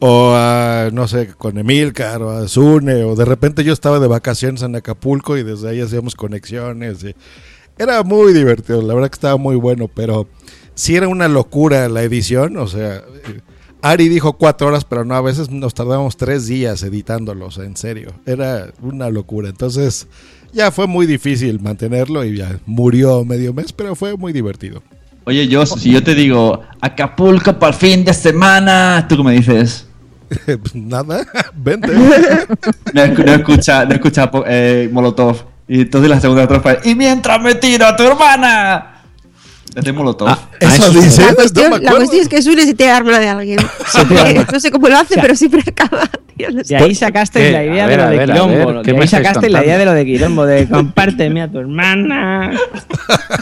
O a, no sé, con Emilcar o a Zune, o de repente yo estaba de vacaciones en Acapulco y desde ahí hacíamos conexiones. y- Era muy divertido, la verdad que estaba muy bueno, pero sí era una locura la edición, o sea, eh, Ari dijo cuatro horas, pero no, a veces nos tardábamos tres días editándolos, en serio, era una locura, entonces ya fue muy difícil mantenerlo y ya murió medio mes, pero fue muy divertido. Oye, yo, si yo te digo Acapulco para el fin de semana, ¿tú qué me dices? Pues Nada, vente. No, no escucha, no escucha eh, Molotov. Y entonces la segunda estrofa es, Y mientras me tiro a tu hermana. Es Molotov. Eso eso- dice, La no cuestión, me la cuestión es que Sune se tira arma de alguien. no sé cómo lo hace, O sea, pero siempre acaba. De ahí sacasteis ¿Qué? la idea de lo de ver, Quilombo. ver, ¿no? ¿qué de me ahí sacasteis la idea de lo de Quilombo, de compárteme a tu hermana.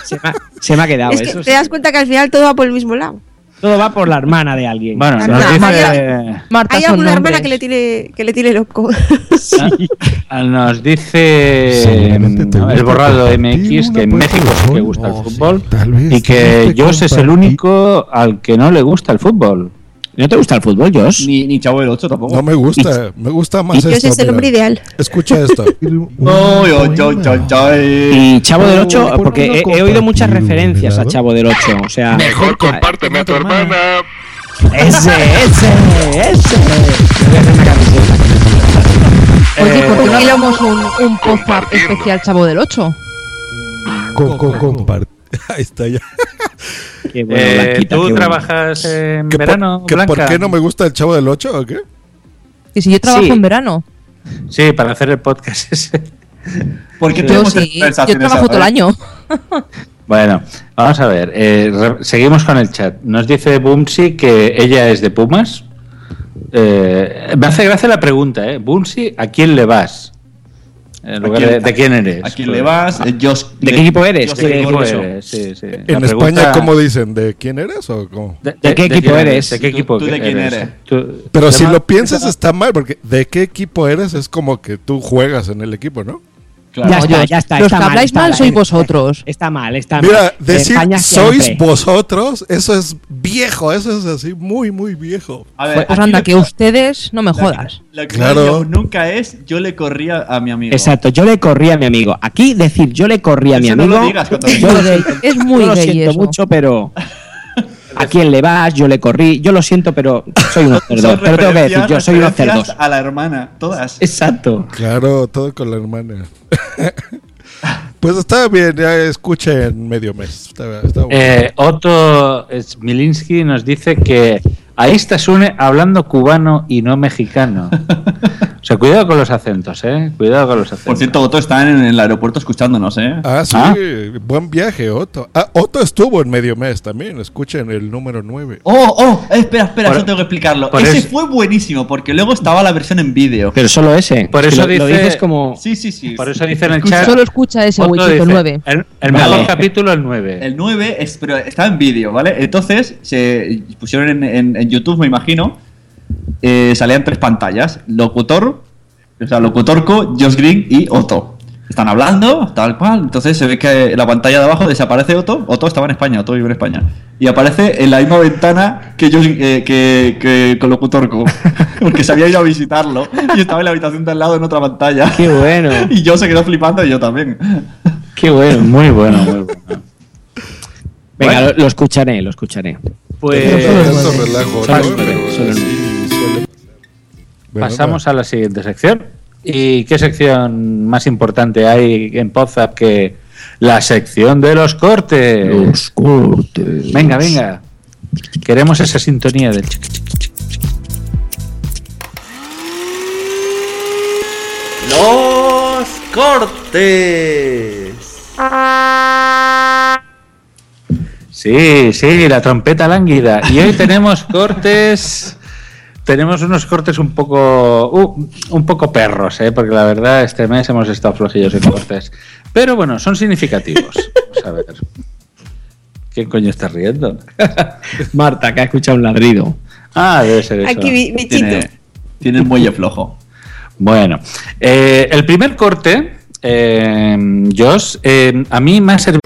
Se me ha, se me ha quedado es que eso. te das cuenta que al final todo va por el mismo lado. Todo va por la hermana de alguien. Bueno, nos no, dice, María- Marta Hay alguna hermana que le tiene, que le tiene loco. ah, nos dice te mm, el borrado MX que en México sí que gusta el fútbol Oh, y que Josh es el único al que no le gusta el fútbol. ¿No te gusta el fútbol, Josh? Ni, ni Chavo del 8 tampoco. No me gusta, me gusta más esto. es el hombre ideal. Escucha esto. Oy, oy, oy, oy, oy. Y Chavo del 8, ¿por porque no he, he oído muchas compartir referencias a? Chavo del 8. O sea, Mejor compárteme a tu hermana. ese, ese, ese. Me voy a hacer una camiseta. Oye, ¿por qué no Eh, hagamos un, un podcast especial Chavo del 8? Co- co- compart- Ahí está ya. Qué bueno, Eh, Blanquita, ¿Tú qué bueno. trabajas en ¿Que por- verano, Blanca? ¿Por qué no me gusta el chavo del 8 o qué? Que si yo trabajo Sí. en verano. Sí, para hacer el podcast ese. ¿Por qué Yo sí, yo trabajo todo el año. Bueno, vamos a ver. eh, re- seguimos con el chat. Nos dice Bumsi que ella es de Pumas. Eh, me hace gracia la pregunta, ¿eh? Bumsi, ¿a quién le vas? En lugar quién- de, ¿de quién eres? ¿A quién le vas? Josh- ¿De qué equipo eres? Josh ¿De qué ¿De qué por equipo eso. eres? Sí, sí. La En pregunta- España, ¿cómo dicen? ¿De quién eres o cómo? ¿De, ¿De qué equipo eres? ¿De qué ¿Tú- equipo tú de quién eres? Tú- Pero ¿se si lo piensas está mal, porque ¿de qué equipo eres? Es como que tú juegas en el equipo, ¿no? Ya está, ya está. Los está que mal, habláis mal sois vosotros. Está mal, está Mira, mal. decir España sois vosotros, eso es viejo, eso es así, muy, muy viejo. A ver, Pues anda, que ustedes no me jodas. Lo que Claro. nunca es yo le corría a mi amigo. Exacto, yo le corrí a mi amigo. Aquí decir yo le corrí a mi Eso no amigo. lo digas cuando yo Es muy yo lo gay siento eso. mucho, pero. ¿A quién le vas? Yo le corrí. Yo lo siento, pero soy unos cerdos. Pero tengo que decir, yo soy unos cerdos. A la hermana, todas. Exacto. Claro, todo con la hermana. pues está bien, ya escuchen medio mes. Está, está bueno. Eh, Otto Smilinski nos dice que ahí está Sune hablando cubano y no mexicano. O sea, cuidado con los acentos, ¿eh? Cuidado con los acentos. Por cierto, Otto está en el aeropuerto escuchándonos, ¿eh? Ah, sí, Ah. buen viaje, Otto. Ah, Otto estuvo en medio mes también, escuchen el número 9. Oh, oh, eh, espera, espera, Por- eso tengo que explicarlo. Ese fue buenísimo, porque luego estaba la versión en vídeo. Pero solo ese. Por eso lo, lo dice- dices como. Sí, sí, sí. Por eso dice en el chat. Solo escucha ese dice, 9. El, el Vale. mejor capítulo, el 9. El 9 es, pero estaba en vídeo, ¿vale? Entonces se pusieron en, en- en YouTube, me imagino. eh, salían tres pantallas: locutor, o sea, locutorco, Josh Green y Otto. Están hablando, tal cual. Entonces se ve que en la pantalla de abajo desaparece Otto. Otto estaba en España, Otto vive en España. Y aparece en la misma ventana que Josh, eh, que, que con locutorco. Porque se había ido a visitarlo y estaba en la habitación de al lado en otra pantalla. Qué bueno. Y yo se quedó flipando y yo también. Qué bueno. Muy bueno, muy bueno. Venga, lo, lo escucharé, lo escucharé. Pues pasamos a la siguiente sección. ¿Y qué sección más importante hay en Podzap que la sección de los cortes? Los cortes. Venga, venga. Queremos esa sintonía del chic. Los cortes. Sí, sí, la trompeta lánguida. Y hoy tenemos cortes. Tenemos unos cortes un poco uh, un poco perros, ¿eh? porque la verdad este mes hemos estado flojillos en cortes. Pero bueno, son significativos. Vamos a ver. ¿Quién coño está riendo? Marta, que ha escuchado un ladrido. Ah, debe ser eso. Aquí, bi- bichito. Tiene, tiene el muelle flojo. Bueno, eh, el primer corte, eh, Josh, eh, a mí me ha servido.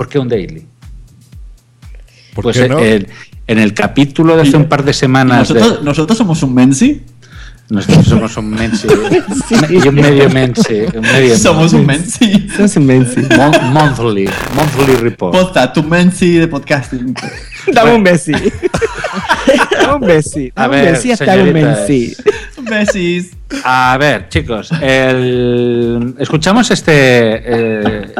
¿Por qué un daily? ¿Por Pues qué no? el- en el capítulo de hace un par de semanas. de- ¿Nosotros, somos un Mensi? Nosotros somos un mensi y un medio mensi. un medio Somos un Mensi. Somos un Mensi. Mon- monthly, monthly report. Posta, tu Mensi de podcasting. Dame un besi. Dame un Dame un ver, besi hasta un mensi. Besis. A ver, chicos, el- escuchamos este eh,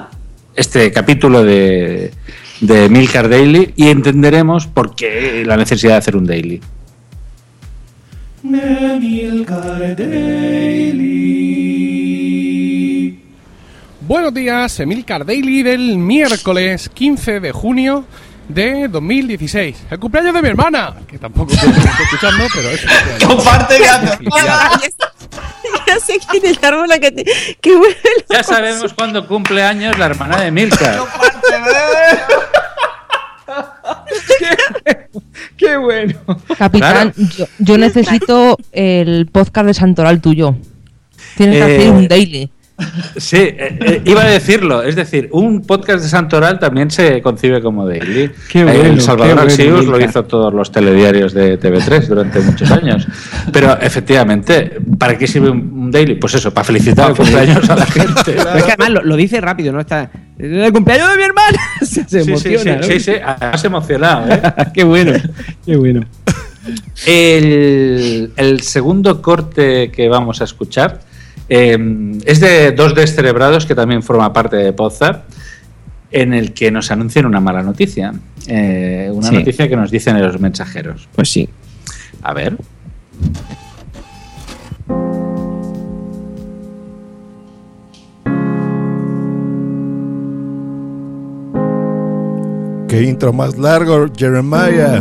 este capítulo de, de Milcar Daily y entenderemos por qué la necesidad de hacer un daily. Buenos días, Emilcar Daily del miércoles 15 de junio de 2016. El cumpleaños de mi hermana, que tampoco esté escuchando, pero es. Comparte gato. Ya sé quién es la hermana que te. Que vuelve Ya sabemos cuándo cumple años la hermana de Milcar. Qué bueno. Capitán, yo, yo necesito el podcast de Santoral tuyo. Tienes que Eh, hacer un daily. Sí, eh, eh, iba a decirlo. Es decir, un podcast de Santoral también se concibe como daily. Qué Ahí bueno, el Salvador qué bueno, Arsius lo hizo todos los telediarios de TV3 durante muchos años. Pero efectivamente, ¿para qué sirve un daily? Pues eso, para felicitar el cumpleaños a la gente. Pero es que además lo, lo dice rápido, ¿no? Está. El cumpleaños de mi hermana. Se, se Sí, sí, emociona, sí, ¿no? sí, sí, has emocionado, ¿eh? qué bueno, qué bueno. El, el segundo corte que vamos a escuchar eh, es de dos descerebrados que también forma parte de Podzap, en el que nos anuncian una mala noticia. Eh, una Sí. noticia que nos dicen los mensajeros. Pues sí. A ver. Qué intro más largo, Jeremiah.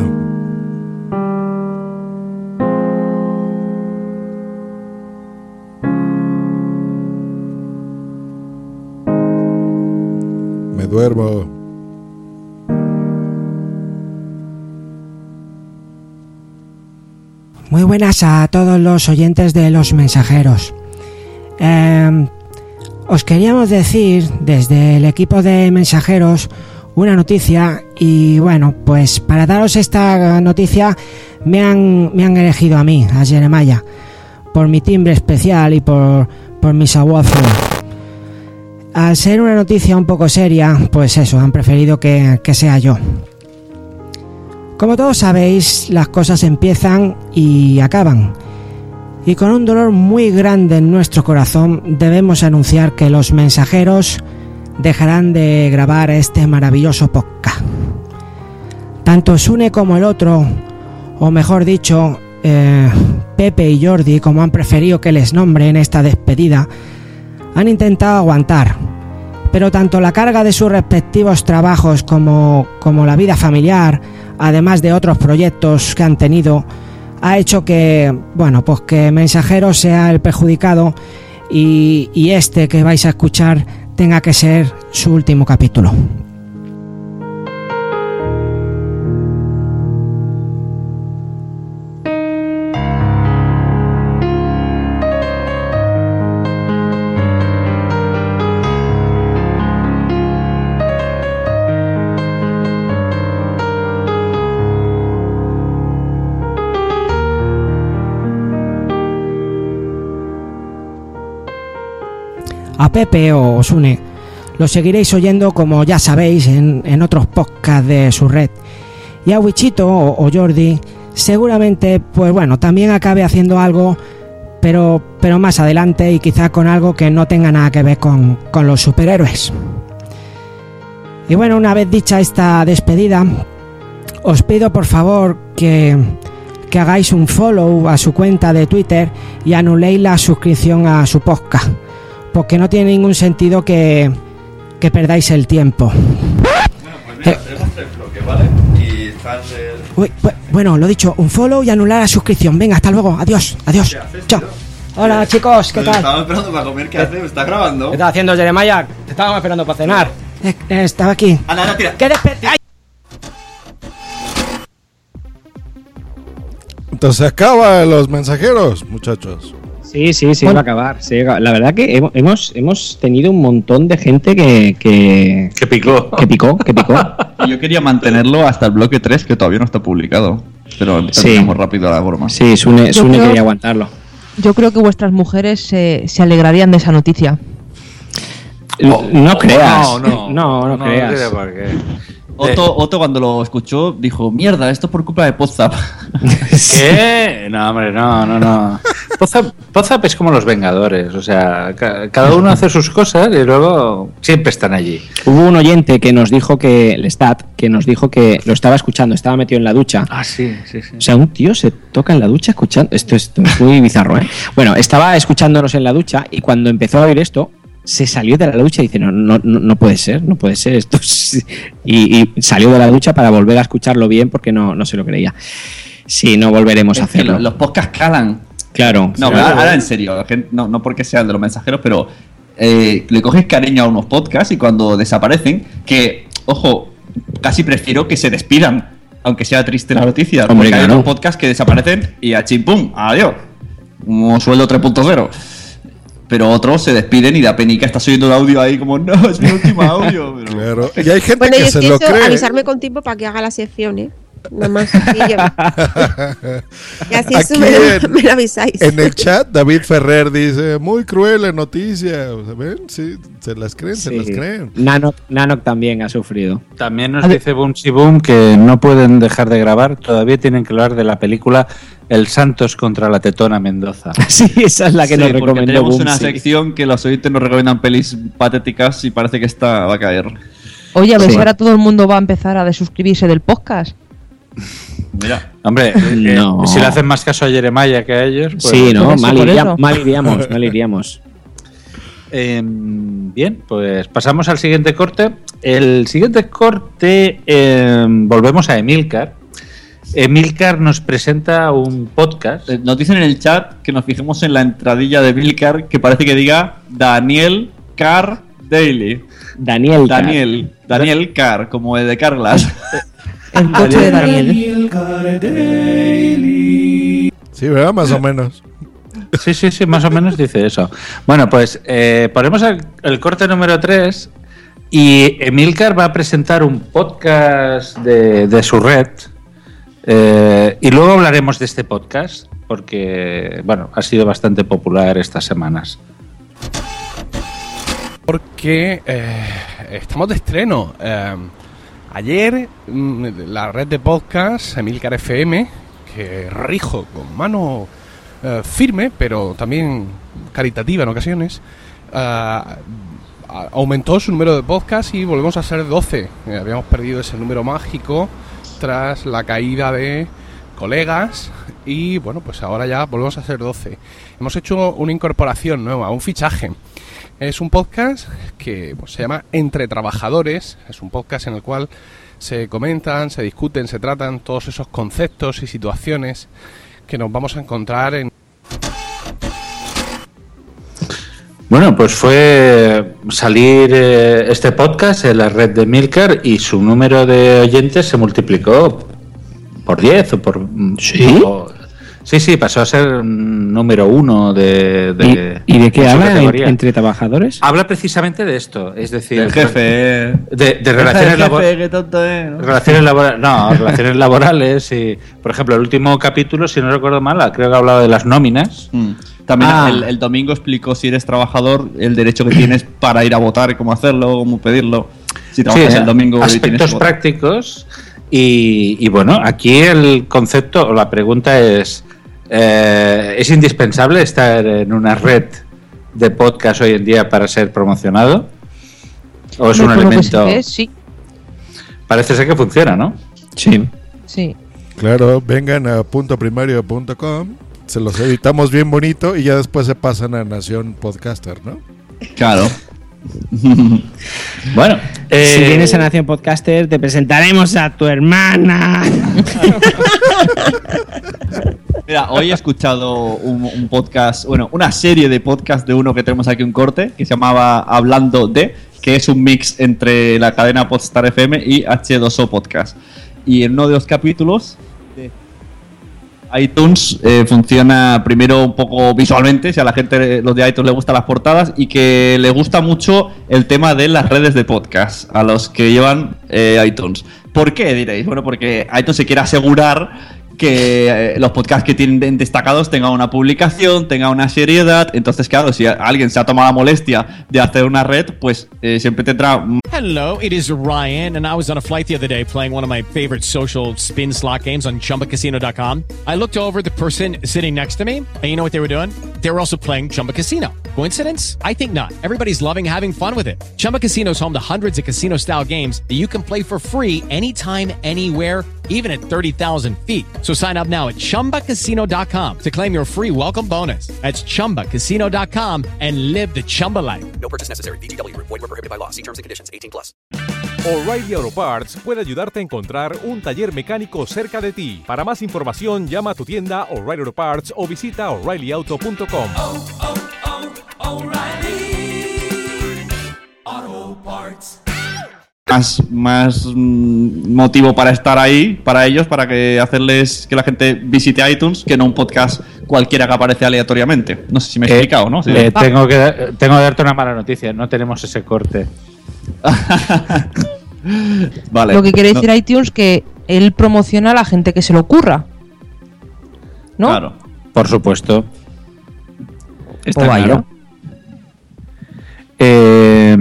Me duermo. Muy buenas a todos los oyentes de los mensajeros. Eh, os queríamos decir desde el equipo de mensajeros una noticia y bueno, pues para daros esta noticia me han, me han elegido a mí, a Jeremiah, por mi timbre especial y por, por mi. Al ser una noticia un poco seria, pues eso, han preferido que, sea yo. Como todos sabéis, las cosas empiezan y acaban. Y con un dolor muy grande en nuestro corazón debemos anunciar que los mensajeros dejarán de grabar este maravilloso podcast. Tanto Sune como el otro, o mejor dicho, eh, Pepe y Jordi, como han preferido que les nombre en esta despedida, han intentado aguantar. Pero tanto la carga de sus respectivos trabajos como, como la vida familiar, además de otros proyectos que han tenido, ha hecho que, bueno, pues que Mensajero sea el perjudicado y, y este que vais a escuchar tenga que ser su último capítulo. Pepe o Osune lo seguiréis oyendo como ya sabéis en, en otros podcasts de su red. Y a Wichito o, o Jordi seguramente pues bueno también acabe haciendo algo pero, pero más adelante y quizá con algo que no tenga nada que ver con, con los superhéroes. Y bueno, una vez dicha esta despedida, os pido por favor que, que hagáis un follow a su cuenta de Twitter y anuléis la suscripción a su podcast, porque no tiene ningún sentido que, que perdáis el tiempo. Eh, Y están uy, bu- bueno, lo dicho, un follow y anular la suscripción. Venga, hasta luego. Adiós, adiós. Chao. Hola chicos, ¿qué tal? Estaba esperando para comer, ¿qué haces? ¿Me estás grabando? ¿Qué estás haciendo, Jeremiah? Te estábamos esperando para cenar. Eh, eh, estaba aquí. Anda, anda, tira. ¿Qué. Entonces acaba los mensajeros, muchachos. Sí, sí, sí, va a acabar. sí, la verdad que hemo- hemos, hemos tenido un montón de gente que, que, Que picó. que picó, que picó. Y yo quería mantenerlo hasta el bloque 3, que todavía no está publicado. Pero Sí. terminamos rápido la broma. Sí, Sune, Sune creo- quería aguantarlo. Yo creo que vuestras mujeres se, se alegrarían de esa noticia. no creas. No, no, no, no creas. tiene por qué. Otto, Otto cuando lo escuchó dijo, mierda, esto es por culpa de Podzap. ¿Qué? No, hombre, no, no, no. Pozap, Pozap es como los Vengadores, o sea, ca- cada uno hace sus cosas y luego siempre están allí. Hubo un oyente que nos dijo que, el Stat, que nos dijo que lo estaba escuchando, estaba metido en la ducha. Ah, sí, sí, sí. O sea, un tío se toca en la ducha escuchando. Esto es muy bizarro, ¿eh? Bueno, estaba escuchándonos en la ducha y cuando empezó a oír esto, se salió de la ducha y dice: No, no, no, puede ser, no puede ser esto. es-". Y, y salió de la ducha para volver a escucharlo bien porque no, no se lo creía. Sí, no volveremos a Es hacerlo. lo- los podcasts calan. Claro. No, Sí. pero ahora en serio, no, no porque sean de los mensajeros, pero eh, le coges cariño a unos podcasts y cuando desaparecen, que, ojo, casi prefiero que se despidan, aunque sea triste la noticia, Hombre, porque hay otros podcasts que desaparecen y a chimpum, adiós, como sueldo 3.0. Pero otros se despiden y da penica, estás oyendo el audio ahí como, no, es mi último audio. pero- Claro. Y hay gente Bueno, que es se que lo cree. avisarme con tiempo para que haga la sección, ¿eh? Nada más. Y, así eso me, lo- en- me lo avisáis. En el chat, David Ferrer dice: Muy cruel la noticia. ¿Ven? Sí, se las creen, se las creen. Nanok, Nanok también ha sufrido. También nos dice Boom Si Boom que no pueden dejar de grabar, todavía tienen que hablar de la película El Santos contra la Tetona Mendoza. Sí, esa es la que Sí, nos recomendó tenemos Boom, una sí. sección que los oyentes nos recomiendan pelis patéticas y parece que esta va a caer. Oye, a ver si ahora todo el mundo va a empezar a desuscribirse del podcast. Mira. Hombre, eh, No. si le hacen más caso a Jeremiah que a ellos, pues. sí, ¿no? Mal, iría- mal iríamos, mal iríamos. Em, bien, pues pasamos al siguiente corte. El siguiente corte, em, volvemos a Emilcar. Emilcar nos presenta un podcast. Eh, Nos dicen en el chat que nos fijemos en la entradilla de Bilcar que parece que diga Daniel Car Daily. Daniel Carr. Daniel. Daniel Car, como el de Carglass. El coche de Daniel. Sí, ¿verdad? Más o menos. Sí, sí, sí, más o menos dice eso. Bueno, pues eh, ponemos el, el corte número 3 y Emilcar va a presentar un podcast de, de su red eh, y luego hablaremos de este podcast porque, bueno, ha sido bastante popular estas semanas. Porque eh, estamos de estreno. Eh, ayer mm, la red de podcast Emilcar FM, que rijo con mano eh, firme, pero también caritativa en ocasiones, a- aumentó su número de podcast y volvemos a ser 12. Eh, habíamos perdido ese número mágico tras la caída de colegas y bueno, pues ahora ya volvemos a ser 12. Hemos hecho una incorporación nueva, un fichaje. Es un podcast que pues, se llama Entre Trabajadores. Es un podcast en el cual se comentan, se discuten, se tratan todos esos conceptos y situaciones que nos vamos a encontrar en Bueno, pues fue salir eh, este podcast en la red de Milcar y su número de oyentes se multiplicó por 10 o por... ¿Sí? o- sí, sí, pasó a ser mm, número uno de... de- ¿Y, y de qué habla en- entre trabajadores? Habla precisamente de esto, es decir... El jefe. De, de relaciones laborales. qué tonto es, ¿no? Relaciones laborales, no, relaciones laborales y, por ejemplo, el último capítulo, si no recuerdo mal, creo que ha hablado de las nóminas. Mm. También Ah. el, el domingo explicó si eres trabajador el derecho que tienes para ir a votar y cómo hacerlo, cómo pedirlo. Si trabajas Sí, el domingo aspectos prácticos y, y bueno, aquí el concepto o la pregunta es, eh, ¿es indispensable estar en una red de podcast hoy en día para ser promocionado? ¿O es un que elemento...? ve, sí, Parece ser que funciona, ¿no? Sí. sí. Claro, vengan a puntoprimario.com, se los editamos bien bonito y ya después se pasan a Nación Podcaster, ¿no? Claro. bueno, eh, Si vienes a Nación Podcaster, te presentaremos a tu hermana. Mira, hoy he escuchado un, podcast, bueno, una serie de podcasts de uno que tenemos aquí un corte, que se llamaba Hablando de, que es un mix entre la cadena Podstar FM y H2O Podcast. Y en uno de los capítulos de iTunes eh, funciona primero un poco visualmente, si a la gente, los de iTunes le gustan las portadas, y que le gusta mucho el tema de las redes de podcast a los que llevan eh, iTunes. ¿Por qué diréis? Bueno, porque iTunes se quiere asegurar que eh, los podcasts que tienen destacados tengan una publicación, tengan una seriedad. Entonces, claro, si alguien se ha tomado la molestia de hacer una red, pues eh, siempre tendrá Hello, it is Ryan, and I was on a flight the other day playing one of my favorite social spin slot games on chumbacasino.com. I looked over the person sitting next to me, and you know what they were doing? They were also playing Chumba Casino. Coincidence? I think not. Everybody's loving having fun with it. Chumba Casino is home to hundreds of casino style games that you can play for free anytime, anywhere, even at 30,000 feet. So sign up now at chumbacasino.com to claim your free welcome bonus. That's chumbacasino.com and live the Chumba life. No purchase necessary. VGW Group. Void were prohibited by law. See terms and conditions. 18 plus. O'Reilly Auto Parts puede ayudarte a encontrar un taller mecánico cerca de ti. Para más información, llama a tu tienda O'Reilly Auto Parts o visita oreillyauto.com. más, más mm, motivo para estar ahí para ellos, para que hacerles que la gente visite iTunes, que no un podcast cualquiera que aparece aleatoriamente. No sé si me he explicado, ¿no? Sí. Eh, tengo, que, tengo que darte una mala noticia, no tenemos ese corte. Vale. Lo que quiere No, decir iTunes que él promociona a la gente que se lo ocurra. ¿No? Claro. Por supuesto. Está Pues claro. Eh,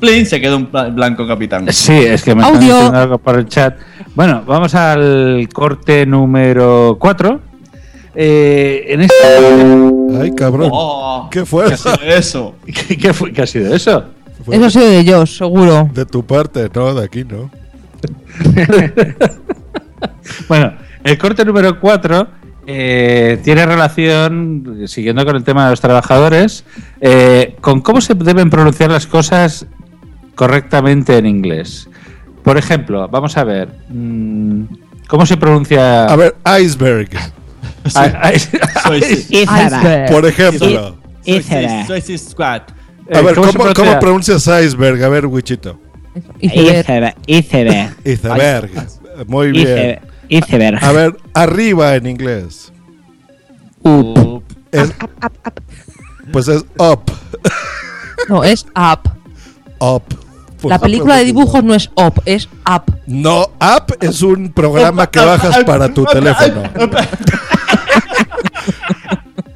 Plin se quedó un blanco capitán. sí, es que me están Audio. diciendo algo por el chat. Bueno, vamos al corte número 4. Eh, en este. Ay, cabrón. Oh, ¿Qué fue ¿qué ha sido eso? ¿Qué, qué fue- qué ha sido eso? Fue Eso ha sido de ellos, seguro. De tu parte, no, de aquí no. bueno, el corte número 4 tiene relación, siguiendo con el tema de los trabajadores, eh, con cómo se deben pronunciar las cosas correctamente en inglés. Por ejemplo, vamos a ver. mm, ¿Cómo se pronuncia? A ver, iceberg. Ice- Iceberg. Por ejemplo. Iceberg. Soy Squad. A ver, Eh, ¿cómo pronuncias iceberg? A ver, Wichito. Iceberg. Iceberg. Iceberg. Muy bien. Iceberg. Iceberg. A ver, arriba en inglés. Up. Es- pues es up. No, es Up. Up. La favor, película de no. dibujos no es Up, es Up. No, Up es un programa que bajas para tu teléfono.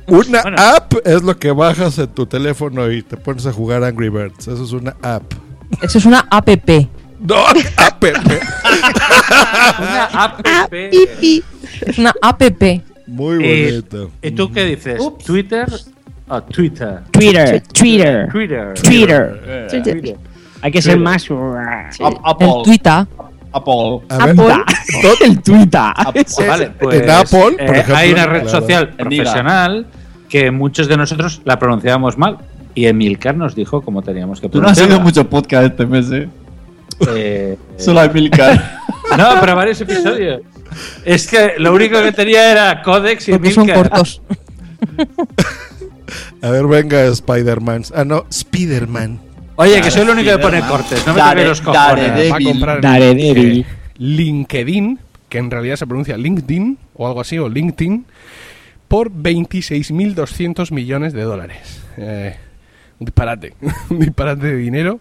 Una app es lo que bajas en tu teléfono y te pones a jugar Angry Birds. Eso es una app. Eso es una app. No, app. Una app. Es una app. Muy Eh, bonito. ¿Y tú qué dices? ¿Twitter o Twitter? Twitter. Twitter. Twitter. Twitter. Twitter. Hay que ser más. El Twitter. Apple. A ver, El Twitter. Vale, pues, en Apple, por eh, ejemplo, hay una red social profesional que muchos de nosotros la pronunciábamos mal. Y Emilcar nos dijo cómo teníamos que Tú no has pronunciarla. oído mucho podcast este mes, ¿eh? Eh, Solo a Emilcar. no, pero varios episodios. Es que lo único que tenía era Codex y Porque son Emilcar. cortos. A ver, venga, Spider-Man. Ah, no, Spider-Man. Oye, que soy el único que pone cortes. No me Dare- toquéis los cojones. Va a comprar eh, LinkedIn, que en realidad se pronuncia LinkedIn o algo así, o LinkedIn, por 26.200 millones de dólares. Eh, un disparate, un disparate de dinero.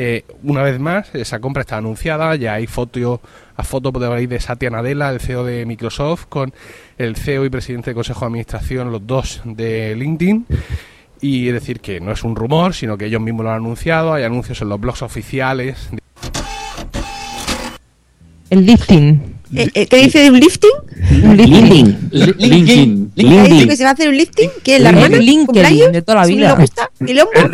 Eh, una vez más, esa compra está anunciada, ya hay foto, a foto por ahí de Satya Nadella, el CEO de Microsoft, con el CEO y presidente del Consejo de Administración, los dos de LinkedIn. Y es decir, que no es un rumor, sino que ellos mismos lo han anunciado, hay anuncios en los blogs oficiales El lifting. Eh, eh, ¿Qué dice de un lifting? Un lifting. LinkedIn. ¿Ha dicho que se va a hacer un lifting? ¿Qué? ¿La Link- hermana? LinkedIn, de toda la ¿Su vida. gusta? ¿El hombro?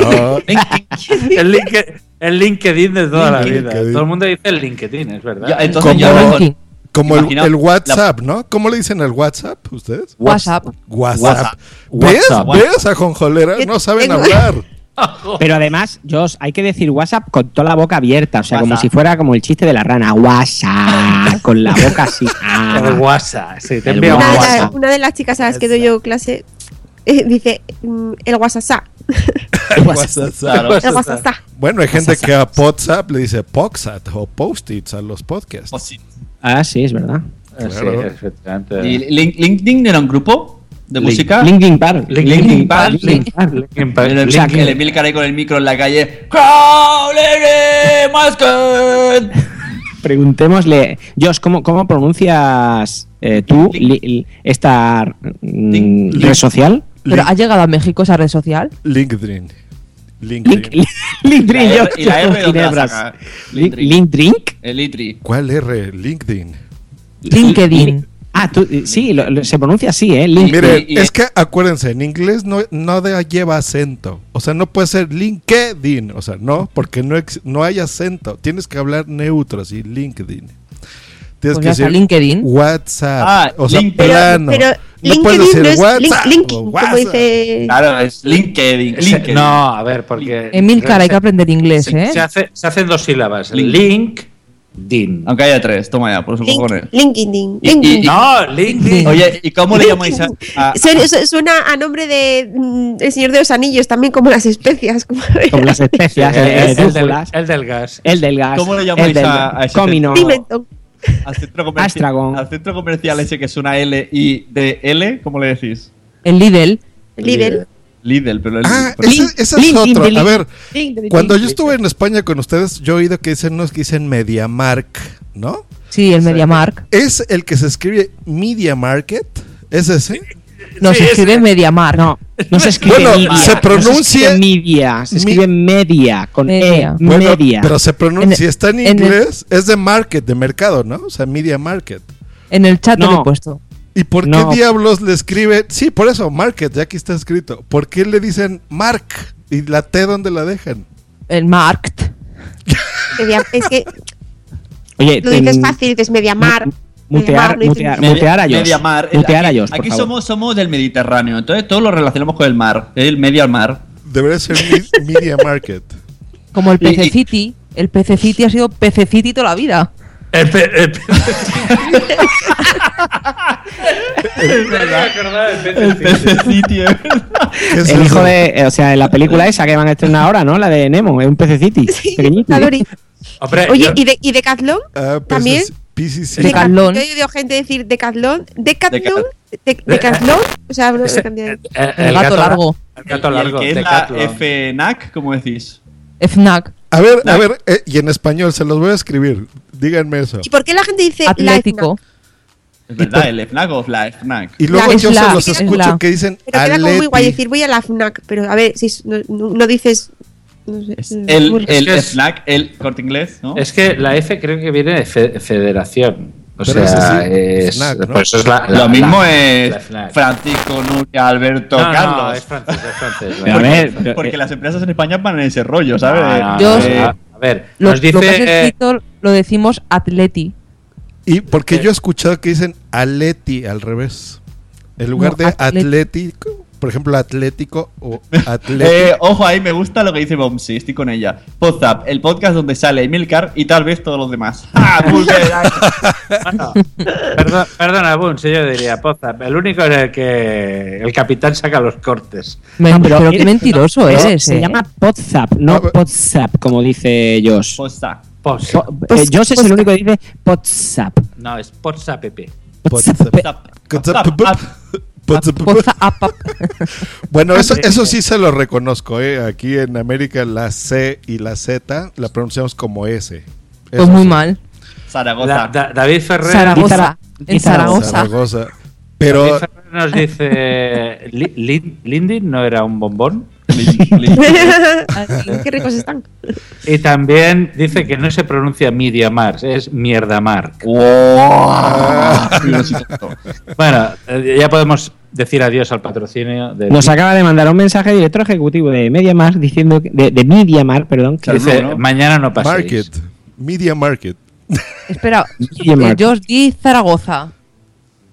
No, El, Linke- el LinkedIn de toda la vida. LinkedIn. Todo el mundo dice el LinkedIn, es verdad. Ya, entonces LinkedIn. Como el, WhatsApp, ¿no? ¿Cómo le dicen el WhatsApp ustedes? WhatsApp. WhatsApp. ¿Ves? WhatsApp. ¿Ves a Jonjolera? No saben hablar. Pero además, Josh, hay que decir WhatsApp con toda la boca abierta. O sea, como si fuera como el chiste de la rana. WhatsApp. Con la boca así. Ah. El WhatsApp. Sí, te El Una de, WhatsApp. las, una de las chicas a las que doy yo clase eh, dice mm, el WhatsApp. Bueno, hay gente que a WhatsApp le dice Poxat o Post-its a los podcasts. Ah, sí, es verdad. Sí, Claro. efectivamente. ¿Y Link- LinkedIn era un grupo de música? LinkedIn Park. Linkin Park. Linkin Park. El, Emilcar ahí con el micro en la calle. ¡Crowley! Preguntémosle, Josh, ¿cómo, cómo pronuncias eh, tú li- li- esta mm, red social? Pero ha llegado a México esa red social. LinkedIn. Link, LinkedIn. link, Y la R- y la R, con ¿dónde la ginebras. saca? Link, Link- link drink. El Itri. ¿Cuál R? LinkedIn. LinkedIn. Ah, tú, sí, lo- lo- se pronuncia así, ¿eh? Link- Miren, y- y- es que acuérdense, en inglés no, no de- lleva acento. O sea, no puede ser LinkedIn. O sea, no, porque no, ex- no hay acento. Tienes que hablar neutro, así, LinkedIn. Tienes Pues que decir LinkedIn. WhatsApp. Ah, o sea, link- Pero, plano. pero no puedes LinkedIn decir no es link, WhatsApp como dice. Claro, es LinkedIn. LinkedIn. No, a ver, porque. Emilcar, hay que aprender inglés, se, ¿eh? se hace- se hacen dos sílabas. Link. LinkedIn. Aunque haya tres, toma ya, por sus Link. LinkedIn. LinkedIn. No, LinkedIn. Oye, ¿y cómo le llamáis a.? a- Suena, su- suena a nombre de mm, El Señor de los Anillos, también como las especias. Como Como las especias, el, eh, el del, brújulas, el del gas. el del gas. ¿Cómo le el llamáis del a- a ese comino. Pimentón. Al, centro comercial, Astragon. al centro comercial ese que es una L y de L, ¿cómo le decís? El Lidl. Lidl. Lidl, pero el. Ah, ese, ese es otro. A ver, cuando yo estuve en España con ustedes, yo he oído que dicen unos que dicen MediaMark, ¿no? Sí, el MediaMark. ¿Es el que se escribe Media Market? ¿Es ese? No, Sí, se escribe MediaMark. No, no se escribe Bueno, media. se no pronuncia- escribe media, se escribe media con Media. E, Bueno, media. pero se pronuncia, En- si está en en el- inglés, es de market, de mercado, ¿no? O sea, Media Market. En el chat No. lo he puesto. ¿Y por No. qué diablos le escribe? Sí, por eso, market, ya aquí está escrito. ¿Por qué le dicen mark? ¿Y la T dónde la dejan? El Markt. Media- Es que Oye, Lo dices fácil, dices Mediamar. Mutear, mutear, a. Media mar. Mutear a por aquí favor. somos, somos del Mediterráneo, entonces todo lo relacionamos con el mar. El media mar. Debería ser mi- Media Market. Como el Y- y- pececiti. El pececiti ha sido pececiti toda la vida. El pe- el pe- El pececito, El hijo de. eh, O sea, en la película esa que van a estrenar ahora, ¿no? La de Nemo, es un pececiti. pequeñito. Hombre, Oye, yo- ¿y, de, ¿y Decathlon? Ah, También. PCC. Decathlon. Yo he oído gente decir Decathlon. Decathlon. de- Decathlon. O sea, cambia de- eh, El gato largo. El gato el largo. que es la Decathlon. FNAC, ¿cómo decís? FNAC. A ver, a ver, eh, y en español se los voy a escribir. Díganme eso. ¿Y por qué la gente dice Atlético. Es verdad, el FNAC o la FNAC. Y luego La- yo se los es escucho que dicen Pero queda como muy guay decir voy a la FNAC. Pero a ver, si es- no, no- no dices. No sé, Es el, el es- FNAC, el corte inglés, ¿no? Es que la F creo que viene de fe- federación. O Pero sea, es, FNAC, ¿no? pues eso es la, la- Lo mismo la- es. Francisco, Nuria, Alberto, No, no, Carlos. es francés, es francés. Pero a ver, pero- Porque las empresas en España van en ese rollo, ¿sabes? No, no, Yo- no, Eh, a, ver, Lo, nos lo que has dice. eh, lo decimos atleti. Y porque yo he escuchado que dicen Aleti al revés. En lugar No, de Atleti. Atlético, por ejemplo, Atlético o Eh, Atlético. ojo ahí, me gusta lo que dice Bomsi, estoy con ella. Podzap, el podcast donde sale Emilcar y tal vez todos los demás. ¡Ah, bueno, perdón, perdona, Buns, yo diría Pozap, el único en el que el capitán saca los cortes. Men- No, pero, pero- qué mentiroso No, eres. Se eh. llama Podzap, no A ver. Podzap, como dice Josh. Podzap. Pos. Po- eh, Josh es el único que dice Podzap. No, es Potsap, Pepe. Bueno, eso, eso sí se lo reconozco, ¿eh? Aquí en América la C y la Z la pronunciamos como S. Pues Eso muy sí. mal. Zaragoza. La- Da- David Ferrer. Zaragoza. Zara- En y Zaragoza. Pero David Ferrer nos dice. Li- Lin- Lindin no era un bombón. Qué ricos están. Y también dice que no se pronuncia Media Mars, es Mierda Mar. Bueno, eh, ya podemos decir adiós al patrocinio de. Nos acaba de mandar un mensaje director ejecutivo de MediaMar diciendo que- de, de MediaMar, perdón, que Dice, ¿no? mañana no paséis. Market. Media Market. Espera, Media eh, Market. Josh di Zaragoza.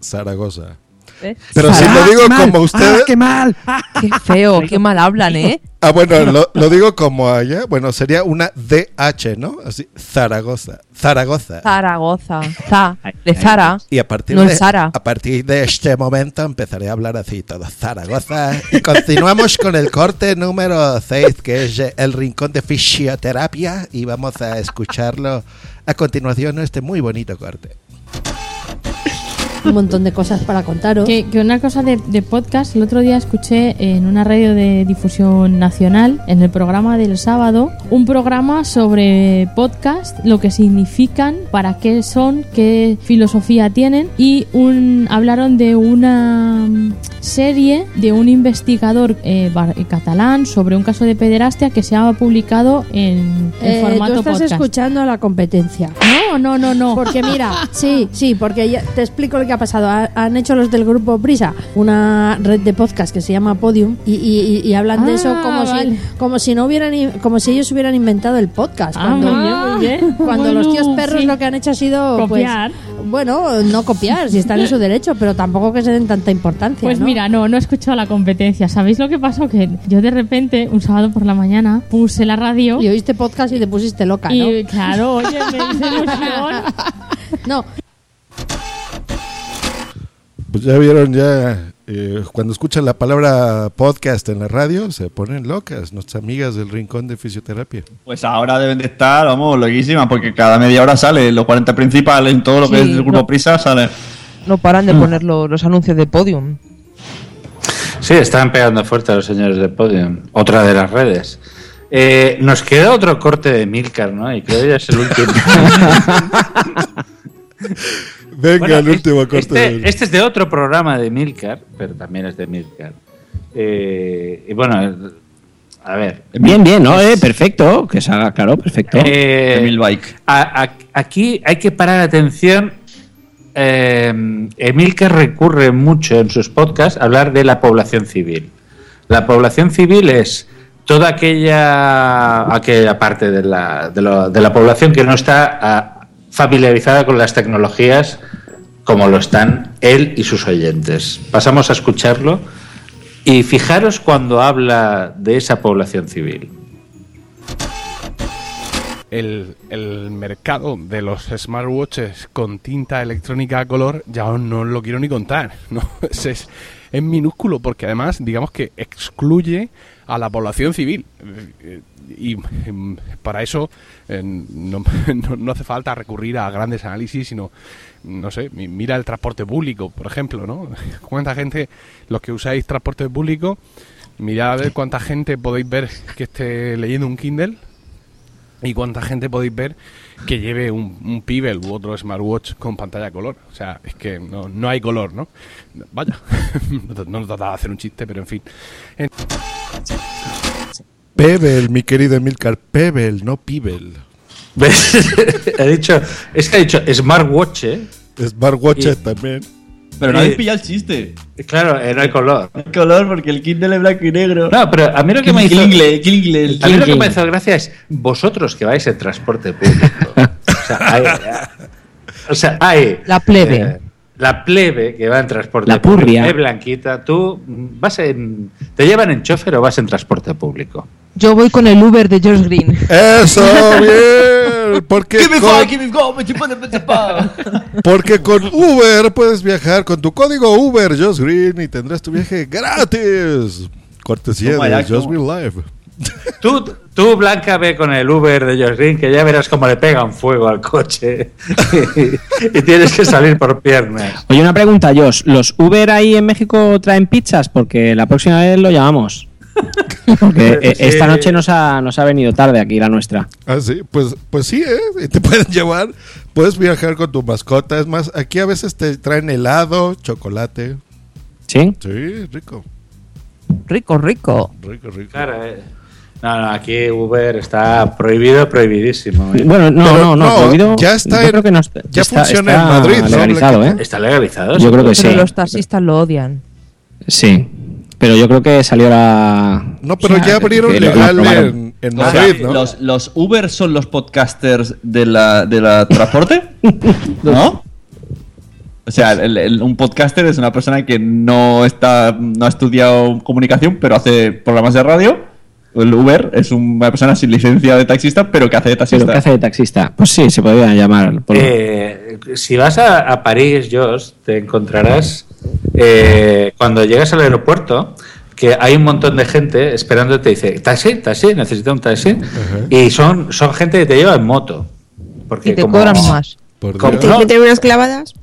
Zaragoza. ¿Eh? Pero si lo digo como ustedes. ¡Qué mal! ¡Qué feo! ¡Qué mal hablan, eh! Ah, bueno, lo, lo digo como allá. Bueno, sería una DH, ¿no? Así, Zaragoza. Zaragoza. Zaragoza. Za. De Zara. Y a partir, No de, Sara. a partir de este momento empezaré a hablar así todo. Zaragoza. Y continuamos con el corte número 6, que es el rincón de fisioterapia. Y vamos a escucharlo a continuación, este muy bonito corte. Un montón de cosas para contaros. Que, que una cosa de, de podcast, el otro día escuché en una radio de difusión nacional, en el programa del sábado, un programa sobre podcast, lo que significan, para qué son, qué filosofía tienen, y un hablaron de una mm, serie de un investigador eh, bar- eh, catalán sobre un caso de pederastia que se ha publicado en, en Eh, formato tú estás podcast. escuchando a la competencia. No, no, no, no. Porque mira, sí, sí, porque ya te explico lo que ha pasado. Ha- han hecho los del grupo Prisa una red de podcast que se llama Podium y, y- y- y hablan de eso Ah, como vale. si como si no hubieran como si ellos hubieran inventado el podcast. Ah, cuando cuando los tíos perros sí. lo que han hecho ha sido pues, Copiar. Bueno, no copiar, si están en su derecho, pero tampoco que se den tanta importancia. Pues ¿no? mira, no, no he escuchado la competencia. ¿Sabéis lo que pasó? Que yo de repente, un sábado por la mañana, puse la radio. Y oíste podcast y te pusiste loca, ¿no? Y claro, oye, me hizo ilusión. No, Pues ya vieron, ya eh, cuando escuchan la palabra podcast en la radio, se ponen locas nuestras amigas del rincón de fisioterapia. Pues ahora deben de estar, vamos, loquísimas, porque cada media hora sale los 40 principales, en todo lo que Sí, es el grupo no. Prisa sale. No paran de Mm. poner lo- los anuncios de podium. Sí, están pegando fuerte a los señores del Podium. Otra de las redes. Eh, nos queda otro corte de Milcar, ¿no? Y creo que ya es el último. Venga, Bueno, el último este, corte. del- este es de otro programa de Milcar, pero también es de Milcar. Eh, y bueno, a ver. Bien, bien, ¿no? Eh, perfecto. Que salga, claro, perfecto. Eh, a- a- aquí hay que parar atención. Eh, Emilcar recurre mucho en sus podcasts a hablar de la población civil. La población civil es toda aquella, aquella parte de la, de, lo- de la población que no está familiarizada con las tecnologías como lo están él y sus oyentes. Pasamos a escucharlo y fijaros cuando habla de esa población civil. El, mercado de los smartwatches con tinta electrónica a color ya no lo quiero ni contar. ¿no? Es minúsculo porque además digamos que excluye a la población civil. Y em, para eso eh, no, hace falta recurrir a grandes análisis, sino, no sé, mi- mira el transporte público, por ejemplo, ¿no? ¿Cuánta gente, los que usáis transporte público, mirad a ver cuánta gente podéis ver que esté leyendo un Kindle y cuánta gente podéis ver que lleve un, un Pebble u otro smartwatch con pantalla color. O sea, es que no, no hay color, ¿no? Vaya, no no nos trataba de hacer un chiste, pero en fin. En- Pebble, mi querido Emilcar, Pebble, no Pibel. ¿Ves? ha dicho, es que ha dicho smartwatch, ¿eh? Smartwatch Y- también. Pero Eh, nadie pilla el chiste. Claro, eh, no hay color. El color porque el Kindle es blanco y negro. No, pero a mí lo que me hizo, a mí lo que me hizo gracia es vosotros que vais en transporte público. o sea, hay, o sea, hay La plebe. eh, la plebe que va en transporte La público. purria. Es blanquita. Tú vas en. ¿Te llevan en chofer o vas en transporte público? Yo voy con el Uber de George Green. Eso, bien. Porque Give me con, five, give me go, me chupa de pesepa. porque con Uber puedes viajar con tu código Uber Just Green y tendrás tu viaje gratis. Cortesía de toma. Green Live. Tú, tú, Blanca, ve con el Uber de George Green que ya verás cómo le pegan fuego al coche y, tienes que salir por piernas. Oye, una pregunta, Josh. ¿Los Uber ahí en México traen pizzas? Porque la próxima vez lo llamamos. Porque eh, Sí. esta noche nos ha, nos ha venido tarde aquí la nuestra. Ah, sí, pues, pues sí, ¿eh? Te pueden llevar, puedes viajar con tu mascota. Es más, aquí a veces te traen helado, chocolate. ¿Sí? Sí, rico. Rico, rico. Rico, rico. Claro, eh. No, no, aquí Uber está prohibido, prohibidísimo. ¿eh? Bueno, no, Pero no, no, no, prohibido. ya está yo creo que no está- ya está- funciona está en Madrid, ¿no, legalizado, ¿eh? ¿Está legalizado? Yo creo que Pero sí. los taxistas lo odian. Sí. Pero yo creo que salió la. No, pero o sea, ya abrieron que legal en, en O sea, Madrid, ¿no? los, los Uber son los podcasters de la, de la transporte, ¿no? O sea, el- el- un podcaster es una persona que no está no ha estudiado comunicación, pero hace programas de radio. El Uber es una persona sin licencia de taxista, pero que hace de Pero taxista. ¿qué hace de taxista? Pues sí, se podría llamar. por- Eh, si vas a, a París, Josh, te encontrarás eh, cuando llegas al aeropuerto que hay un montón de gente esperándote dice, taxi, taxi, necesito un taxi. Y son, son gente que te lleva en moto. Porque Y te como- cobran más. Por como- Dios. Te meten unas clavadas.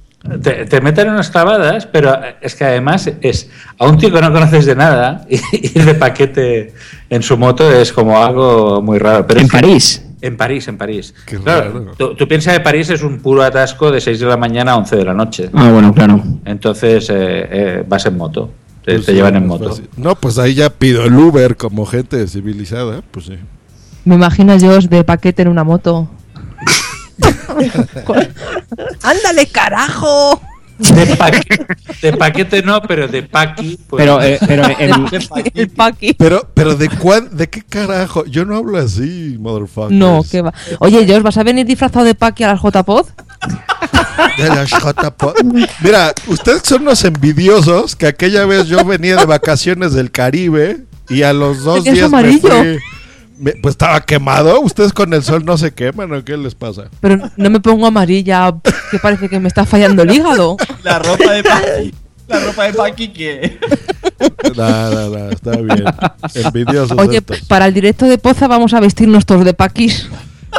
te, te meten unas clavadas, pero es que además es a un tío que no conoces de nada ir de paquete en su moto es como algo muy raro. Pero en París. En París, en París. Qué Claro, raro. tú, tú piensas que París es un puro atasco de 6 de la mañana a 11 de la noche. Ah, bueno, claro. Entonces eh, eh, vas en moto. Te, Pues te sí, llevan en moto. fácil. No, pues ahí ya pido el Uber como gente civilizada, pues sí. Me imagino yo de paquete en una moto. ¡Ándale, carajo! De paquete, de paquete no, pero de paqui. pues- Pero, eh, pero El paqui. Pero, pero ¿de cuán, de qué carajo? Yo no hablo así, motherfucker. No, que va. Oye, Josh, ¿vas a venir disfrazado de paqui a las JPod? De las JPod. Mira, ustedes son unos envidiosos que aquella vez yo venía de vacaciones del Caribe y a los dos días me amarillo. fui- me- pues estaba quemado. Ustedes con el sol no se queman o qué les pasa. Pero no me pongo amarilla, que parece que me está fallando el hígado. La ropa de Paqui. La ropa de Paqui que. Nada, nada, está bien. Envidiosos Oye, estos. para el directo de Poza vamos a vestirnos todos de paquis.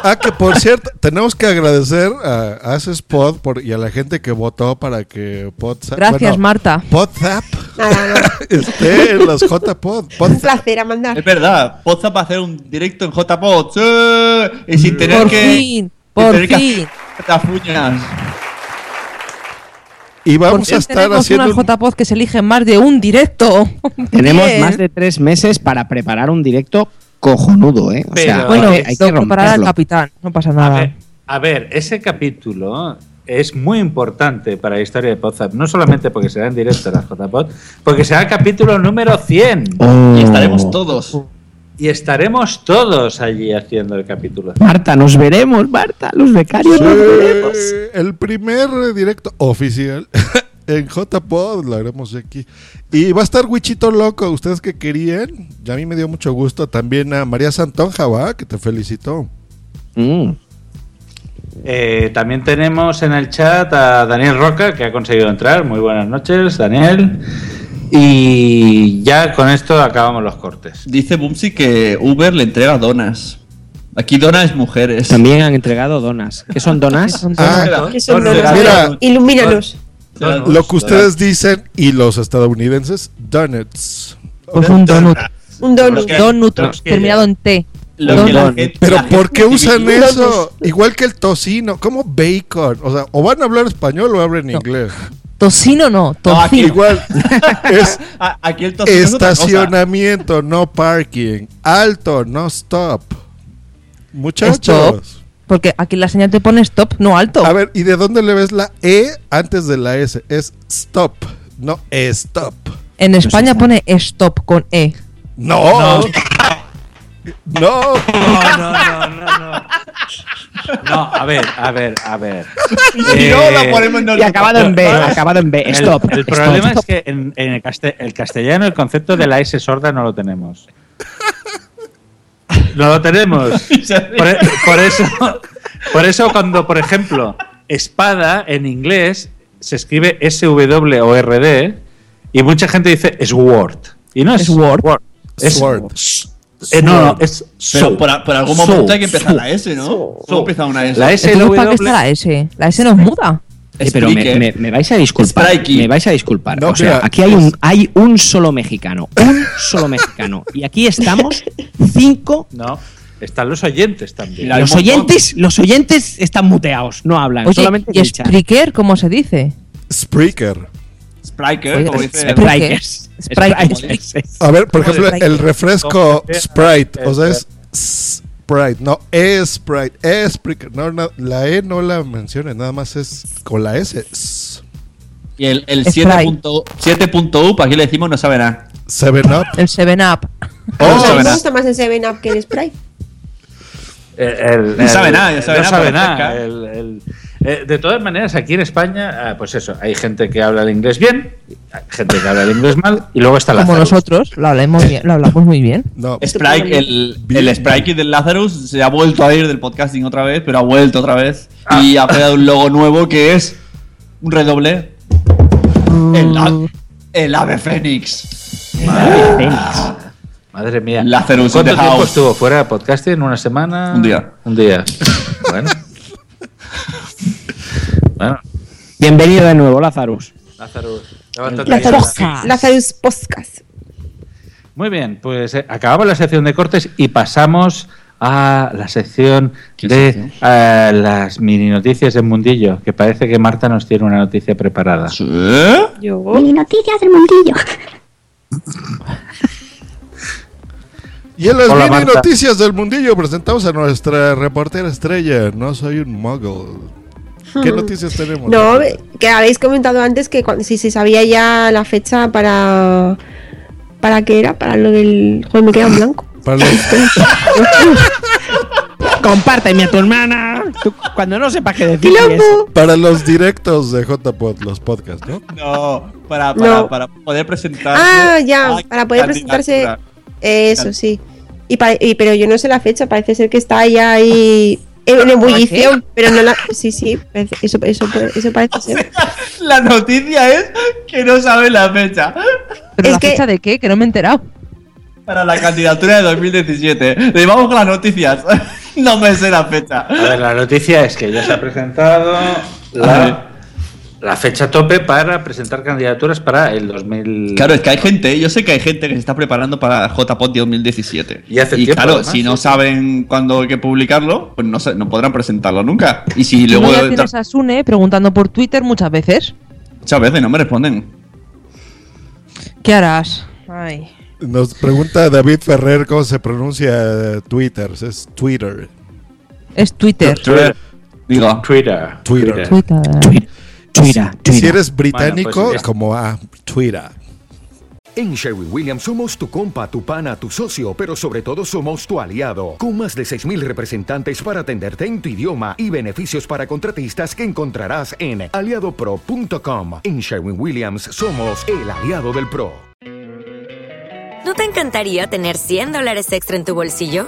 Ah, que por cierto, tenemos que agradecer a, a ese spot por, y a la gente que votó para que Podzap, Gracias, bueno, Marta. Podzap Nada, no. esté en los JPod. Un Podzap. placer, Amanda. Es verdad, Poza para hacer un directo en JPod. ¡Sí! Y sin tener Por que. fin, por tener fin. hacer las uñas. Y Por vamos a estar tenemos haciendo. una un- JPod que se elige más de un directo. tenemos más de tres meses para preparar un directo cojonudo, ¿eh? O Pero- sea, Bueno, hay que, hay que romperlo. capitán, no pasa A nada. ver, a ver, ese capítulo es muy importante para la historia de Podzap, no solamente porque será en directo las JPod, porque será el capítulo número 100. Oh. Y estaremos todos. Y estaremos todos allí haciendo el capítulo. Marta, nos veremos, Marta. Los becarios nos veremos. El primer directo oficial en JPod lo haremos aquí. Y va a estar Wichito Loco, ustedes que querían. Ya a mí me dio mucho gusto. También a María Santonja, ¿va? Que te felicitó. Eh, también tenemos en el chat a Daniel Roca, que ha conseguido entrar. Muy buenas noches, Daniel. Y ya con esto acabamos los cortes. Dice Bumsy que Uber le entrega donas. Aquí donas mujeres. También han entregado donas. ¿Qué son donas? Ah, ¿Qué son donas? mira. Ilumínanos. Lo que ustedes dicen y los estadounidenses, donuts. Pues un donut. Un donut. Donut, terminado en T. Gente- Pero ¿por qué usan eso? Igual que el tocino, como bacon. O sea, o van a hablar español o hablan inglés. Tocino no, No, aquí tocino. Igual es Aquí el tocino estacionamiento, no parking. Alto, no stop. Muchachos. Stop. Porque aquí la señal te pone stop, no alto. A ver, ¿y de dónde le ves la E antes de la S? Es stop, no stop. En España pone stop con E. No. No. No, no, no, no, no. No, a ver, a ver, a ver. Y no la ponemos en Y acabado en B, no, acabado en B. El, Stop. el problema stop. es que en, el castellano el concepto de la S sorda no lo tenemos. No lo tenemos. Por, e- por eso, por eso cuando, por ejemplo, espada en inglés se escribe S-W-O-R-D y mucha gente dice sword. Y no es Sword. Es Sword. Eh, no, no, es Pero sword. por, algún Sword. momento hay que empezar la S, ¿no? Solo empieza una S. La S y Entonces, la ¿para qué está W. la S? La S no es muda. Eh, pero me, me- me vais a disculpar. Sprikey. Me vais a disculpar. No, o sea, mira, aquí hay un, hay un solo mexicano. Un solo mexicano. Y aquí estamos cinco. No, están los oyentes también. Los oyentes, los oyentes están muteados, no hablan. Oye, solamente ¿y. Spreaker cómo se dice? Spreaker. Spriker, como dice. Sprikers. Sprikers. Sprikers. A ver, por ¿Cómo ejemplo, el refresco. Sprite, o sea, es Sprite, no, es Sprite, es Spreaker. No, no, la E no la menciones, nada más es con la S. Y el, el Sprite. 7.up, aquí le decimos no sabe nada. Seven Up. El 7-Up. Oh, a mí sabe me gusta más el 7-Up que el Sprite. El- el- No sabe el- nada, ya sabe no nada, sabe nada. El- el- eh, de todas maneras, aquí en España, ah, pues eso, hay gente que habla el inglés bien, hay gente que habla el inglés mal, y luego está la Como nosotros, lo hablamos, bien, lo hablamos muy bien. No, Sprite, el, el Sprite del Lazarus se ha vuelto a ir del podcasting otra vez, pero ha vuelto otra vez. Ah. Y ha creado un logo nuevo que es un redoble. El, a- el ave fénix. Madre mía. Lazarus ¿Cuánto tiempo house. estuvo fuera de podcasting? ¿Una semana? Un día. Un día. bueno. Bueno, Bienvenido de nuevo, Lazarus. Lazarus, Lazarus. Lazarus Podcast. Muy bien, pues eh, acabamos la sección de cortes y pasamos a la sección ¿Qué de sección? eh, las mini noticias del mundillo, que parece que Marta nos tiene una noticia preparada. Yo. Mini noticias del mundillo. Y en las Hola, mini Marta. noticias del mundillo presentamos a nuestra reportera estrella. No soy un muggle. ¿Qué noticias tenemos? No, que habéis comentado antes que cuando, si se sabía ya la fecha para. ¿Para qué era? Para lo del. Joder, me queda en blanco. Para los- Compárteme a tu hermana. Tú, cuando no sepas qué ¡Qué decir. para los directos de JPod, los podcasts, ¿no? No, para, para, No. para poder presentarse. Ah, ya, para poder presentarse. Eso, sí. Y, pare- y- pero yo no sé la fecha, parece ser que está ya ahí en ebullición, pero no la. Sí, sí, parece- eso, eso, eso parece ser. La noticia es que no sabe la fecha. ¿Pero Es la que- fecha de qué? Que no me he enterado. Para la candidatura de 2017. Le vamos con las noticias. No me sé la fecha. A ver, la noticia es que ya se ha presentado la, la fecha tope para presentar candidaturas para el 2000. Claro, es que hay gente, yo sé que hay gente que se está preparando para JPOT 2017. Y hace tiempo, claro, además, si no sí. saben cuándo hay que publicarlo, pues no, no podrán presentarlo nunca. Y si Luego tienes a Sune preguntando por Twitter muchas veces. Muchas veces no me responden. ¿Qué harás? Ay. Nos pregunta David Ferrer cómo se pronuncia Twitter. Es Twitter. Es Twitter. Twitter. Digo. Twitter. Twitter. Twitter. Twitter, Si Twitter. eres británico, Bueno, pues, como a Twitter. En Sherwin Williams somos tu compa, tu pana, tu socio, pero sobre todo somos tu aliado, con más de 6.000 representantes para atenderte en tu idioma y beneficios para contratistas que encontrarás en aliadopro.com. En Sherwin Williams somos el aliado del PRO. ¿No te encantaría tener 100 dólares extra en tu bolsillo?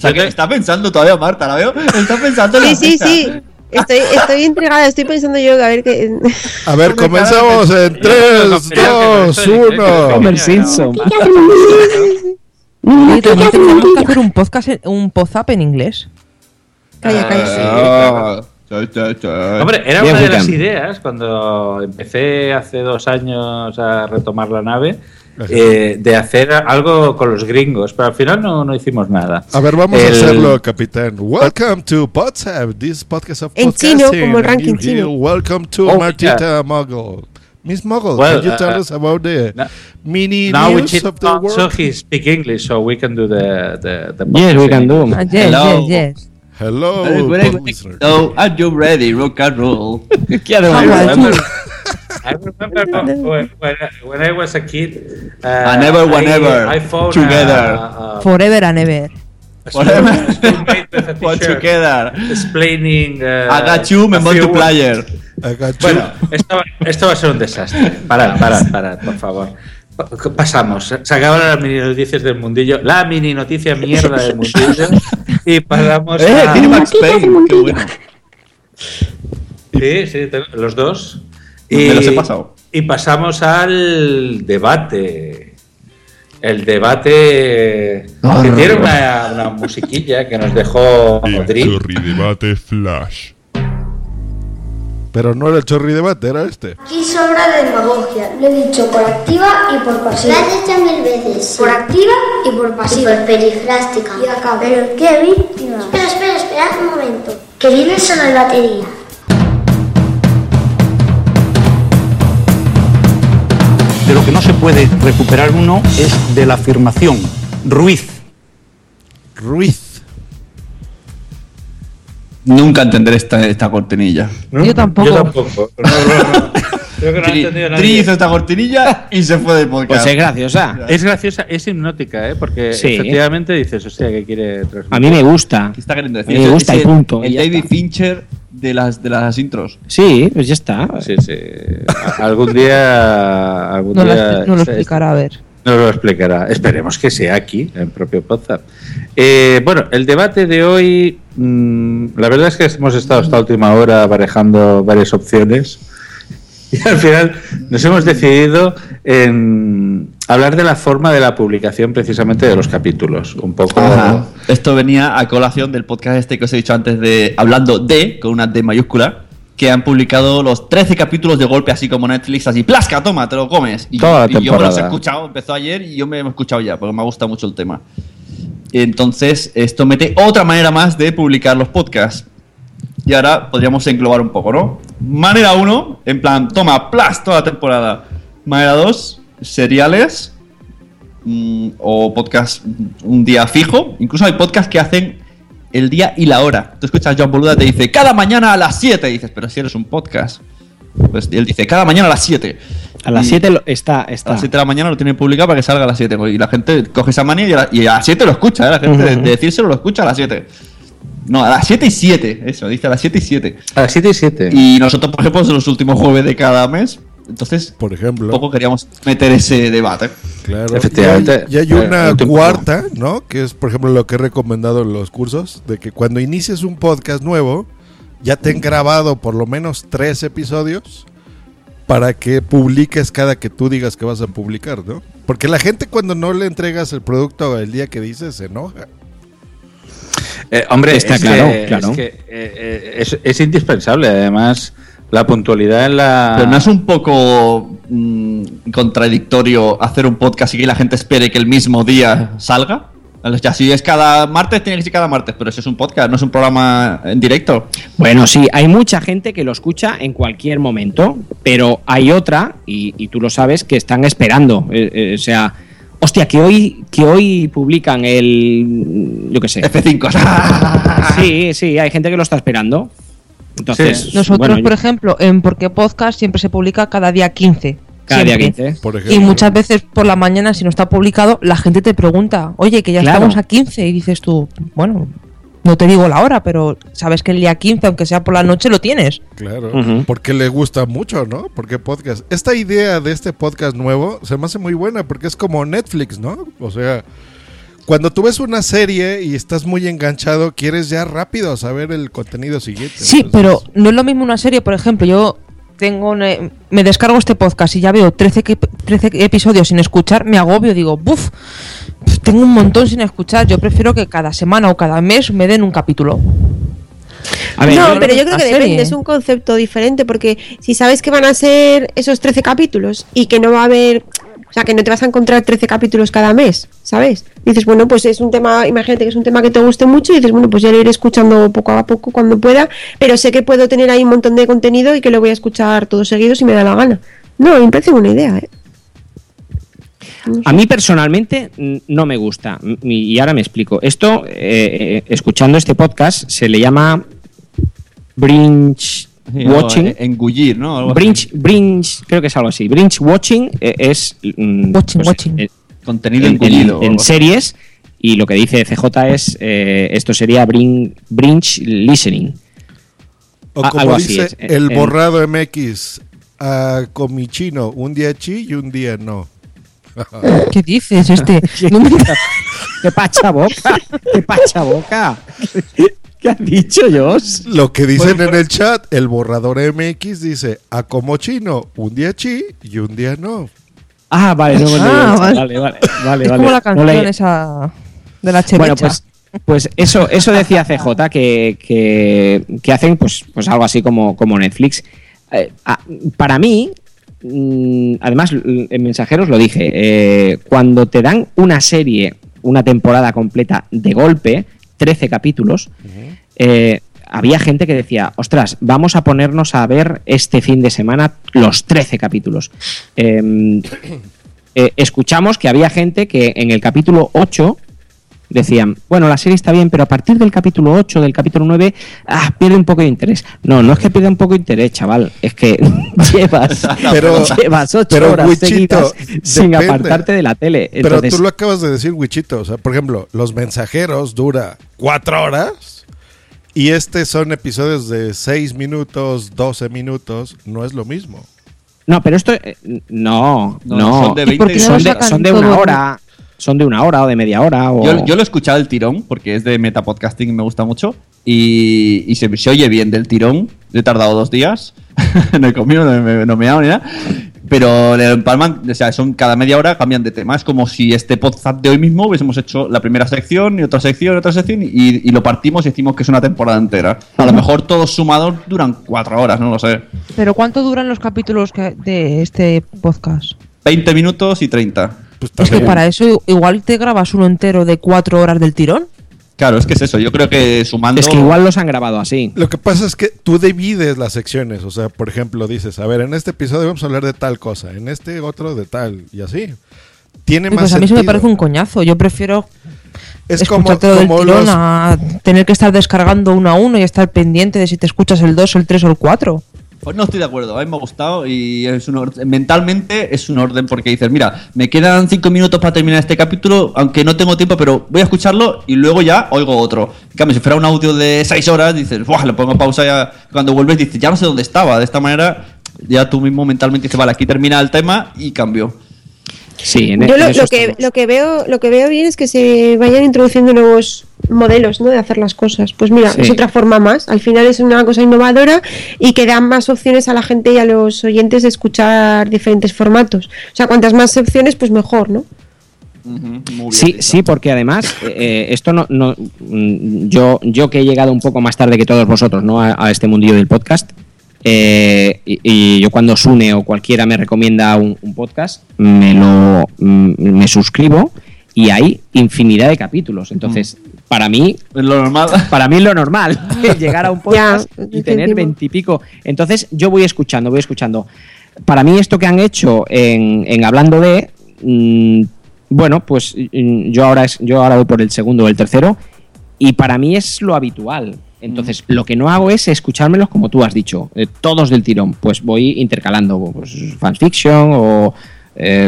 O sea, que está pensando todavía Marta, ¿la veo? Está pensando en Sí, la sí, pizza. sí. Estoy, estoy intrigada, estoy pensando yo a ver qué. A ver, comenzamos en 3, 2, 1. Homer Simpson. También que hacer un podcast, en- un post-up en inglés. Calla, Ah, cha, cha. Hombre, era una de las ideas cuando empecé hace dos años a retomar la nave eh, de hacer algo con los gringos, pero al final no, no hicimos nada. A ver, vamos a El- hacerlo, capitán. Welcome to Podsap, this podcast of En chino, podcasting. como el ranking chino. Welcome to Oh, Martita Muggle. Miss Muggle, Well, can you tell uh, us about the no- mini Now we news cheat of the not, so world? he speak English, so we can do the the, the Yes, we can do. Ah, yes, Hello. yes, yes. Hello. So, are you ready? Rock and roll. ¿Qué hace How I remember? I when, when, I was a kid. Uh, And never, I- whenever, I found together. A, a, Forever and ever. t-shirt together? Explaining. Uh, I got you, me multiplier. I got you. Bueno, esto, va- esto va a ser un desastre. Parad, parad, parad, por favor. Pa- Pasamos. Se acaban las mini noticias del mundillo. La mini noticia mierda del mundillo. Y pasamos Eh, a. tiene Max Payne. Qué bueno. Sí, sí, los dos. Me los he pasado. y pasamos al debate. El debate que tiene una, una musiquilla que nos dejó Drift. debate flash. Pero no era el chorri debate, era este. Aquí sobra la demagogia. Lo he dicho por activa y por pasiva. Lo has dicho mil veces. Por activa y por pasiva. Y por perifrástica. Y acá. Pero qué víctima. Espera, espera, espera un momento. Que viene solo el batería. De lo que no se puede recuperar uno es de la afirmación. Ruiz. Ruiz. Nunca entenderé esta, esta cortinilla. Yo tampoco. Yo tampoco. No, no, que no Tri, entendido Tri hizo esta cortinilla y se fue del podcast. Pues es graciosa. Es graciosa, es hipnótica, ¿eh? Porque Sí. efectivamente dices, hostia, que quiere transmitir. A mí me gusta. ¿Qué está queriendo A decir? mí me gusta y el- punto. El y David está. Fincher de las, de las intros. Sí, pues ya está. Sí, sí. Algún día. Algún No lo, día no lo este- explicará, a ver. Nos lo explicará. Esperemos que sea aquí, en el propio WhatsApp. Eh, bueno, el debate de hoy, mm, la verdad es que hemos estado esta última hora barajando varias opciones y al final nos hemos decidido en hablar de la forma de la publicación precisamente de los capítulos. Un poco... Ajá. Esto venía a colación del podcast este que os he dicho antes de Hablando de, con una D mayúscula, que han publicado los 13 capítulos de golpe, así como Netflix, así, ¡plasca, toma, te lo comes! Y, Toda la y yo me los he escuchado, empezó ayer y yo me he escuchado ya, porque me gusta mucho el tema. Entonces, esto mete otra manera más de publicar los podcasts. Y ahora podríamos englobar un poco, ¿no? Manera 1, en plan, toma, plas, toda la temporada. Manera 2, seriales mm, o podcast un día fijo. Incluso hay podcasts que hacen el día y la hora. Tú escuchas a John Boluda te dice, cada mañana a las 7. Y dices, pero si eres un podcast. Pues él dice, cada mañana a las 7. A las Y 7 lo- está, A está. las 7 de la mañana lo tienen publicado para que salga a las 7. Y la gente coge esa manía y a, la- y a las 7 lo escucha. ¿eh? La gente de, Ujú. de decírselo lo escucha a las 7. No, a las 7 y 7. Eso, dice a las 7 y 7. A las 7 y 7. Y nosotros, por ejemplo, son los últimos jueves de cada mes. Entonces, Por ejemplo. un poco queríamos meter ese debate. Claro. Efectivamente. Y hay, y hay Eh, una cuarta, ¿no? Que es, por ejemplo, lo que he recomendado en los cursos, de que cuando inicies un podcast nuevo, ya te han grabado por lo menos tres episodios para que publiques cada que tú digas que vas a publicar, ¿no? Porque la gente cuando no le entregas el producto el día que dices se enoja. Eh, hombre, Está es claro, que, claro. es, que, eh, eh, es- es indispensable. Además, la puntualidad en la. Pero no es un poco mm, contradictorio hacer un podcast y que la gente espere que el mismo día salga? O sea, si es cada martes, tiene que ser cada martes, pero eso es un podcast, no es un programa en directo. Bueno, sí, hay mucha gente que lo escucha en cualquier momento, pero hay otra, y, y tú lo sabes, que están esperando. Eh, eh, o sea, hostia, que hoy, que hoy publican el. Yo qué sé. F5. sí, sí, hay gente que lo está esperando. Entonces, Nosotros, bueno, yo- por ejemplo, en Porque Podcast siempre se publica cada día 15. Cada día siempre. 15. Por Y ejemplo. muchas veces por la mañana, si no está publicado, la gente te pregunta, oye, que ya Claro. estamos a 15. Y dices tú, bueno, no te digo la hora, pero sabes que el día 15, aunque sea por la noche, lo tienes. Claro, porque le gusta mucho, ¿no? Porque podcast. Esta idea de este podcast nuevo se me hace muy buena porque es como Netflix, ¿no? O sea, cuando tú ves una serie y estás muy enganchado, quieres ya rápido saber el contenido siguiente. Sí, pero no es lo mismo una serie, por ejemplo, yo tengo una- me descargo este podcast y ya veo 13, que- 13 episodios sin escuchar, me agobio, digo, buf, tengo un montón sin escuchar, yo prefiero que cada semana o cada mes me den un capítulo. no, pero yo creo que serie. depende, es un concepto diferente, porque si sabes que van a ser esos 13 capítulos y que no va a haber, o sea, que no te vas a encontrar 13 capítulos cada mes, ¿sabes? Dices, bueno, pues es un tema, imagínate que es un tema que te guste mucho y dices, bueno, pues ya lo iré escuchando poco a poco cuando pueda, pero sé que puedo tener ahí un montón de contenido y que lo voy a escuchar todo seguido si me da la gana. No, me parece buena idea, ¿eh? A mí personalmente mm, no me gusta. Mm, Y ahora me explico. Esto, eh, eh, escuchando este podcast, se le llama Brinch Sí, no, Watching. eh, engullir, ¿no? Así. Brinch, Brinch, creo que es algo así. Brinch Watching eh, es. mm, pues, eh, Contenido en, engullido. en- en series. Y lo que dice CJ es. eh, esto sería Brin, Brinch Listening. O como algo así dice es, eh, el en- borrado MX, a comichino, un día sí y un día no. ¿Qué dices, este? ¿Qué pacha boca? ¿Qué pacha boca? ¿Qué has dicho, Jos? Lo que dicen en el chat, el borrador MX dice, a como chino, un día sí y un día no. Ah, vale, no Ah, vale. vale, vale, vale, es vale. como la No canción esa de la chevecha. Bueno, pues, pues eso, eso decía CJ, que, que, que hacen pues, pues algo así como, como Netflix. Eh, ah, para mí, mm, además en Mensajeros lo dije, eh, cuando te dan una serie, una temporada completa de golpe, 13 capítulos, eh, había gente que decía, ostras, vamos a ponernos a ver este fin de semana los 13 capítulos. Em, eh, escuchamos que había gente que en el capítulo 8 decían, bueno, la serie está bien, pero a partir del capítulo 8, del capítulo 9, ah, pierde un poco de interés. No, no es que pierda un poco de interés, chaval, es que llevas, Pero- llevas 8 pero, horas Wichito, seguidas sin depende. apartarte de la tele. Pero tú lo acabas de decir, Wichito. O sea, por ejemplo, Los Mensajeros dura cuatro horas y este son episodios de seis minutos, 12 minutos. No es lo mismo. No, pero esto, eh, no, No, no, son de 20 porque son, de, son de una hora, son de una hora o de media hora. O... Yo, yo lo he escuchado el tirón, porque es de Metapodcasting y me gusta mucho. Y, y se, se oye bien del tirón. He tardado dos días. no he comido, no me, no me he dado ni nada. Pero le empalman, o sea, son cada media hora cambian de tema. Es como si este podcast de hoy mismo hubiésemos hecho la primera sección y otra sección y otra sección y, y lo partimos y decimos que es una temporada entera. A lo mejor todos sumados duran cuatro horas, no lo sé. Pero ¿cuánto duran los capítulos que- de este podcast? 20 minutos y 30. Es que para eso igual te grabas uno entero de cuatro horas del tirón. Claro, es que es eso. Yo creo que sumando. Es que igual los han grabado así. Lo que pasa es que tú divides las secciones. O sea, por ejemplo, dices, a ver, en este episodio vamos a hablar de tal cosa, en este otro de tal, y así. Tiene más Pues a mí se me sentido. parece un coñazo. Yo prefiero Es como, escuchártelo del como tirón los- a tener que estar descargando uno a uno y estar pendiente de si te escuchas el 2, el 3 o el 4. Pues no estoy de acuerdo, a mí me ha gustado y es un or- mentalmente es un orden porque dices, mira, me quedan cinco minutos para terminar este capítulo, aunque no tengo tiempo, pero voy a escucharlo y luego ya oigo otro. En cambio, si fuera un audio de seis horas, dices, Buah, le pongo pausa ya. Cuando vuelves dices, ya no sé dónde estaba. De esta manera, ya tú mismo mentalmente dices, vale, aquí termina el tema y cambio. Sí, Yo lo, lo que, lo que veo lo que veo bien es que se vayan introduciendo nuevos modelos ¿no? de hacer las cosas. Pues mira, Sí. es otra forma más. Al final es una cosa innovadora y que da más opciones a la gente y a los oyentes de escuchar diferentes formatos. O sea, cuantas más opciones, pues mejor, ¿no? Sí, sí, porque además eh, esto no, no mm, yo yo que he llegado un poco más tarde que todos vosotros, ¿no? A, a este mundillo del podcast. Eh, y, y yo cuando Sune o cualquiera me recomienda un, un podcast, me lo mm, me suscribo y hay infinidad de capítulos. Entonces, para mí lo normal. Para mí es lo normal llegar a un podcast y tener veintipico. Entonces, yo voy escuchando, voy escuchando. Para mí esto que han hecho en, en hablando de mm, bueno, pues mm, yo ahora es, yo ahora voy por el segundo o el tercero y para mí es lo habitual. Entonces, lo que no hago es escuchármelos como tú has dicho, eh, todos del tirón. Pues voy intercalando pues, fanfiction o eh,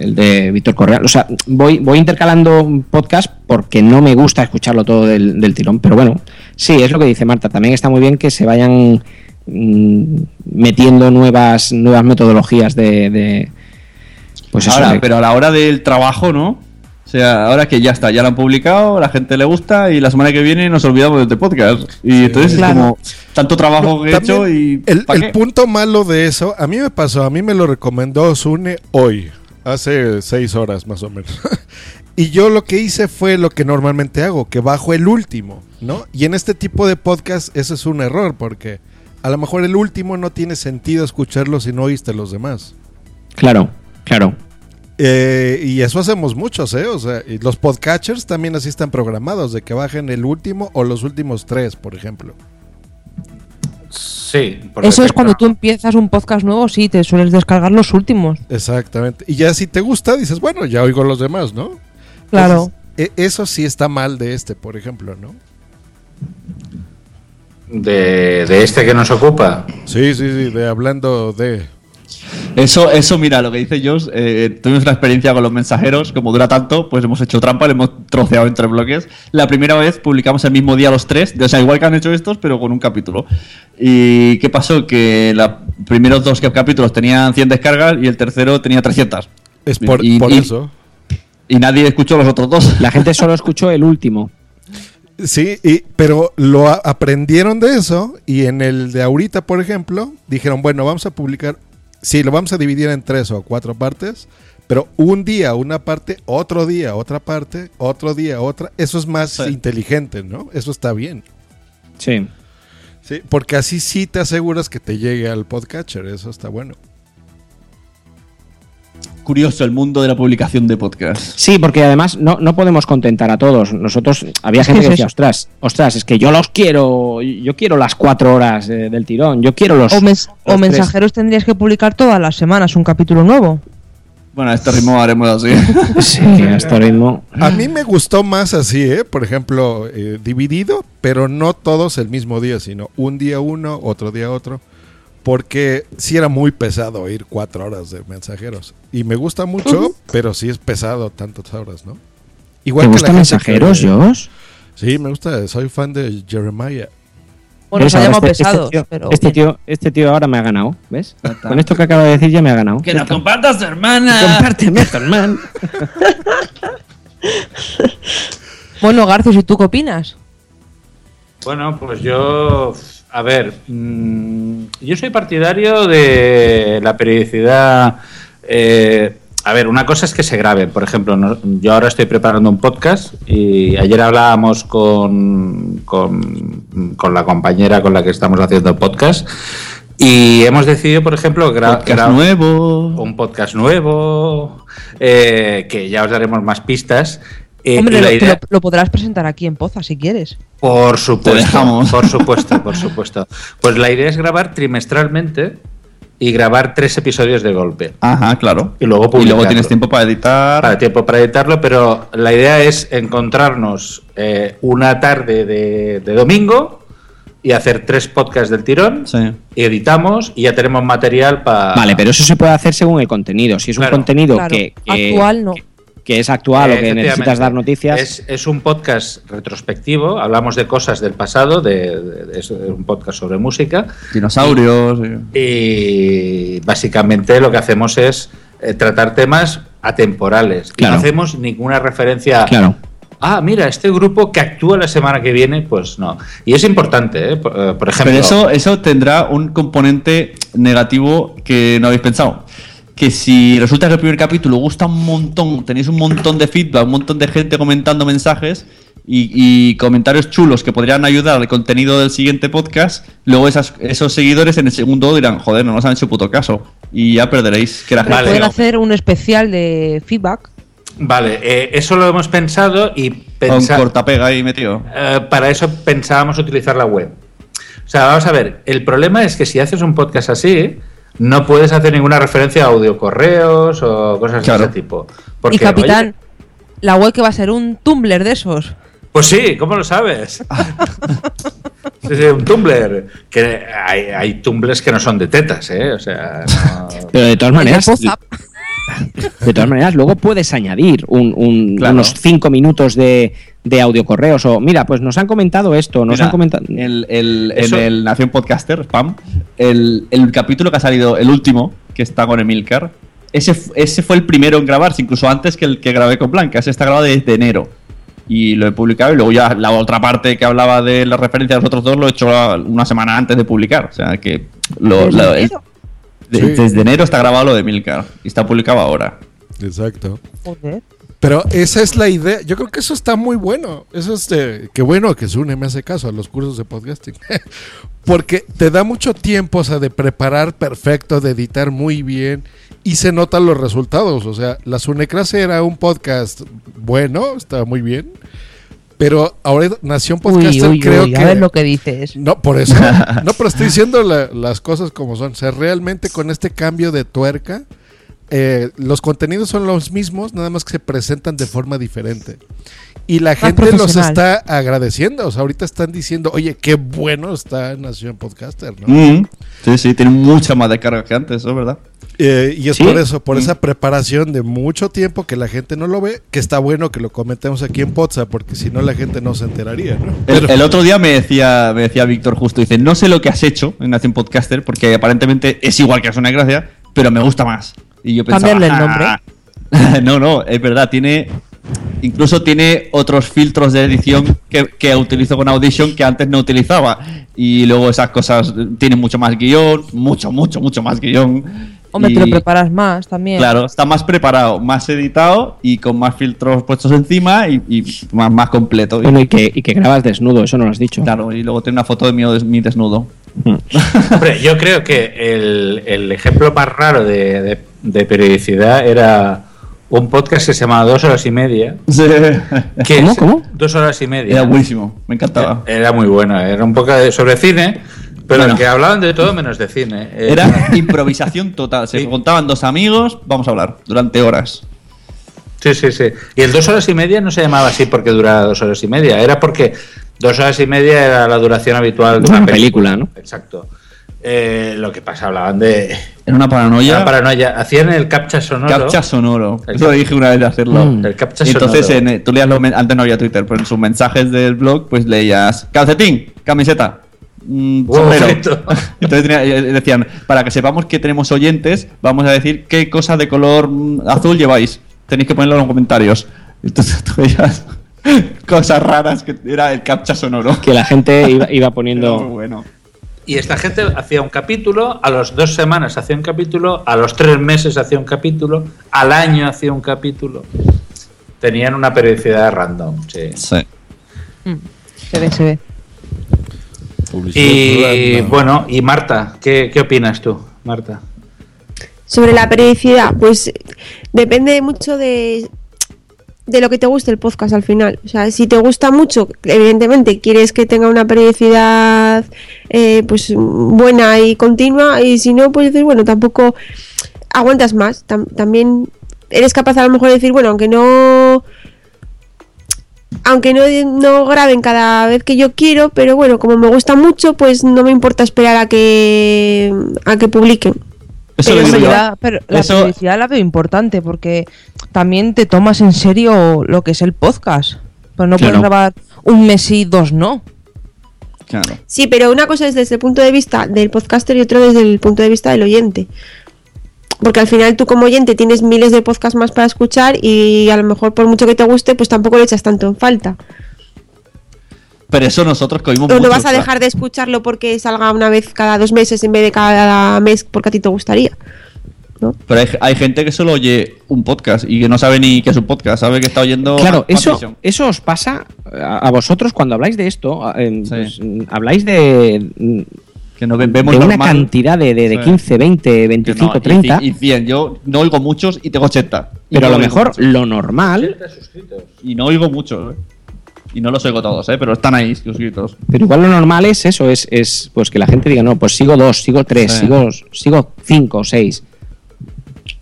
el de Víctor Correa. O sea, voy, voy intercalando podcast porque no me gusta escucharlo todo del, del tirón. Pero bueno, sí, es lo que dice Marta. También está muy bien que se vayan mm, metiendo nuevas, nuevas metodologías de. de- pues ahora, pero a la hora del trabajo, ¿no? O sea, ahora que ya está, ya lo han publicado, la gente le gusta y la semana que viene nos olvidamos de este podcast. Y entonces Claro. es como tanto trabajo que he hecho y. el, punto malo de eso, a mí me pasó, a mí me lo recomendó Sune hoy, hace seis horas más o menos. y yo lo que hice fue lo que normalmente hago, que bajo el último, ¿no? Y en este tipo de podcast eso es un error, porque a lo mejor el último no tiene sentido escucharlo si no oíste los demás. Claro, claro. Eh, y eso hacemos muchos, ¿eh? O sea, y los podcatchers también así están programados, de que bajen el último o los últimos tres, por ejemplo. Sí. por Eso es cuando tú empiezas un podcast nuevo, sí, te sueles descargar los últimos. Exactamente. Y ya si te gusta, dices, bueno, ya oigo los demás, ¿no? Claro. Entonces, e- eso sí está mal de este, por ejemplo, ¿no? De, de este que nos ocupa. Sí, sí, sí, de hablando de... Eso, eso, mira, lo que dice Josh, eh, tuvimos una experiencia con los mensajeros, como dura tanto, pues hemos hecho trampa, le hemos troceado entre bloques. La primera vez publicamos el mismo día los tres, o sea, igual que han hecho estos, pero con un capítulo. ¿Y qué pasó? Que los primeros dos capítulos tenían 100 descargas y el tercero tenía 300. Es por, Y- por y- eso. Y nadie escuchó los otros dos. La gente solo escuchó el último. Sí, y, pero lo a- aprendieron de eso y en el de ahorita, por ejemplo, dijeron, bueno, vamos a publicar, sí, lo vamos a dividir en tres o cuatro partes, pero un día una parte, otro día otra parte, otro día otra, eso es más inteligente, ¿no? Eso está bien. Sí. Sí, porque así sí te aseguras que te llegue al podcatcher, eso está bueno. Curioso el mundo de la publicación de podcast. Sí, porque además no, no podemos contentar a todos. Nosotros, había gente que decía, eso. ostras, ostras, es que yo los quiero, yo quiero las cuatro horas eh, del tirón, yo quiero los... O, mens- los o tres". mensajeros tendrías que publicar todas las semanas un capítulo nuevo. Bueno, a este ritmo haremos así. Sí, a este ritmo. A mí me gustó más así, ¿eh? Por ejemplo, eh, dividido, pero no todos el mismo día, sino un día uno, otro día otro. Porque sí era muy pesado oír cuatro horas de mensajeros. Y me gusta mucho, pero sí es pesado tantas horas, ¿no? ¿Te que la gustan mensajeros, que- Josh? Sí, me gusta, soy fan de Jeremiah. Bueno, se ha llamado este- este pesados, tío- pero Este tío, este tío ahora me ha ganado, ¿ves? Con esto que acaba de decir ya me ha ganado. Que nos compartas, hermana. Compárteme, hermano. Bueno, Garcius, ¿y tú qué opinas? Bueno, pues yo, a ver, mm, yo soy partidario de la periodicidad. eh, a ver, una cosa es que se graben. Por ejemplo, no- yo ahora estoy preparando un podcast y ayer hablábamos con, con, con la compañera con la que estamos haciendo podcast y hemos decidido, por ejemplo, gra- Podcast gra- nuevo. un podcast nuevo, eh, que ya os daremos más pistas. Eh, Hombre, lo, te idea- lo, lo podrás presentar aquí en Poza si quieres. por supuesto, por supuesto, por supuesto. Pues la idea es grabar trimestralmente y grabar tres episodios de golpe. Ajá, claro. Y luego Y luego tienes tiempo para editar. Para tiempo para editarlo, pero la idea es encontrarnos eh, una tarde de, de domingo y hacer tres podcasts del tirón. Y editamos y ya tenemos material para. Vale, pero eso se puede hacer según el contenido. Si es un contenido Claro, que, que- actual no. que es actual o que necesitas dar noticias. Es, es un podcast retrospectivo, hablamos de cosas del pasado, de, de- es un podcast sobre música. Dinosaurios. y- Y básicamente lo que hacemos es eh, tratar temas atemporales. Y Claro. no hacemos ninguna referencia. Claro. Ah, mira, este grupo que actúa la semana que viene, pues no. Y es importante, ¿eh? por, eh, por ejemplo. Pero eso, eso tendrá un componente negativo que no habéis pensado. Que si resulta que el primer capítulo gusta un montón, tenéis un montón de feedback, un montón de gente comentando mensajes, y, y comentarios chulos que podrían ayudar al contenido del siguiente podcast, luego esas- esos seguidores en el segundo dirán, joder, no nos han hecho puto caso. Y ya perderéis que la gente... pueden hacer un especial de feedback. Vale, eh, eso lo hemos pensado y Con pensa- cortapega ahí metido. eh, para eso pensábamos utilizar la web. O sea, vamos a ver, el problema es que si haces un podcast así, no puedes hacer ninguna referencia a audio correos o cosas Claro. de ese tipo. Porque, y capitán, oye, la web que va a ser un Tumblr de esos. pues sí, ¿cómo lo sabes? sí, sí, un Tumblr. Que hay, hay Tumblrs que no son de tetas, ¿eh? O sea, no- Pero de todas maneras, de todas maneras, luego puedes añadir un- un- Claro. unos cinco minutos de, de audio correos o mira, pues nos han comentado esto, nos Mira, han comentado. el- En el Nación Podcaster, spam, el, el capítulo que ha salido, el último, que está con Emilcar, ese, ese fue el primero en grabarse, incluso antes que el que grabé con Blanca. Ese está grabado desde enero. Y lo he publicado y luego ya la otra parte que hablaba de la referencia de los otros dos lo he hecho una semana antes de publicar. O sea que lo-. De- Sí. desde enero está grabado lo de Emilcar y está publicado ahora. Exacto. Joder. Pero esa es la idea. Yo creo que eso está muy bueno. Eso es de, qué bueno que Sune me hace caso a los cursos de podcasting. Porque te da mucho tiempo, o sea, de preparar perfecto, de editar muy bien y se notan los resultados. O sea, la Sunecrase era un podcast bueno, estaba muy bien. Pero ahora Nación Podcaster uy, creo uy, que a ver lo que dices. no, por eso. No, pero estoy diciendo la- las cosas como son. O sea, realmente con este cambio de tuerca, eh, los contenidos son los mismos, nada más que se presentan de forma diferente. Y la gente los está agradeciendo. O sea, ahorita están diciendo, oye, qué bueno está Nación Podcaster, ¿no? Mm, Sí, sí, tiene mucha más descarga que antes, eso es verdad. Eh, y es Sí. por eso, por Mm. esa preparación de mucho tiempo que la gente no lo ve, que está bueno que lo comentemos aquí en Potsa, porque si no la gente no se enteraría, ¿no? El, Pero- el otro día me decía, me decía Víctor justo, dice, no sé lo que has hecho en Nación Podcaster, porque aparentemente es igual que una gracia, pero me gusta más. Y yo pensaba, Cambiarle el nombre. "Ah". no, no, es verdad, tiene, incluso tiene otros filtros de edición que, que utilizo con Audition que antes no utilizaba. Y luego esas cosas, tienen mucho más guion, mucho, mucho, mucho más guion. Hombre, Y- te lo preparas más también. Claro, está más preparado, más editado y con más filtros puestos encima y, y más, más completo. Bueno, y que, y que grabas desnudo, eso no lo has dicho. Claro, y luego tiene una foto de mi desnudo. Hombre, yo creo que el, el ejemplo más raro de, de- de periodicidad era un podcast que se llamaba Dos Horas y Media. Que ¿Cómo, es- cómo? Dos Horas y Media. Era buenísimo, me encantaba. Era muy bueno, era un poco de- sobre cine, pero Bueno. que hablaban de todo menos de cine. Eh, Era improvisación total. Se contaban dos amigos, vamos a hablar, durante horas. Sí, sí, sí. Y el dos horas y media no se llamaba así porque duraba dos horas y media, era porque dos horas y media era la duración habitual de una, Una película. película, ¿no? Exacto. Eh, lo que pasa, hablaban de. Era una paranoia. Una paranoia. Hacían el captcha sonoro. Captcha sonoro. El Eso cap- dije una vez de hacerlo. Mm. El captcha entonces sonoro. en, eh, tú leías los antes no había Twitter, pero en sus mensajes del blog pues leías calcetín, camiseta, mm, sombrero. Entonces tenía- eh, decían, para que sepamos que tenemos oyentes, vamos a decir qué cosa de color mm, azul lleváis. Tenéis que ponerlo en los comentarios. Entonces tú veías cosas raras que era el captcha sonoro. Que la gente iba, iba Era muy poniendo. bueno. Y esta gente hacía un capítulo, a las dos semanas hacía un capítulo, a los tres meses hacía un capítulo, al año hacía un capítulo. Tenían una periodicidad random, sí. Sí. Mm, Se ve, se ve. Y bueno, y Marta, ¿qué, qué opinas tú, Marta? Sobre la periodicidad, pues depende mucho de, de lo que te guste el podcast al final. O sea, si te gusta mucho, evidentemente quieres que tenga una periodicidad eh, pues buena y continua, y si no, pues dices, bueno, tampoco aguantas más. Tam- también eres capaz a lo mejor de decir, bueno, aunque no aunque no, no graben cada vez que yo quiero, pero bueno, como me gusta mucho, pues no me importa esperar a que a que publiquen. Eso Pero, digo la, pero la Eso- periodicidad la veo importante porque también te tomas en serio lo que es el podcast. Pues no Claro. puedes grabar un mes y dos no. Claro. Sí, pero una cosa es desde el punto de vista del podcaster y otro desde el punto de vista del oyente. Porque al final tú como oyente tienes miles de podcasts más para escuchar y a lo mejor por mucho que te guste, pues tampoco lo echas tanto en falta. Pero eso nosotros que oímos O no mucho, vas a dejar de escucharlo porque salga una vez cada dos meses en vez de cada mes porque a ti te gustaría. Pero hay, hay gente que solo oye un podcast y que no sabe ni qué es un podcast, sabe que está oyendo. Claro, eso, eso os pasa a, a vosotros cuando habláis de esto. pues, habláis de. Que no ve- vemos de una normal. cantidad de, de, de Sí. 15, 20, Que 25, no, y 30. ci- Y 100. Yo no oigo muchos y tengo 80. Y pero a no lo oigo mejor muchos. lo normal. Y no oigo muchos, ¿eh? Y no los oigo todos, ¿eh? Pero están ahí suscritos. Pero igual lo normal es eso, es, es pues que la gente diga, no, pues sigo dos, sigo tres, Sí. sigo, sigo cinco, seis.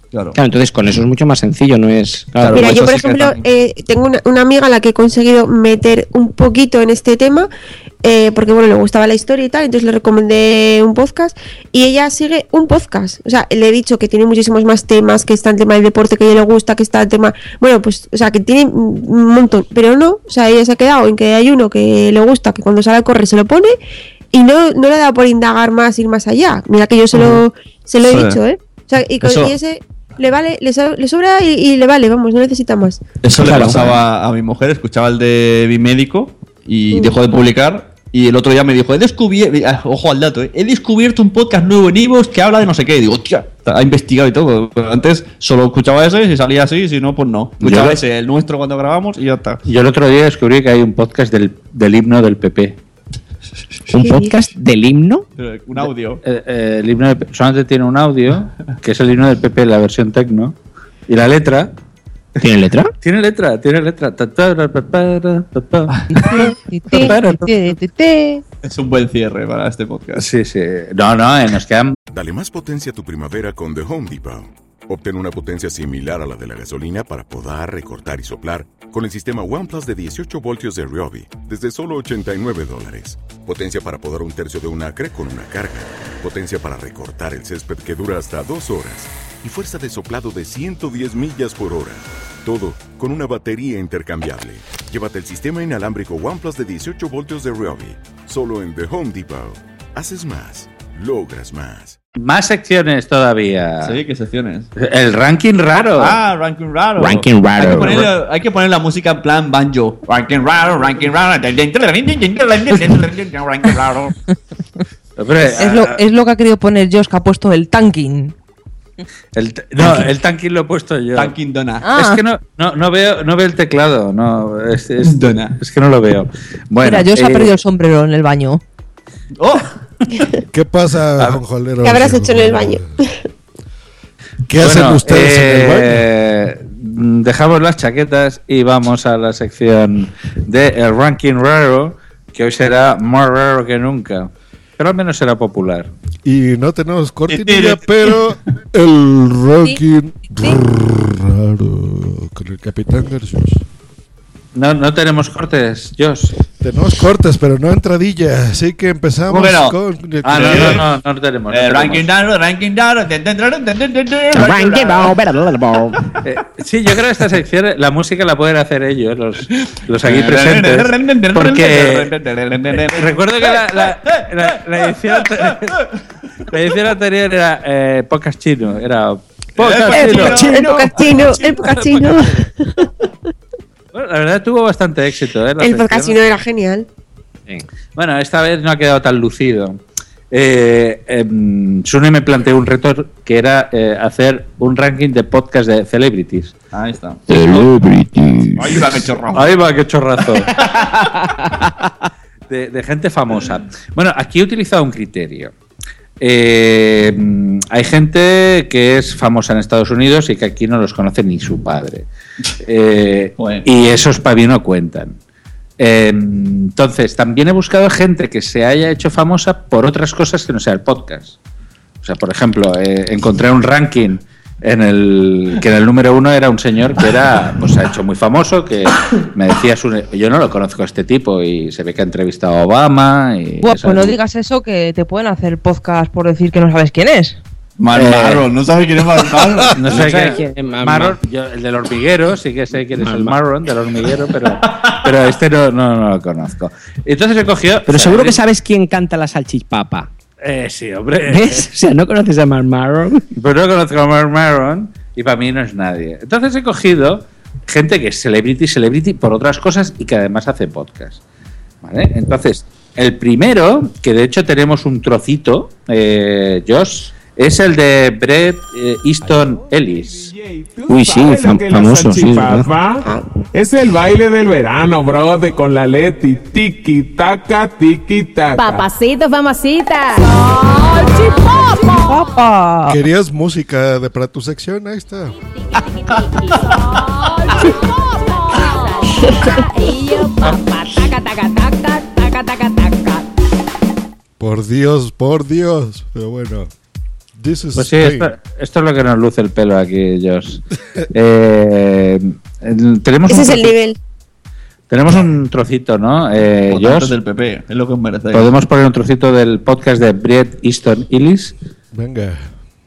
Claro. entonces con eso es mucho más sencillo, no es. Claro, Mira, yo por ejemplo eh, tengo una, una amiga a la que he conseguido meter un poquito en este tema, eh, porque bueno, le gustaba la historia y tal, entonces le recomendé un podcast y ella sigue un podcast. O sea, le he dicho que tiene muchísimos más temas, que está el tema del deporte que a ella le gusta, que está el tema, bueno, pues, o sea, que tiene un montón, pero no, o sea, ella se ha quedado en que hay uno que le gusta, que cuando sale a correr se lo pone y no, no le ha dado por indagar más, ir más allá. Mira que yo se lo, se lo he Sí. dicho, ¿eh? O sea, y, con- Eso- y ese le vale, le, so- le sobra y, y le vale, vamos, no necesita más. Eso Claro. le pasaba a mi mujer, escuchaba el de Bimédico y Mm. dejó de publicar. Y el otro día me dijo, he descubierto, ojo al dato, ¿eh? he descubierto un podcast nuevo en Ivos que habla de no sé qué. Y digo, tía, ha investigado y todo. Pero antes solo escuchaba ese y si salía así, si no, pues no. Escuchaba Yo- ese, el nuestro cuando grabamos y ya está. Yo el otro día descubrí que hay un podcast del, del himno del PP. ¿Un podcast del himno? Pero Un audio. Eh, eh, el himno del P- solamente tiene un audio, que es el himno del PP, la versión tecno. Y la letra. ¿Tiene letra? Tiene letra, tiene letra. Es un buen cierre para este podcast. Sí, sí. No, no, eh, nos quedan. Dale más potencia a tu primavera con The Home Depot. Obtén una potencia similar a la de la gasolina para podar, recortar y soplar con el sistema OnePlus de 18 voltios de Ryobi desde solo 89 dólares. Potencia para podar un tercio de un acre con una carga. Potencia para recortar el césped que dura hasta dos horas. Y fuerza de soplado de 110 millas por hora. Todo con una batería intercambiable. Llévate el sistema inalámbrico OnePlus de 18 voltios de Ryobi. Solo en The Home Depot. Haces más. Logras más. Más secciones todavía. Sí, ¿qué secciones? El ranking raro. Ah, ranking raro. Ranking raro. Hay que, poner, hay que poner la música en plan banjo. Ranking raro, ranking raro. Ranking raro. Es lo, es lo que ha querido poner Josh, que ha puesto el tanking. El no, el tanking lo he puesto yo. Tanking Dona. Ah. Es que no, no, no veo, no veo el teclado. No, es, es- Dona. es que no lo veo. Bueno, Mira, ha eh, perdido el sombrero en el baño. ¡Oh! ¿Qué pasa, Jonjolero? ¿Qué habrás hecho en el baño? ¿Qué hacen bueno, ustedes en el baño? eh, Dejamos las chaquetas y vamos a la sección de el ranking raro, que hoy será más raro que nunca. Pero al menos será popular. Y no tenemos cortinilla, pero el ranking raro con el Capitán Garcius. No, no tenemos cortes, Josh. Tenemos cortes, pero no entradilla, así que empezamos ¿Cómo que no? con... Ah, no, no, no, no tenemos. Eh, tenemos. ranking raro, ranking raro. Ranking raro. Eh, sí, yo creo que esta sección, la música la pueden hacer ellos, los, los aquí presentes. Porque recuerdo que la, la, la- la edición, la edición anterior era eh, podcast chino. Era podcast El chino. podcast chino, el podcast chino. Bueno, la verdad tuvo bastante éxito. ¿eh? la El sección. podcast chino era genial. Bueno, esta vez no ha quedado tan lucido. Eh, em, Sune me planteó un reto que era eh, hacer un ranking de podcast de celebrities. Ahí está. Celebrity. Ahí va, qué chorro. Ahí va, qué chorrazo. de, de gente famosa. Bueno, aquí he utilizado un criterio. Eh, hay gente que es famosa en Estados Unidos y que aquí no los conoce ni su padre. Eh, Bueno. Y esos para mí no cuentan. Eh, entonces, también he buscado gente que se haya hecho famosa por otras cosas que no sea el podcast. O sea, por ejemplo, eh, encontré un ranking en el que en el número uno era un señor que era, pues se ha hecho muy famoso, que me decía, su- yo no lo conozco a este tipo y se ve que ha entrevistado a Obama y Buah, pues no digas eso que te pueden hacer podcast por decir que no sabes quién es. Mark Eh, ¿no sabes quién es Mark Maron? No sé No quién es Mar- Marron, yo, el del hormiguero, sí que sé quién es el Mar- Marron del hormiguero, pero, pero este no, no, no lo conozco. Entonces he cogido. Pero seguro que sabes quién canta la salchipapa. Eh, sí, hombre. ¿Ves? O sea, no conoces a Mark Maron. Pues no conozco a Mark Maron y para mí no es nadie. Entonces he cogido gente que es celebrity, celebrity por otras cosas y que además hace podcast. ¿Vale? Entonces, el primero, que de hecho tenemos un trocito, eh, Josh, Es el de Brett eh, Easton Ellis. Uy, sí, ¿Sabes lo fam- que es la famoso, sí. salchipapa? Es el baile del verano, bro, de con la Leti. Tiki taka, tiki taka. Papacito, mamacita. ¡Papa! ¿Querías música de, para tu sección? Ahí está. Por Dios, por Dios. Pero bueno. This is Pues sí, esto, esto es lo que nos luce el pelo aquí, Josh. Eh, tenemos Ese un es el trocito- nivel. Tenemos un trocito, ¿no? Eh, Josh, del PP, es lo que os merecéis. podemos poner un trocito del podcast de Brett Easton Ellis. Venga.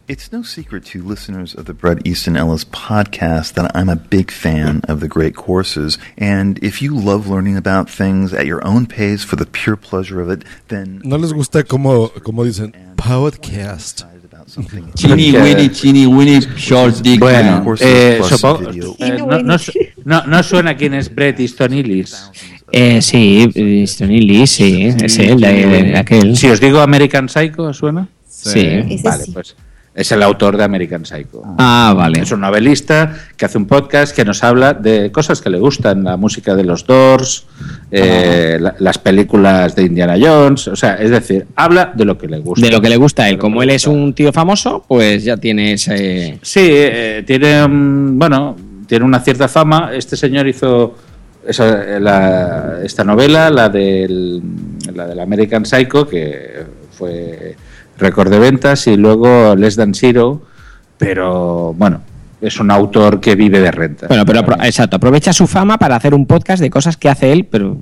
It's no secret to listeners of the Brett Easton Ellis podcast that I'm a big fan of the great courses. And if you love learning about things at your own pace for the pure pleasure of it, then ¿No les gusta como, como dicen? Podcast. Chini Winnie, Chini Winnie, Short Dick. Bueno, eh, supongo- eh, no, no no- no suena quién es Brett Easton Ellis. Eh, sí, Easton Ellis, sí, es él, de aquel. Si os digo American Psycho, ¿os ¿suena? Sí. Ese Vale, sí. pues es el autor de American Psycho. Ah, vale. Es un novelista que hace un podcast que nos habla de cosas que le gustan, la música de los Doors, eh, Ah. la- las películas de Indiana Jones, o sea, es decir, habla de lo que le gusta. De lo que le gusta a él. Como él es un tío famoso, pues ya tiene ese. Sí, eh, tiene, mm, bueno, tiene una cierta fama. Este señor hizo esa- eh, la- esta novela, la del, la del American Psycho, que fue récord de ventas, y luego Less Than Zero, pero bueno, es un autor que vive de renta. Bueno, pero apro- exacto, aprovecha su fama para hacer un podcast de cosas que hace él, pero.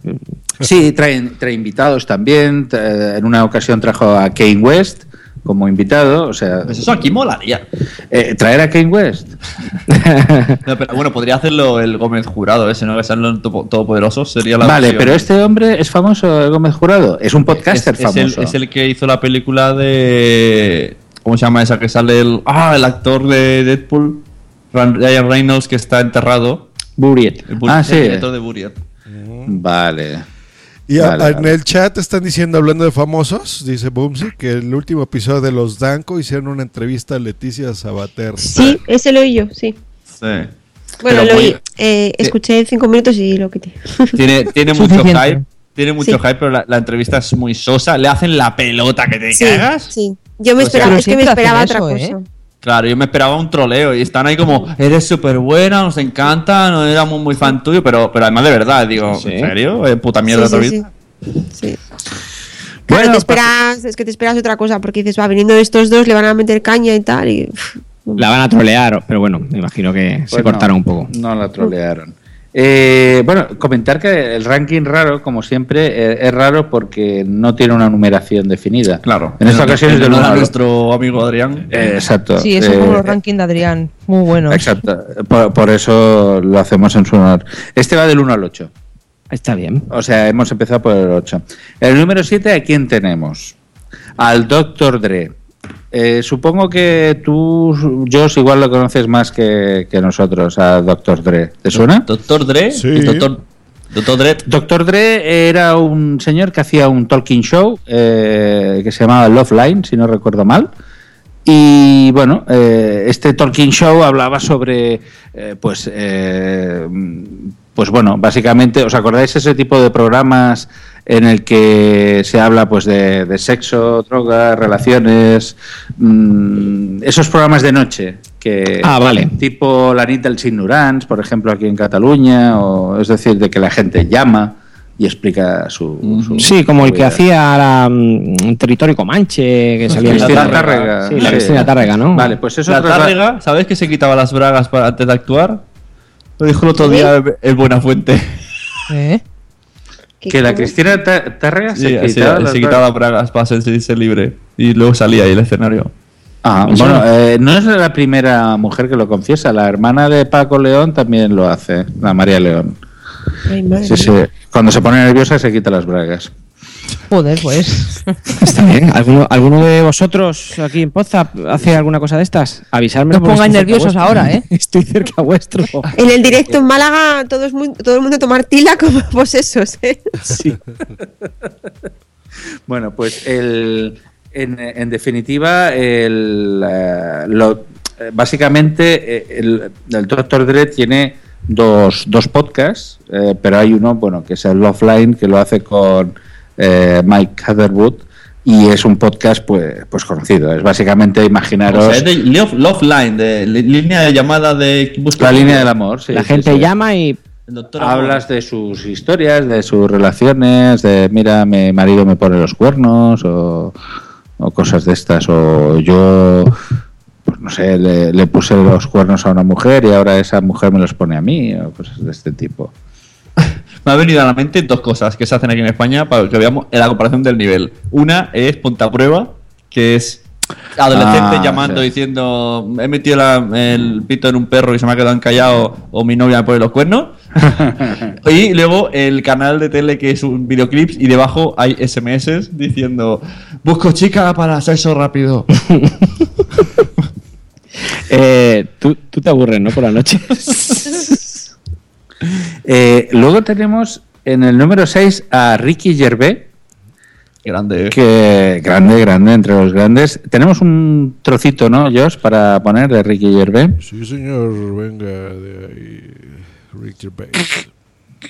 Sí, trae, trae invitados también. tra- En una ocasión trajo a Kane West como invitado. O sea, Pues eso aquí molaría. eh, traer a Kane West. No, pero bueno, podría hacerlo el Gómez Jurado ese, ¿no? Que sean los todopoderosos. Sería la Vale, pero este hombre es famoso, el Gómez Jurado. Es un podcaster es, es famoso. el, es el que hizo la película de. ¿Cómo se llama esa? Que sale el. Ah, el actor de Deadpool. Ryan Reynolds, que está enterrado. Buriet. El, Ah, sí. el director de Buriet. Vale. Y a- en el chat están diciendo, hablando de famosos, dice Boomsy, que el último episodio de Los Danco hicieron una entrevista a Leticia Sabater. Sí, ese lo oí yo, sí. Sí. Bueno, Pero lo oí. eh, escuché cinco minutos y lo quité. Tiene, tiene mucho hype. Tiene mucho Sí. hype, pero la, la entrevista es muy sosa. Le hacen la pelota que te Sí, cagas. sí. Yo me O esperaba, es que me esperaba otra eso, cosa. Claro, yo me esperaba un troleo y están ahí como, eres súper buena, nos encanta, no éramos muy fan tuyo, pero, pero además de verdad, digo, ¿en serio? Eh, puta mierda Sí, sí. Claro, te esperas, es que te esperas otra cosa, porque dices, va, viniendo estos dos, le van a meter caña y tal, y... La van a trolear, pero bueno, me imagino que se Pues cortaron un poco. No la trolearon. Eh, bueno, comentar que el ranking raro, como siempre, eh, es raro porque no tiene una numeración definida. Claro. En esta ocasión es al- nuestro amigo Adrián. Eh, exacto. Sí, eso Eh, como los rankings de Adrián. Muy buenos. Exacto. Por, por eso lo hacemos en su honor. Este va del 1 al 8. Está bien. O sea, hemos empezado por el 8. El número 7, ¿a quién tenemos? Al Dr. Dre. Eh, supongo que tú, Josh, igual lo conoces más que, que nosotros, a Dr. Dre. ¿Te suena? ¿Doctor Dre? Sí. Doctor, Doctor Dre. Dr. Dre era un señor que hacía un talking show eh, que se llamaba Love Line, si no recuerdo mal. Y bueno, eh, este talking show hablaba sobre, eh, pues, eh, pues bueno, básicamente, ¿os acordáis ese tipo de programas en el que se habla, pues, de, de sexo, drogas, relaciones, mm, esos programas de noche que, Ah, vale. tipo la nit dels ignorants, por ejemplo, aquí en Cataluña, o es decir, de que la gente llama y explica su, su- Sí, como el que hacía la, mm, Territorio Comanche, que salía en la Cristina Tárrega. Tárrega. Sí, la Sí. Cristina Tárrega, ¿no? Vale, pues eso La Tárrega, ¿sabes que se quitaba las bragas para, antes de actuar? Lo dijo el otro día el, el Buenafuente. ¿Eh? Que la Cristina Ta- Tárrega se Sí, quitaba se, las se quitaba las bragas para sentirse libre. Y luego salía ahí el escenario. Ah, Eso bueno, no. eh, no es la primera mujer que lo confiesa. La hermana de Paco León también lo hace, la María León. Ay, madre Sí, sí. Cuando se pone nerviosa se quita las bragas. Joder, pues. Está bien. ¿Alguno, ¿Alguno de vosotros aquí en Poza hace alguna cosa de estas? Avisarme. No pongáis nerviosos ahora, ¿eh? Estoy cerca vuestro. En el directo en Málaga, todo, es muy- todo el mundo tomar tila como posesos, ¿eh? Sí. Bueno, pues el, en, en definitiva, el, eh, lo- eh, básicamente eh, el, el Dr. Dre tiene dos, dos podcasts, eh, pero hay uno, bueno, que es el Offline, que lo hace con eh, Mike Catherwood y es un podcast pues, pues conocido. Es básicamente imaginaros O sea, es de Love, Love Line, de línea de llamada de la línea del amor. sí, la sí, gente sí. llama y Hablas de sus historias, de sus relaciones, de mira, mi marido me pone los cuernos o, o cosas de estas, o yo, pues no sé, le, le puse los cuernos a una mujer y ahora esa mujer me los pone a mí, o cosas de este tipo. Me ha venido a la mente dos cosas que se hacen aquí en España para que veamos la comparación del nivel. Una es Ponta Prueba, que es adolescente Ah, llamando sí. diciendo he metido la- el pito en un perro y se me ha quedado encallado o mi novia me pone los cuernos. y luego el canal de tele que es un videoclips y debajo hay SMS diciendo busco chica para sexo rápido. Eh, ¿tú, tú te aburres, ¿no? Por la noche. Eh, luego tenemos en el número 6 a Ricky Gervais. Grande, Que, grande, grande, entre los grandes. Tenemos un trocito, ¿no, Josh, para poner de Ricky Gervais? Sí, señor, venga de ahí. Rick Gervais.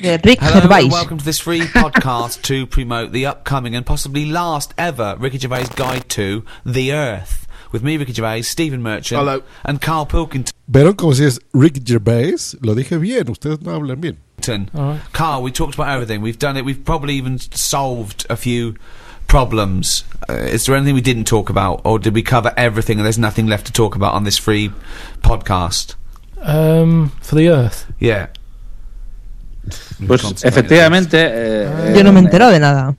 De Rick Hello Gervais. and welcome to this free podcast to promote the upcoming and possibly last ever Ricky Gervais Guide to the Earth. With me, Ricky Gervais, Stephen Merchant, Hello. and Carl Pilkington. ¿Vieron como si es Rick Gervais? Lo dije bien, ustedes no hablan bien. Carl, we talked about everything. We've done it. We've probably even solved a few problems. Uh, is there anything we didn't talk about, or did we cover everything and there's nothing left to talk about on this free podcast? Um, for the Earth. Yeah. Pues efectivamente. eh, Yo no me he enterado de nada.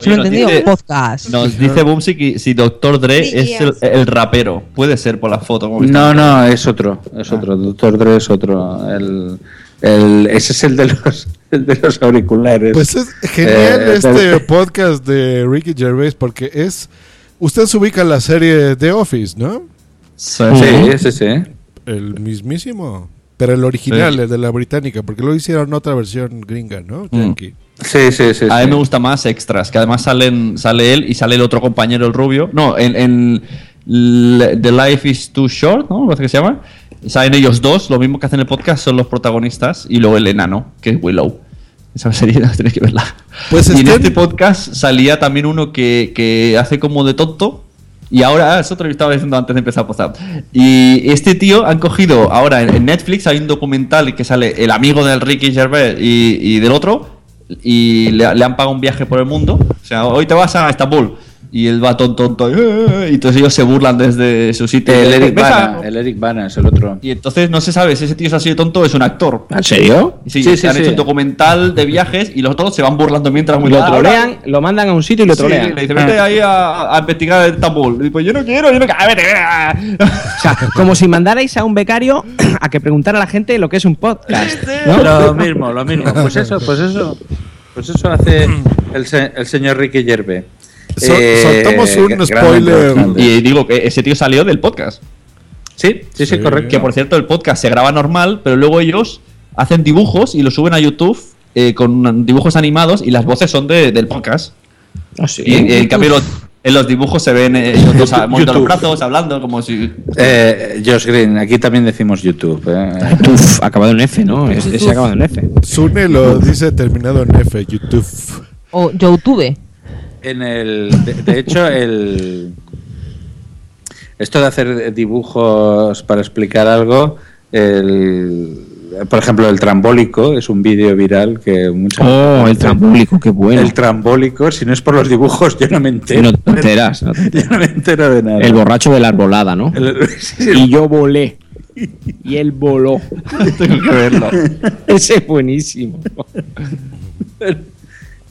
Solo he Oye, nos entendido dice- podcast. Nos dice Bumsy que si Doctor Dre es el, el rapero. Puede ser por la foto. como No, no, es otro, es otro. Doctor Dre es otro. El, el- ese es el de los, el de los auriculares. Pues es genial Eh, este podcast de Ricky Gervais porque es. Usted se ubica en la serie The Office, ¿no? Sí, sí, sí. El mismísimo. Pero el original, Sí. el de la británica, porque lo hicieron otra versión gringa, ¿no? Mm. Sí, sí, sí. A mí me gusta más extras, que además salen, sale él y sale el otro compañero, el rubio. No, en, en The Life is Too Short, ¿no? Parece que se llama. Salen ellos dos, lo mismo que hacen el podcast, son los protagonistas. Y luego el enano, que es Willow. Esa serie tenéis que verla. Pues y en este podcast salía también uno que, que hace como de tonto. Y ahora, ah, es otro que estaba diciendo antes de empezar a postar. Y este tío han cogido, ahora en, en Netflix hay un documental que sale el amigo del Ricky Gervais y, y del otro, y le, le han pagado un viaje por el mundo. O sea, hoy te vas a Estambul. Y él va tonto, tonto. Y entonces ellos se burlan desde su sitio. El Eric Bana, el Eric Bana es el otro. y entonces no se sabe si ese tío es así de tonto o es un actor. ¿En serio? Sí, Sí, sí, han sí. hecho un documental de viajes y los otros se van burlando mientras muy Lo trolean, lo mandan a un sitio y lo Sí, trolean. le dice, vete ahí a, a investigar Estambul. Y pues yo no quiero, yo no quiero. Ah, vete, vete. O sea, como si mandarais a un becario a que preguntara a la gente lo que es un podcast. ¿no? Lo mismo, lo mismo. Pues eso, pues eso. Pues eso hace el, se- el señor Ricky Eh, soltamos un spoiler. grande. Y digo que ese tío salió del podcast. Sí, sí, sí, correcto. Que por cierto, el podcast se graba normal, pero luego ellos hacen dibujos y los suben a YouTube eh, con dibujos animados y las voces son de- del podcast. Y, y en cambio, los- en los dibujos se ven eh, ellos dos moviendo los YouTube. brazos, hablando, como si. Eh, Josh Green, aquí también decimos YouTube. eh. Uf, acabado en F, ¿no? Es- Ese acabado en F. Sune lo dice terminado en F, YouTube. O YouTube. En el, de, de hecho, el esto de hacer dibujos para explicar algo, el, por ejemplo, el trambólico es un vídeo viral que mucha Oh, el trambólico, qué bueno. El trambólico, si no es por los dibujos, yo no me entero. No te enteras. no te Yo enteras. no me entero de nada. El borracho de la arbolada, ¿no? El- sí, sí, Y yo volé. Y él voló. Tengo que verlo. Ese es buenísimo.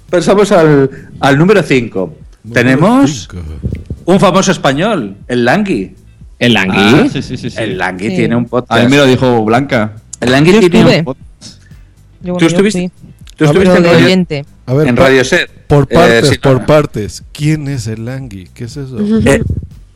Pasamos al, al número 5. Tenemos un famoso español, el Langui. ¿El Langui? Ah, sí, sí, sí, sí. El Langui Sí. tiene un A podcast. mí me lo dijo Blanca. El Langui Yo tiene estuve. un podcast. Yo, bueno, ¿Tú estuviste? ¿Tú A ver, estuviste en radio. A ver, en por- Radio Set? Por Eh, partes, sí, por no. partes. ¿Quién es el Langui? ¿Qué es eso? Eh,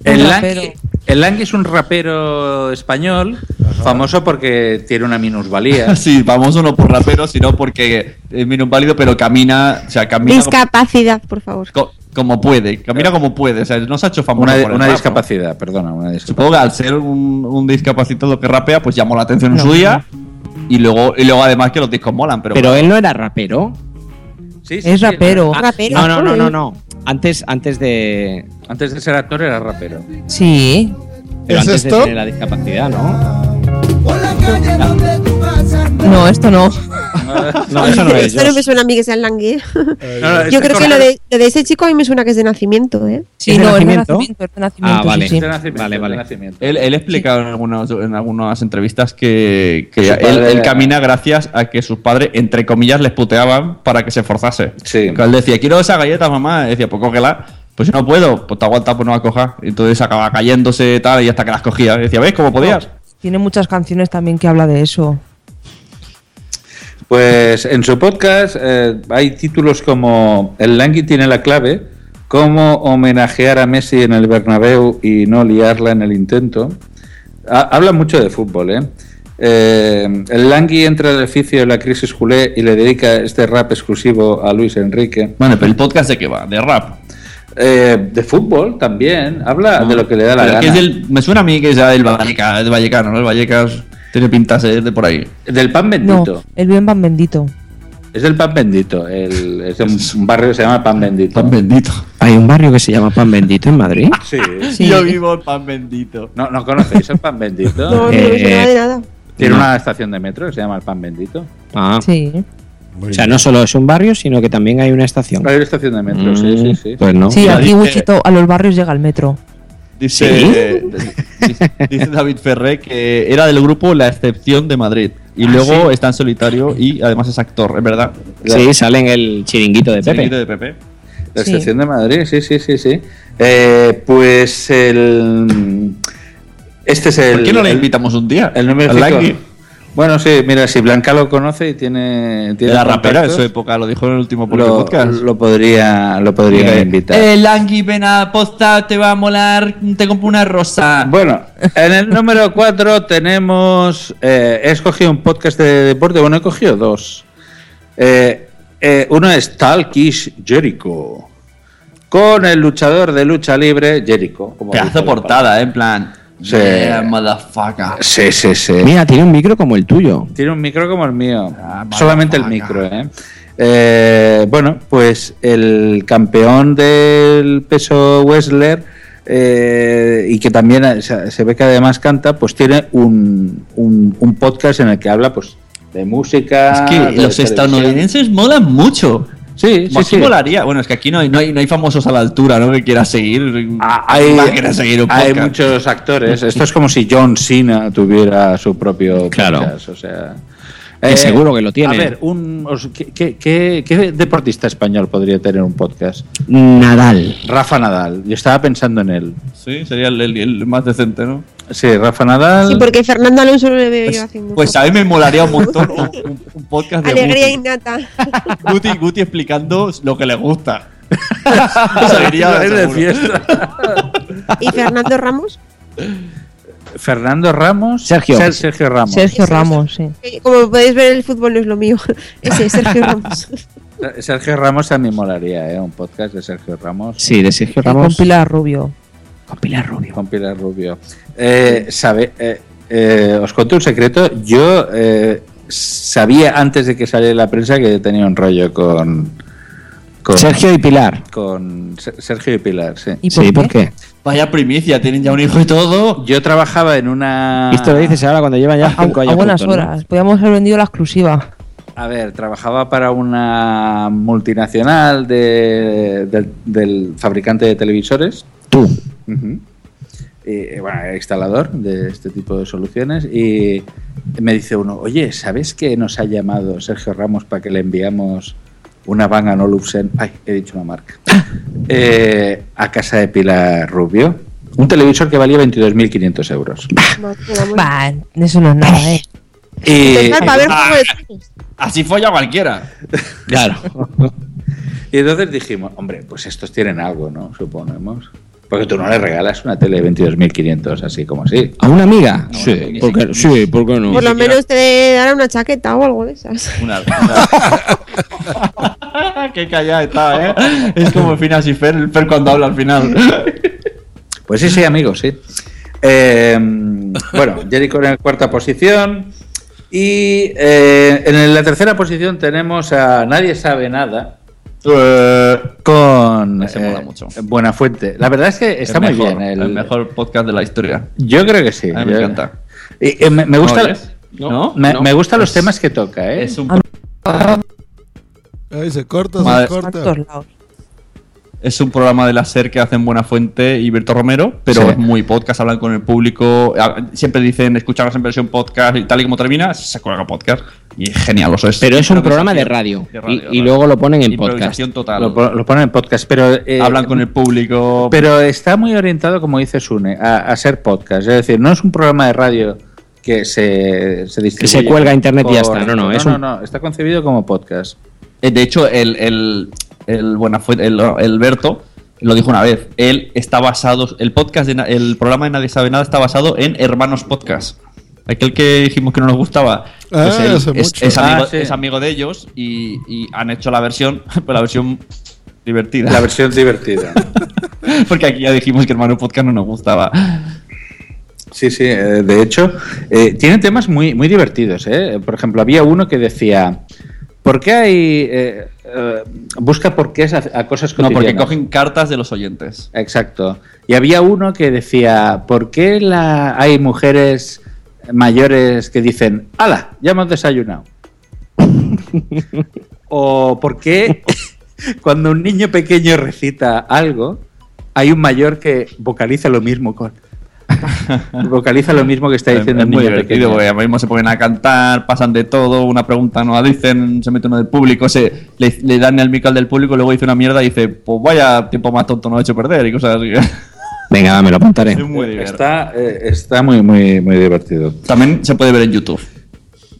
El Langui, el Langui es un rapero español famoso porque tiene una minusvalía. Sí, famoso no por rapero, sino porque es minusválido, pero camina, o sea, camina como, Discapacidad, por favor. co- como puede, camina como puede, o sea, no se ha hecho famoso Una, por el una rap, ¿no? discapacidad, perdona, una discapacidad. Supongo que al ser un, un discapacitado que rapea, pues llamó la atención en su día. Y luego, y luego además que los discos molan, pero. Pero él no era rapero. Sí, Es rapero. Ah, no, no, no, no, no. Antes, antes de. Antes de ser actor era rapero. Sí. Pero ¿Es antes esto? de tener la discapacidad, ¿no? No, esto no. No, eso no es. Esto no me suena a mí que sea el Langui. ¿eh? No, no, Yo creo que lo de, lo de ese chico a mí me suena que es de nacimiento, ¿eh? Sí, ¿Es de no, es de nacimiento? es de nacimiento. Ah, vale. sí, sí. De nacimiento, Vale, nacimiento. Él, él explicado en, algunos, en algunas entrevistas que, que él, camina gracias a que sus padres, entre comillas, les puteaban para que se esforzase. Sí. Que él decía, quiero esa galleta, mamá. Y decía, pues cógela. Pues si no puedo, pues te aguanta, pues no la cojas. Y entonces acababa cayéndose tal y hasta que las cogía. Y decía, ¿ves cómo podías? Tiene muchas canciones también que habla de eso. Pues en su podcast eh, hay títulos como El Langui tiene la clave, cómo homenajear a Messi en el Bernabéu y no liarla en el intento. Ha- habla mucho de fútbol, ¿eh? Eh, el Langui entra al edificio de la crisis culé y le dedica este rap exclusivo a Luis Enrique. Bueno, pero el podcast de qué va, de rap. Eh, de fútbol también, habla de lo que le da la gana. es me suena a mí que del Valleca, del Vallecano, ¿no? El Vallecas tiene pinta de ser de por ahí. Del pan No, bendito. el bien pan bendito. Es del pan bendito. el- es un, un barrio que se llama pan bendito. Pan bendito. Hay un barrio que se llama Pan Bendito en Madrid. Sí. Sí. Yo vivo en pan bendito. ¿No, ¿No conocéis el pan bendito? No, no Eh, suena de nada. Tiene no. una estación de metro que se llama el pan bendito. Ah, Sí. o sea, no solo es un barrio, sino que también hay una estación. Hay una estación de metro, sí, sí, sí. Pues no. Sí, aquí Wichito, a los barrios llega el metro. Dice, ¿Sí? eh, dice, dice David Ferré que era del grupo La Excepción de Madrid. Y Ah, luego ¿sí? está en solitario y además es actor, es verdad. Sí, sale en el chiringuito de Pepe. Chiringuito de Pepe. La Sí. estación de Madrid, sí, sí, sí, sí. Eh, pues el... Este es el... ¿Por qué no le invitamos un día? El número. Bueno, sí, mira, si Blanca lo conoce y tiene... tiene Era rapera en su época, lo dijo en el último lo, podcast. lo podría, lo podría invitar. Eh, Langui, ven a posta, te va a molar, te compro una rosa. Bueno, en el número 4 tenemos. eh, he escogido un podcast de deporte. Bueno, he cogido dos. Eh, eh, uno es Talkish Jericho. Con el luchador de lucha libre, Jericho. como Pedazo portada, eh, en plan. Sí. Yeah, motherfucker. Sí, sí, sí. Mira, tiene un micro como el tuyo. Tiene un micro como el mío. Ah, Solamente el micro, ¿eh? Eh, Bueno, pues el campeón del peso Wrestler eh, y que también se, se ve que además canta, pues tiene un, un, un podcast en el que habla pues de música. Es que de los televisión. estadounidenses molan mucho. Sí, sí, sí. molaría. Bueno, es que aquí no hay, no hay, no hay famosos a la altura, ¿no? Que quiera seguir. Ah, Hay, quiera seguir un hay muchos actores. Esto es como si John Cena tuviera su propio Claro. podcast. O sea, Que seguro que lo tiene. A ver, un, ¿qué, qué, qué- qué deportista español podría tener un podcast? Nadal. Rafa Nadal. Yo estaba pensando en él. Sí, sería el, el- el más decente, ¿no? Sí, Rafa Nadal. Sí, porque Fernando Alonso no le veo yo haciendo. Pues a mí me molaría un montón un, podcast de Alegría Guti. innata. Guti, Guti explicando lo que le gusta. Seguiría Ir de fiesta. ¿Y Fernando Ramos? Fernando Ramos. Sergio. Ser- Sergio Ramos. Sergio Ramos, sí. Eh, Como podéis ver, el fútbol no es lo mío. Ese, Sergio Ramos. Sergio Ramos también molaría, ¿eh? Un podcast de Sergio Ramos. Sí, de Sergio Y Con Ramos. Pilar Rubio. Con Pilar Rubio. Con Pilar Rubio. Eh, sabe, eh, eh, os cuento un secreto. Yo eh, sabía antes de que saliera la prensa que tenía un rollo con. Con Sergio y Pilar. Con Se- Sergio y Pilar, sí. ¿Y por Sí, qué? ¿por qué? Vaya primicia, tienen ya un hijo y todo. Yo trabajaba en una. Esto lo dices ahora cuando llevan ya A, cinco a años. buenas juntos, ¿no? horas. Podríamos haber vendido la exclusiva. A ver, trabajaba para una multinacional de- del, del fabricante de televisores. Tú. Y, bueno, era instalador de este tipo de soluciones. Y me dice uno, oye, ¿sabes que nos ha llamado Sergio Ramos para que le enviamos una Bang Olufsen? Ay, he dicho una marca. Eh, a casa de Pilar Rubio. Un televisor que valía 22.500 euros. Bah, eso no es nada, ¿eh? Y, para ver de Tronos. Así folla cualquiera. Claro. y entonces dijimos, hombre, pues estos tienen algo, ¿no? Suponemos. Porque tú no le regalas una tele de 22.500 así como así. ¿A una amiga? sí, ¿por qué, sí, ¿por qué no? Por lo menos te dará una chaqueta o algo de esas. Una, Qué callada está, ¿eh? Es como Finas y Fer, el Fer cuando habla al final. Pues sí, sí, amigos, sí. Eh, bueno, Jericho en la cuarta posición. Y eh, en la tercera posición tenemos a Nadie sabe nada. Con Ese mola eh, mucho. Buena Fuente. La verdad es que está El muy mejor, bien. El, mejor podcast de la historia. Yo creo que sí. A mí me Yo- encanta. Y, eh, me, me gusta, ¿No oyes? No, me, no. me gustan los Es- temas que toca, ¿eh? Es un, Ahí se corta, Madre- se corta. Es un programa de la SER que hacen Buena Fuente y Berto Romero, pero Sí. es muy podcast, hablan con el público. Siempre dicen escucharnos en versión podcast y tal y como termina, se cuelga podcast. Y genial, eso es. Pero es un que programa de radio. de radio, y, luego lo ponen en podcast. Total. Lo, pon- lo ponen en podcast, pero... eh, Hablan con el público. Pero está muy orientado, como dice Sune, a, a ser podcast. Es decir, no es un programa de radio que se, se distribuye. se cuelga a internet y ya está. No, no, es no, un- no, está concebido como podcast. Eh, De hecho, el, el, el Buenafuente, el, el Berto, lo dijo una vez. Él está basado, el podcast, de, el programa de Nadie Sabe Nada está basado en Hermanos Podcast. Aquel que dijimos que no nos gustaba. Pues Ah, él hace es, mucho. es amigo, Ah, sí. es amigo de ellos y, y han hecho la versión, pues la versión divertida. La versión divertida. Porque aquí ya dijimos que Hermanos Podcast no nos gustaba. Sí, sí, eh, de hecho, eh, tiene temas muy, muy divertidos. ¿eh? Por ejemplo, había uno que decía, ¿por qué hay... eh, eh, busca por qué a, a cosas No, cotidianas? porque cogen cartas de los oyentes. Exacto. Y había uno que decía, ¿por qué la, hay mujeres mayores que dicen, ¡Hala! Ya hemos desayunado? o ¿por qué cuando un niño pequeño recita algo, hay un mayor que vocaliza lo mismo con... vocaliza lo mismo que está diciendo es el muy niño divertido, pequeño. porque ahora mismo se ponen a cantar, pasan de todo, una pregunta no la dicen, se mete uno del público, se, le, le dan el mic al del público, luego dice una mierda y dice, pues vaya tiempo más tonto no ha hecho perder y cosas así. Venga, me lo apuntaré. Es muy divertido. Está, eh, está muy, muy, muy divertido. También se puede ver en YouTube.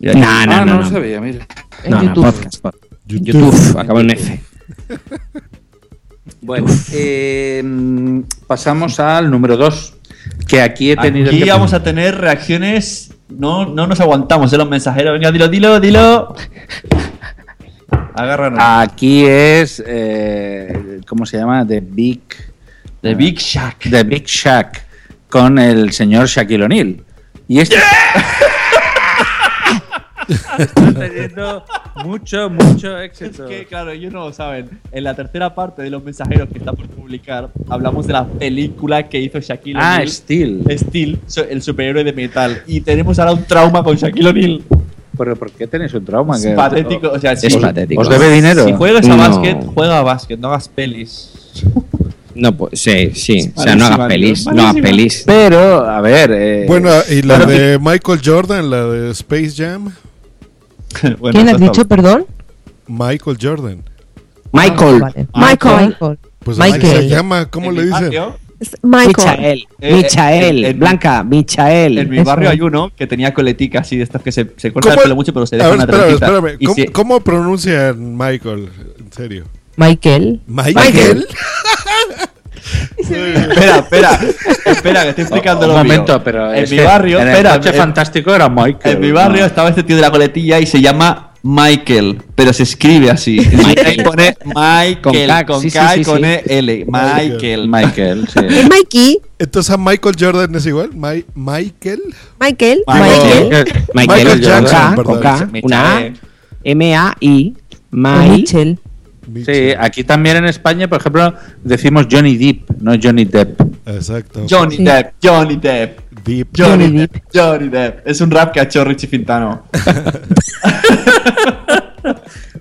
No, no, ah, no. lo no. sabía, mira. No, no, podcast. pod- YouTube, acaba en F. Bueno, eh, mm, pasamos al número 2, que aquí he tenido... Aquí que- vamos a tener reacciones, no, no nos aguantamos, ¿eh? Los mensajeros, venga, dilo, dilo, dilo. Agárranos. Aquí es... eh, ¿Cómo se llama? The Big... The Big Shack. The Big Shack, con el señor Shaquille O'Neal. Y este... Está teniendo mucho, mucho éxito. Es que, claro, ellos no lo saben. En la tercera parte de los mensajeros que está por publicar, hablamos de la película que hizo Shaquille Ah, O'Neal. Steel. Steel, so- el superhéroe de metal. Y tenemos ahora un trauma con Shaquille O'Neal. ¿Pero por qué tenéis un trauma? Es Que- patético. O sea, Es si- patético. ¿Os debe dinero? Si juegas a No. básquet, juega a básquet, no hagas pelis. No, pues sí, sí. O sea, no hagas pelis. No hagas pelis. Pero, a ver... eh, Bueno, y la de Michael Jordan, la de Space Jam. Bueno, ¿Quién has dicho, perdón? Michael Jordan. Michael. Vale. Michael. Michael. Pues Michael. se llama, ¿cómo le dicen? Michael. Michael. Eh, Michael. en- Blanca, Michael. En mi Eso barrio hay uno que tenía coletica así de estas que se, se corta el ¿Cómo- pelo mucho, pero se deja ver, una espérame, trencita. espérame. Y ¿Cómo, si- cómo pronuncian Michael? En serio. Michael. ¿Michael? espera, espera, espera, que estoy explicando un lo mío. momento, pero en mi barrio, en el espera, coche en- fantástico era Michael. En mi barrio ¿no? estaba este tío de la coletilla y se llama Michael, pero se escribe así. Michael. pone Michael Con K, con sí, sí, K sí, y con sí. E L. Michael. Michael, sí. ¿Es Mikey? Entonces a Michael Jordan es igual. Mi- Michael. Michael. Michael. Michael. Michael Jackson, K, con K, una A, Michael. M-A-I, O Mai, Mitchell. Sí, aquí también en España, por ejemplo, decimos Johnny Depp, no Johnny Depp. Exacto. Johnny Sí. Depp, Johnny Depp. Deep. Johnny, Johnny Depp, Johnny Depp. Es un rap que ha hecho Richie Fintano.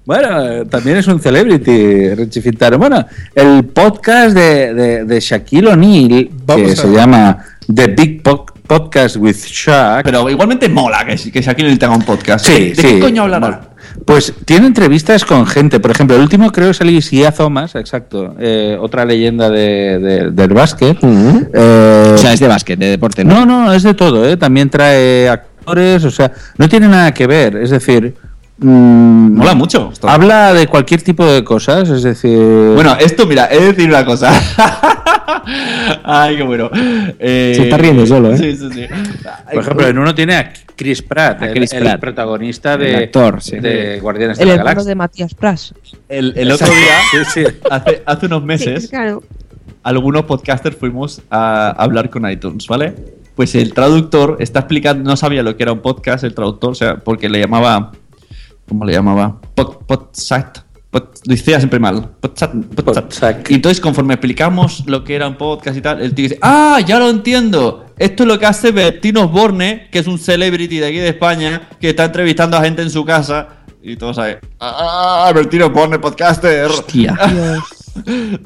Bueno, también es un celebrity, Richie Fintano. Bueno, el podcast de, de, de Shaquille O'Neal, que se llama The Big Po- Podcast with Shaq. Pero igualmente mola que, que Shaquille O'Neal tenga un podcast. Sí, ¿De, qué coño hablará? Pues tiene entrevistas con gente. Por ejemplo, el último creo que es Alicia Thomas, exacto. eh, otra leyenda de, de- del básquet. Eh, O sea, es de básquet, de deporte, ¿no? no, no, es de todo, ¿eh? También trae actores, o sea, no tiene nada que ver. Es decir, mm, Mola mucho. esto. habla de cualquier tipo de cosas, es decir. Bueno, esto, mira, he de decir una cosa. Ay, qué bueno. Eh, Se está riendo solo, ¿eh? Sí, sí, sí. Por ejemplo, en uno tiene a Chris Pratt, A el, Chris el Pratt. protagonista El de, actor, sí. de Guardianes de El la Galaxia. de Matías Pras. El, el otro día, Sí, sí. hace, hace unos meses, claro. algunos podcasters fuimos a hablar con iTunes, ¿vale? Pues el traductor está explicando, no sabía lo que era un podcast, el traductor, o sea, porque le llamaba. ¿Cómo le llamaba? Pod, podsat. Pod, lo decía siempre mal. Podsat, podsat. Y entonces, conforme explicamos lo que era un podcast y tal, el tío dice: ¡Ah, ya lo entiendo! Esto es lo que hace Bertino Osborne, que es un celebrity de aquí de España, que está entrevistando a gente en su casa. Y todos saben: ¡Ah, Bertino Osborne, podcaster! Hostia.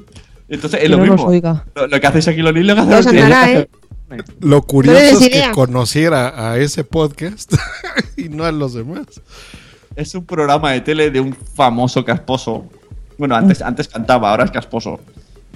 Entonces, es lo no mismo. Lo, lo que hace Shaquille O'Neal lo que hace Bertino. ¿eh? Lo curioso es que conociera a ese podcast y no a los demás. Es un programa de tele de un famoso casposo. Bueno, antes, antes cantaba, ahora es casposo.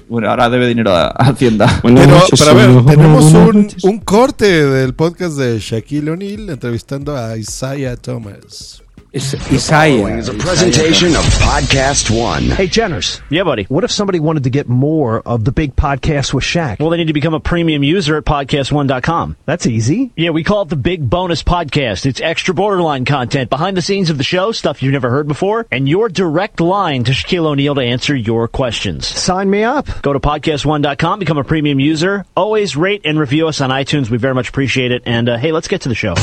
Bueno, ahora debe dinero a, Hacienda. Pero, pero a ver, tenemos un, un corte del podcast de Shaquille O'Neal entrevistando a Isaiah Thomas. Isaiah. is a presentation of Podcast One. Hey, Jenners. Yeah, buddy. What if somebody wanted to get more of the big podcast with Shaq? Well, they need to become a premium user at podcastone.com. That's easy. Yeah, we call it the Big Bonus Podcast. It's extra borderline content, behind the scenes of the show, stuff you've never heard before, and your direct line to Shaquille O'Neal to answer your questions. Sign me up. Go to podcastone.com, become a premium user. Always rate and review us on iTunes. We very much appreciate it. And uh, hey, let's get to the show.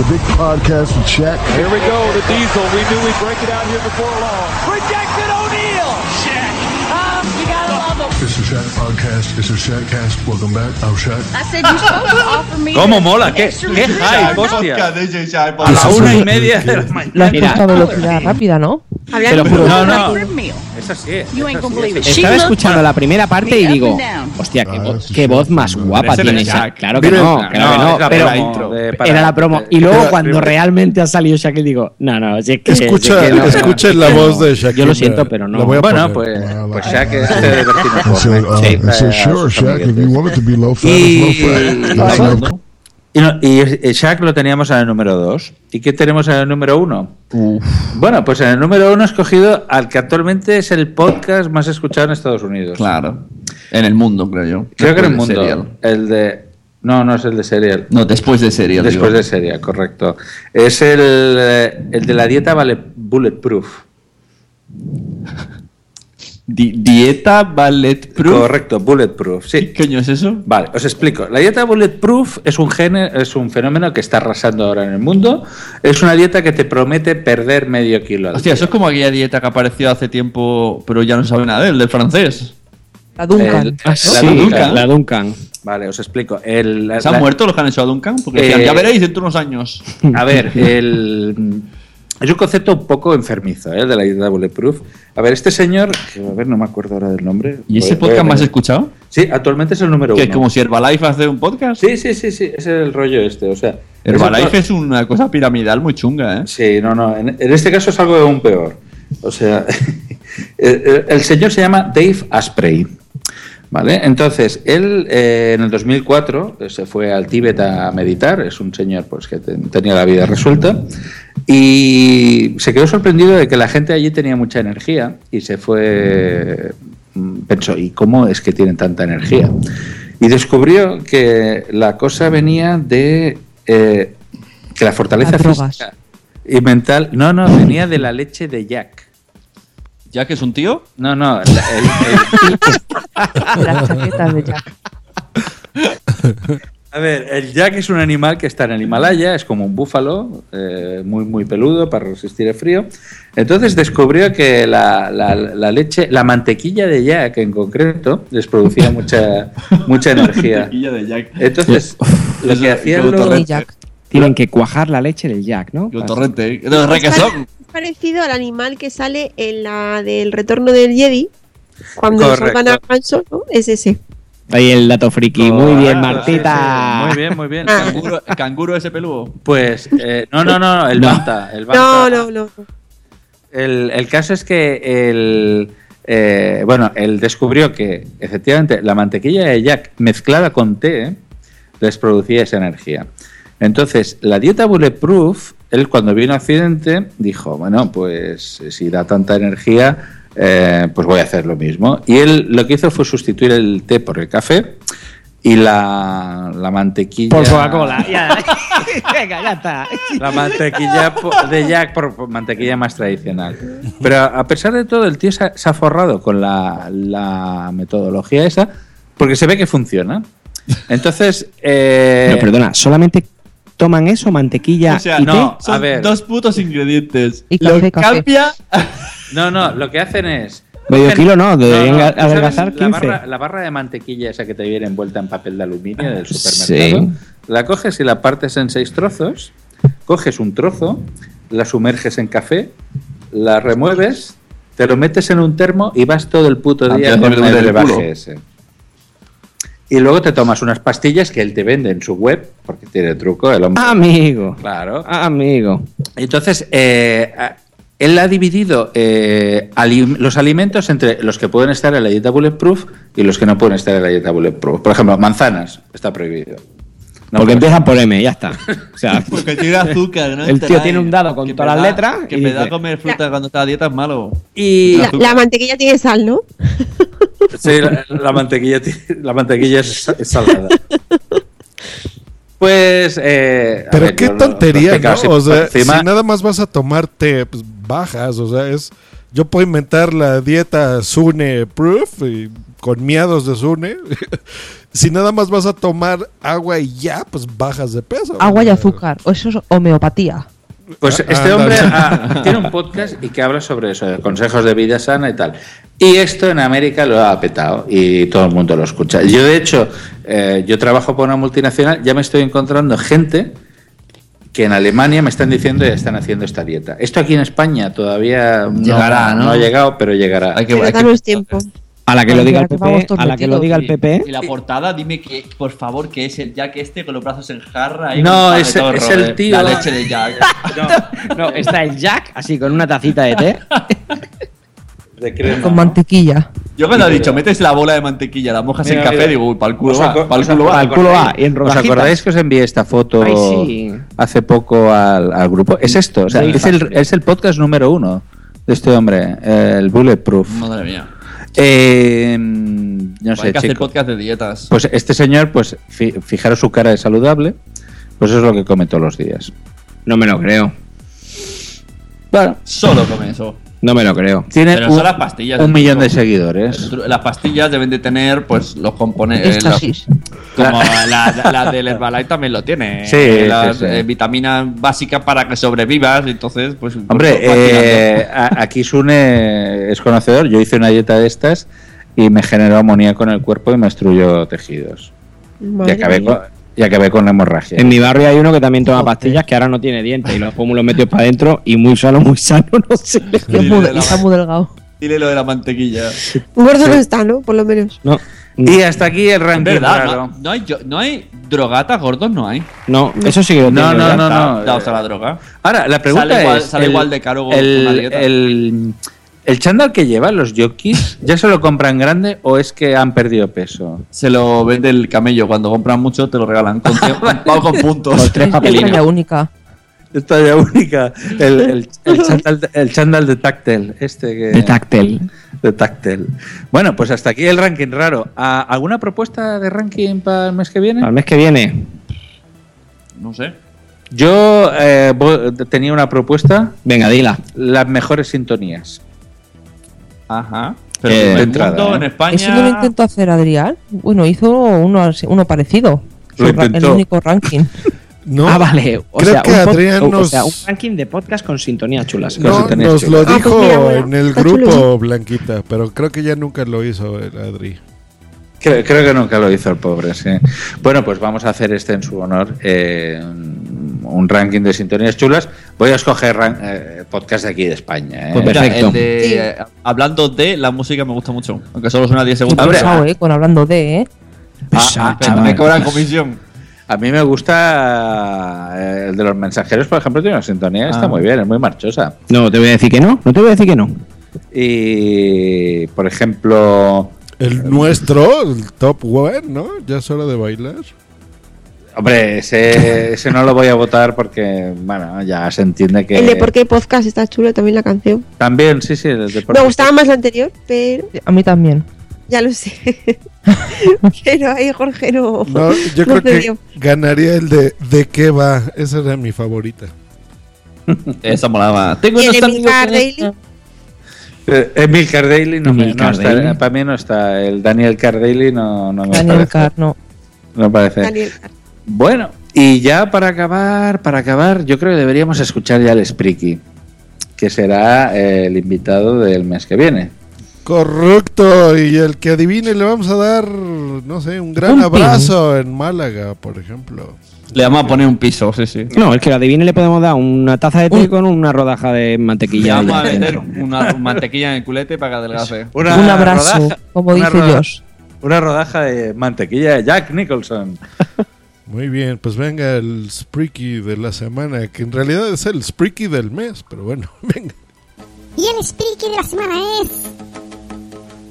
The big podcast with Shaq. Here we go, the diesel. We knew we'd break it out here before long. Rejected Shaq podcast. It's the Shaqcast. Welcome back. I'm Shaq. I said you're supposed to offer me ¿Cómo the mola? ¿Qué, qué hype, hostia? Shaq, A la una y media de la Lo has mañana. puesto a velocidad rápida, ¿no? Te lo juro. No, no. Rib meal. Es así. You es ain't gonna así, believe es it. así. Estaba escuchando la primera parte y digo, hostia, qué, vo- qué voz más guapa tiene Shaq. Shaq. Claro que no, claro que no, la Pero era la promo. Y luego Pero- cuando realmente ha salido Shaq, digo, no, no, si es que. Escucha, si es que no, escuchen la voz de Shaquille. Yo lo siento, pero no. La a Bueno, pues, pues Shaq es said, uh, said, sure, Shaq, if you want it to be low fat, Y, it's low fat. That's y, no- y eh, Shaq lo teníamos en el número 2. ¿Y qué tenemos en el número 1? Bueno, pues en el número 1 he escogido al que actualmente es el podcast más escuchado en Estados Unidos. Claro. En el mundo, creo yo. Creo que en el Después de mundo. Serial. El de. No, no es el de Serial. No, después de Serial. Después digo. de Serial, correcto. Es el, eh, el de la dieta vale Bulletproof. Di- dieta Bulletproof. Correcto, Bulletproof, sí. ¿Qué coño es eso? Vale, os explico. La dieta Bulletproof es un, gene, es un fenómeno que está arrasando ahora en el mundo. Es una dieta que te promete perder medio kilo. al Hostia, eso es como aquella dieta que apareció hace tiempo, pero ya no sabe nada de él, del francés. La Duncan. El- Ah, la sí, Duncan. la Duncan. Vale, os explico. El, la- ¿Se han la- muerto los que han hecho a Duncan? Porque decían, Eh, ya veréis dentro de unos años. A ver, el, es un concepto un poco enfermizo, ¿eh? De la dieta Bulletproof. A ver, este señor, que, a ver, no me acuerdo ahora del nombre. ¿Y ese podcast más escuchado? Sí, actualmente es el número Que uno. es como si Herbalife hace un podcast. Sí, sí, sí, sí, ese es el rollo este, o sea... Herbalife es es una cosa piramidal muy chunga, ¿eh? Sí, no, no, en, en este caso es algo aún peor. O sea, el, señor se llama Dave Asprey. ¿Vale? Entonces, él eh, en el 2004 eh, se fue al Tíbet a meditar, es un señor pues que ten- tenía la vida resuelta y se quedó sorprendido de que la gente allí tenía mucha energía y se fue, mm, pensó, ¿y cómo es que tienen tanta energía? Y descubrió que la cosa venía de eh, que la fortaleza física y mental, no, no, venía de la leche de Jack. ¿Jack es un tío? No, no, el- el- el- Las chaquetas de Jack. A ver, el yak es un animal que está en el Himalaya, es como un búfalo, eh, muy, muy peludo para resistir el frío. Entonces descubrió que la, la- la leche, la mantequilla de yak en concreto, les producía mucha, mucha energía. Mantequilla de Jack. Entonces, lo que hacían los... Tienen que cuajar la leche del Jack, ¿no? Qué torrente. Es parecido al animal que sale en la del retorno del Jedi. Cuando salvan a Han Solo, es ese. Ahí el dato friki. Muy bien, Martita. sí, Muy bien, muy bien. Canguro, canguro ese peludo. Pues, eh, no, no, no, el No. banta. El banta. No, no, no. El, el caso es que el, eh, bueno, él descubrió que efectivamente la mantequilla de Jack mezclada con té les producía esa energía. Entonces, la dieta Bulletproof, él cuando vio un accidente dijo, bueno, pues si da tanta energía, eh, pues voy a hacer lo mismo. Y él lo que hizo fue sustituir el té por el café y la, la mantequilla. Por Coca-Cola. Ya, Venga, ya está. La mantequilla de Jack por, mantequilla más tradicional. Pero a pesar de todo, el tío se ha, se ha forrado con la, la metodología esa porque se ve que funciona. Entonces. eh, Pero perdona, ¿solamente toman eso, mantequilla O sea, y no, té? a ver. Dos putos ingredientes. Y Lo café, café. cambia. No, no, lo que hacen es. Medio cogen- kilo no, deberían ¿tú adelgazar sabes 15. La barra, la barra de mantequilla esa que te viene envuelta en papel de aluminio del supermercado. Sí. La coges y la partes en seis trozos. Coges un trozo, la sumerges en café, la remueves, te lo metes en un termo y vas todo el puto día Antes de con el brebaje ese. Y luego te tomas unas pastillas que él te vende en su web, porque tiene truco el hombre. Amigo. Claro. Amigo. Entonces, eh, él ha dividido eh, alim- los alimentos entre los que pueden estar en la dieta bulletproof y los que no pueden estar en la dieta bulletproof. Por ejemplo, manzanas, está prohibido. No Porque puedes- empiezan por M, ya está. O sea, Porque tiene azúcar, ¿no? el tío tiene un dado con Que todas me las da- letras Que y me da comer fruta cuando está a dieta es malo. Y La, la mantequilla tiene sal, ¿no? sí, la, la mantequilla, la mantequilla es, es salada. Pues. eh, Pero ver, qué yo tontería, ¿no? explicado O sea, encima. si nada más vas a tomar té, pues bajas, o sea, es... Yo puedo inventar la dieta Sune Proof y con miados de Sune. si nada más vas a tomar agua y ya, pues bajas de peso. Agua y azúcar. O eso es homeopatía. Pues Ah, este ándale. hombre ah, tiene un podcast y que habla sobre eso, de consejos de vida sana y tal. Y esto en América lo ha petado y todo el mundo lo escucha. Yo, de hecho, eh, yo trabajo por una multinacional, ya me estoy encontrando gente que en Alemania me están diciendo ya están haciendo esta dieta. Esto aquí en España todavía no, Llegará, ¿no? ha llegado, pero llegará. Hay que, Pero hay que- tiempo. A la que lo diga el PP, a la que lo diga el Y PP. la portada, dime que, por favor, que es el Jack este con los brazos en jarra. y No, es- el eh. tío- La leche de Jack. No, está el Jack así con una tacita de té. De crema, Con ¿no? mantequilla. Yo cuando he dicho, metes la bola de mantequilla, la mojas Mira, en café, mira. digo, uy, para el culo ¿Os va, aco- para el os culo va. Al culo va, y en ¿Os acordáis que os envié esta foto Ay, sí. hace poco al, al grupo? Es esto, o sea, es, el, es el podcast número uno de este hombre, el Bulletproof. Madre mía. Eh, no Hay sé, que hacer podcast de dietas. Pues este señor, pues fi- fijaros su cara de saludable, pues eso es lo que come todos los días. No me lo creo. Bueno, Solo come eso. No me lo creo. tiene Pero un, son las pastillas. un millón de seguidores. Las pastillas deben de tener, pues, los componentes. Éxtasis. Como la, la- la del Herbalife también lo tiene. Sí, Eh, las sí, sí. eh, vitaminas básicas para que sobrevivas. Entonces, pues. Hombre, pues, eh, aquí Sune es conocedor. Yo hice una dieta de estas y me generó amoníaco en el cuerpo y me destruyó tejidos. Y acabé, con, y acabé con hemorragia. En mi barrio hay uno que también toma pastillas que ahora no tiene dientes y los pómulos metidos para adentro y muy sano, muy sano, no sé. Y es está muy delgado. Dile lo de la mantequilla. Gordo no está, ¿no? Por lo menos. No, Y hasta aquí el ranking verdad, raro. no, no hay, yo- no hay drogatas gordos, no hay. no, eso sí que lo No, tengo no, no, Está- no. Daos a la droga. Ahora, la pregunta Sale igual- es... sale igual de caro con el, el, el chándal que llevan los jockeys, ¿ya se lo compran grande o es que han perdido peso? Se lo vende el camello. Cuando compran mucho, te lo regalan. Con, pago con puntos. Con tres Es talla única. Esta ya única. El, el, el chándal, de- el chándal de táctel. Este que... De táctil. De táctel. Bueno, pues hasta aquí el ranking raro. ¿A- ¿Alguna propuesta de ranking para el mes que viene? Al mes que viene. No sé. Yo eh, tenía una propuesta. Venga, dila. Las mejores sintonías. Ajá. Pero Eh, de entrada, mundo, ¿eh? en España. Eso no lo intentó hacer Adrián. Bueno, hizo uno, uno parecido. Lo el único ranking. No, Ah, vale. O Creo sea, que Adrián o nos- sea, un ranking de podcast con sintonías chulas. No, nos lo. Ah, dijo pues mira, bueno, en el grupo chulo. Blanquita, pero creo que ya nunca lo hizo el Adri. Creo, creo que nunca lo hizo el pobre, sí. Bueno, pues vamos a hacer este en su honor. eh, un- ranking de sintonías chulas. Voy a escoger eh, podcast de aquí de España. ¿eh? Pues Mira, Perfecto. el de- eh, hablando de la música me gusta mucho. Aunque solo suena 10 Qué segundos. Hombre, pesado, eh, con hablando de, eh. Ah, Pero me cobran comisión. A mí me gusta el de los mensajeros, por ejemplo, tiene una sintonía, está Ah. muy bien, es muy marchosa. No, te voy a decir que no. No te voy a decir que no. Y, por ejemplo, El nuestro, el top one, ¿no? Ya es hora de bailar. Hombre, ese, ese no lo voy a votar porque, bueno, ya se entiende que. El de por qué podcast está chulo también la canción. También, sí, sí, el de por Me gustaba más la anterior, pero A mí también. ya lo sé. pero ahí Jorge no. No, yo no creo que ganaría el de ¿De qué va? Esa era mi favorita. Esa molaba. Tengo ¿Y el? Eh, Emil Cardaily no, me- no está, para mí no está. El Daniel Cardaily no, no me Daniel parece. No. No parece. Daniel Carr. Bueno, y ya para acabar, para acabar, yo creo que deberíamos escuchar ya el Spriki, que será eh, el invitado del mes que viene. Correcto, y el que adivine le vamos a dar, no sé, un gran Un abrazo en Málaga, por ejemplo. Le vamos a poner un piso, sí, sí. No, el que lo adivine le podemos dar una taza de té con una rodaja de Le mantequilla. vamos a meter una mantequilla en el culete para que adelgace. Una Un abrazo, rodaja- como dice Dios. Una rodaja de mantequilla de Jack Nicholson. Muy bien, pues venga el Spreaky de la semana, que en realidad es el Spreaky del mes, pero bueno, venga. Y el Spriki de la semana es.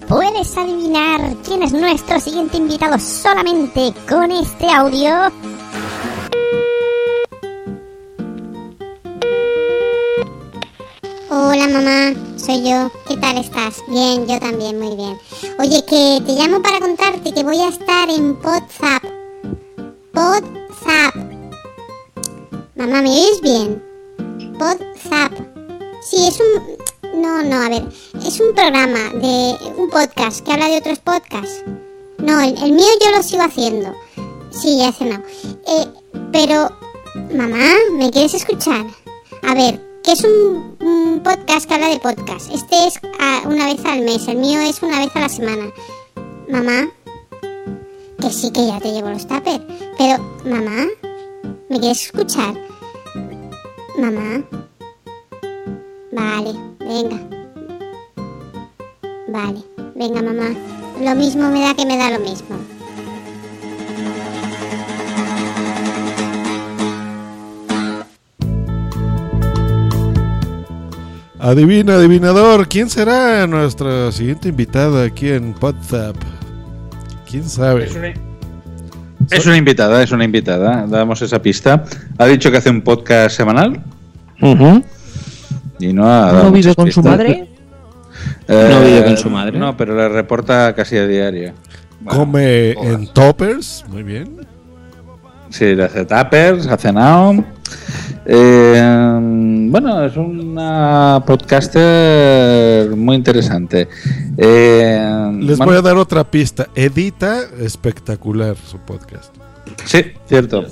¿Puedes adivinar quién es nuestro siguiente invitado solamente con este audio? Hola mamá, soy yo. ¿Qué tal estás? Bien, yo también, muy bien. Oye, que te llamo para contarte que voy a estar en WhatsApp. WhatsApp. Mamá, ¿me oyes bien? WhatsApp. Sí, es un... No, no, a ver. Es un programa de... Un podcast que habla de otros podcasts. No, el, mío yo lo sigo haciendo. Sí, ya he cenado. Eh, pero... Mamá, ¿me quieres escuchar? A ver, que es un, un podcast que habla de podcast. Este es ah, una vez al mes, el mío es una vez a la semana. Mamá, que sí que ya te llevo los tuppers. Pero, mamá, ¿me quieres escuchar? Mamá. Vale, venga. Vale, venga mamá. Lo mismo me da que me da lo mismo. Adivina, adivinador, ¿quién será nuestra siguiente invitada aquí en WhatsApp? ¿Quién sabe? Es una invitada, es una invitada. Damos esa pista. Ha dicho que hace un podcast semanal y no ha dado ¿No vive con su madre? Eh, ¿No vive con su madre? No, pero le reporta casi a diario. Come en toppers, muy bien. Sí, le hace tappers, ha cenado. Eh, bueno, es una podcaster muy interesante. Eh, Les bueno, voy a dar otra pista. Edita espectacular su podcast. Sí, cierto.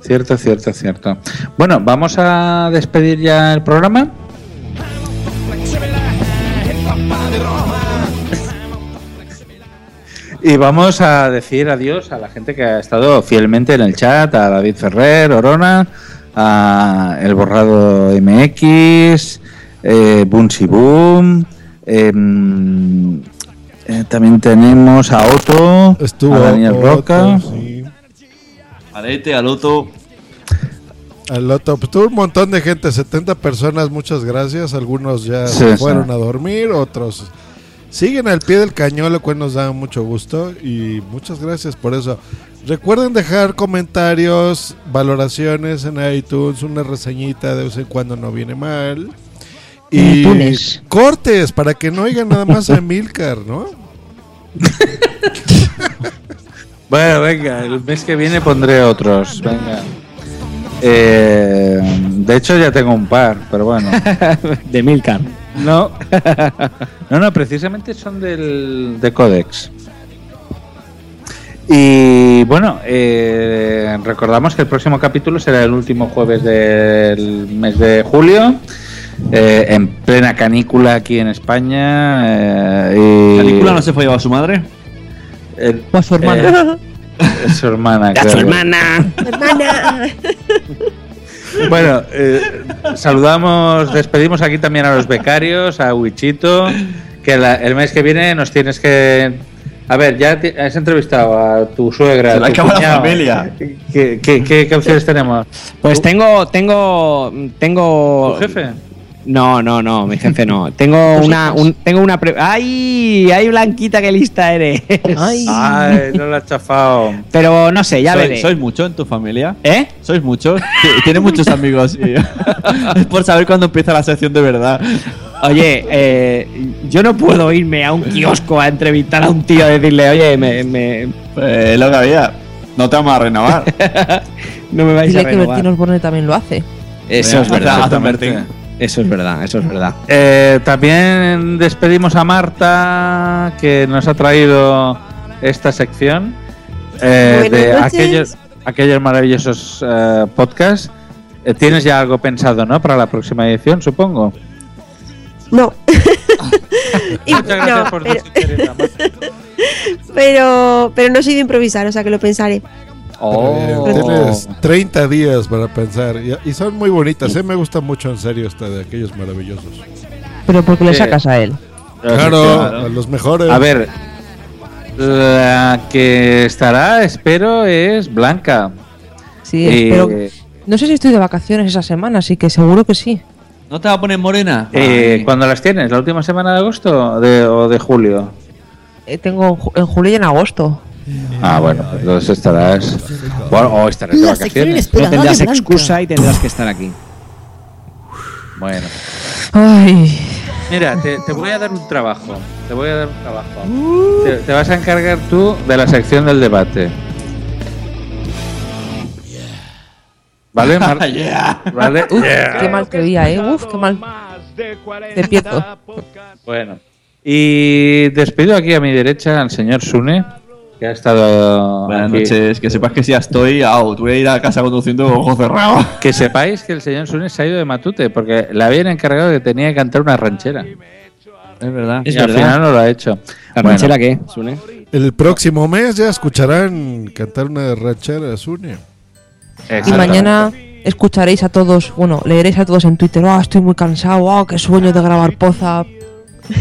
Cierto, cierto, cierto. Bueno, vamos a despedir ya el programa. Y vamos a decir adiós a la gente que ha estado fielmente en el chat, a David Ferrer, Orona, a El Borrado MX, eh, Bunsi Boom, em, eh, también tenemos a Otto, Estuvo a Daniel Otto, Roca. sí. Alete, al otro. Al otro, pues tuvo un montón de gente, 70 personas, muchas gracias. Algunos ya Sí, se sí. fueron a dormir, otros siguen al pie del cañón, lo cual nos da mucho gusto y muchas gracias por eso. Recuerden dejar comentarios, valoraciones en iTunes, una reseñita de vez en cuando no viene mal. Y iTunes. cortes para que no oigan nada más a Milcar, ¿no? Bueno, venga, el mes que viene pondré otros. Venga. Eh, de hecho, ya tengo un par, pero bueno. de Milcar. No. No, no, precisamente son del, de Codex. Y bueno, eh, recordamos que el próximo capítulo será el último jueves del mes de julio, eh, en plena canícula aquí en España. eh, y- ¿Canícula no se fue a su madre? el- O a su hermana. eh, su hermana, ¡A su hermana! Hermana. Bueno, eh, saludamos, despedimos aquí también a los becarios, a Wichito, que la- el mes que viene nos tienes que... A ver, ya te- has entrevistado a tu suegra, Se acaba la cuñado. familia. ¿Qué, qué, qué- qué opciones tenemos? Pues tengo, tengo, ¿Tu tengo. jefe? No, no, no, mi jefe no. Tengo una, un- tengo una. pre- ¡Ay! ¡Ay, Blanquita, qué lista eres! Ay. Ay, no la has chafado. Pero no sé, ya ¿Sois, veré. ¿Sois mucho en tu familia? ¿Eh? ¿Sois muchos? Ti- Tienes muchos amigos. sí. es por saber cuándo empieza la sección de verdad. Oye, eh, yo no puedo irme a un kiosco a entrevistar a un tío y decirle, oye, me, me- Pues lo que había. No te vamos a renovar. no me vais a Dile que renovar. Bertino Osborne también lo hace. Eso es verdad. Eso es verdad, eso es verdad. Eh, también despedimos a Marta, que nos ha traído esta sección eh, de noches. aquellos, aquellos maravillosos eh, podcasts. Eh, Tienes ya algo pensado, ¿no? Para la próxima edición, supongo. No. Y- Muchas gracias no, por pero, pero, pero no soy de improvisar, o sea que lo pensaré. Oh. Eh, Tienes 30 días para pensar. Y, y son muy bonitas. ¿eh? Me gusta mucho en serio esta de aquellos maravillosos. Pero porque le sacas a él. Claro, a los mejores. A ver, la que estará, espero, es Blanca. Sí, Eh, pero no sé si estoy de vacaciones esa semana, así que seguro que sí. ¿No te va a poner morena? Eh, ¿Cuándo las tienes? ¿La última semana de agosto o de, o de julio? Eh, tengo en julio y en agosto. Ah, bueno, pues entonces estarás. Bueno, o estarás de La sección vacaciones. No tendrás de Blanca. excusa y tendrás que estar aquí. Bueno. Ay. Mira, te, te voy a dar un trabajo. Te voy a dar un trabajo. Te, te vas a encargar tú de la sección del debate. ¿Vale, Mar- Yeah. ¿Vale? Uf, Yeah. qué mal te oía, ¿eh? Uf, qué mal. Te pierdo. Bueno. Y despido aquí a mi derecha al señor Sune, que ha estado. Buenas aquí. noches, que sepas que si ya estoy out, voy a ir a casa conduciendo ojos cerrados. Que sepáis que el señor Sune se ha ido de Matute, porque le habían encargado que tenía que cantar una ranchera. Es verdad. y al final no lo ha hecho. ¿La Bueno, ranchera qué, Sune? El próximo mes ya escucharán cantar una ranchera Zune. Y mañana escucharéis a todos, bueno, leeréis a todos en Twitter, oh, estoy muy cansado, oh, qué sueño de grabar poza.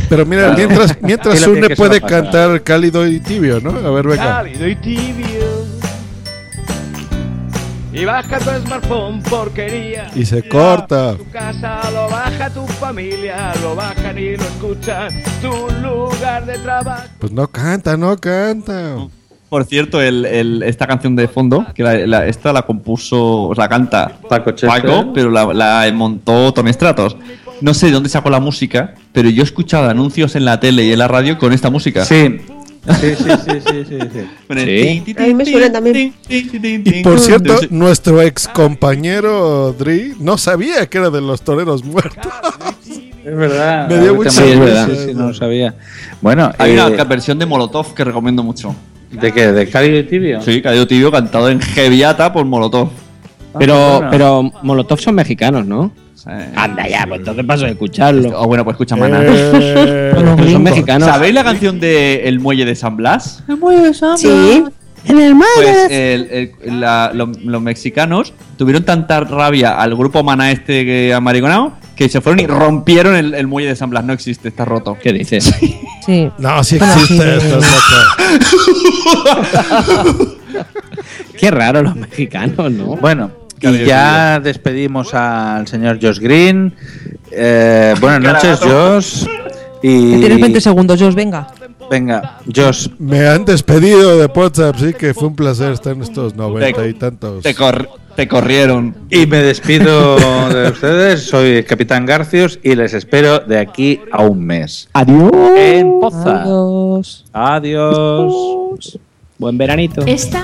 Pero mira, Claro. mientras, mientras lo puede cantar cálido y tibio, ¿no? A ver, venga. Cálido y tibio. Y baja tu smartphone, porquería. Y se corta. Tu casa lo baja tu familia, lo bajan y lo escuchan. Tu lugar de trabajo. Pues no canta, no canta. Por cierto, el, el- esta canción de fondo, que la, la- esta la compuso, o sea, la canta Paco. Paco, pero la, la montó Tony Stratos. No sé de dónde sacó la música, pero yo he escuchado anuncios en la tele y en la radio con esta música. Sí. Sí, sí, sí, sí, sí, me suena también. Y por cierto, nuestro ex compañero Dri no sabía que era de los toreros muertos. Es verdad. Me dio mucha Sí, es verdad. Sí, sí, no lo sabía. Bueno, hay eh, una versión de Molotov que recomiendo mucho. ¿de qué? ¿De cálido y tibio? Sí, Cayo Tibio cantado en Geviata por Molotov. Pero, bueno. pero Molotov son mexicanos, ¿no? Eh, Anda ya, pues entonces paso de escucharlo. Oh, bueno, pues escucha, mana. Eh, Pero son mexicanos. ¿Sabéis la canción de El Muelle de San Blas? Sí. En el mar. Pues el- el- la- lo- los mexicanos tuvieron tanta rabia al grupo Maná este que amariconado que se fueron y rompieron el, el muelle de San Blas. No existe, está roto. ¿Qué dices? Sí. No, sí Bueno, existe sí. esto, loco. Qué raro los mexicanos, ¿no? Bueno, y ya despedimos al señor Josh Green. Eh, buenas noches, Josh. Y Tienes 20 segundos, Josh, venga. venga, Josh, Me han despedido de WhatsApp, sí que fue un placer estar en estos noventa y tantos. Te, cor- te corrieron. y me despido de ustedes. Soy Capitán Garcios y les espero de aquí a un mes. Adiós. En Poza. Adiós. Adiós. Buen veranito. Esta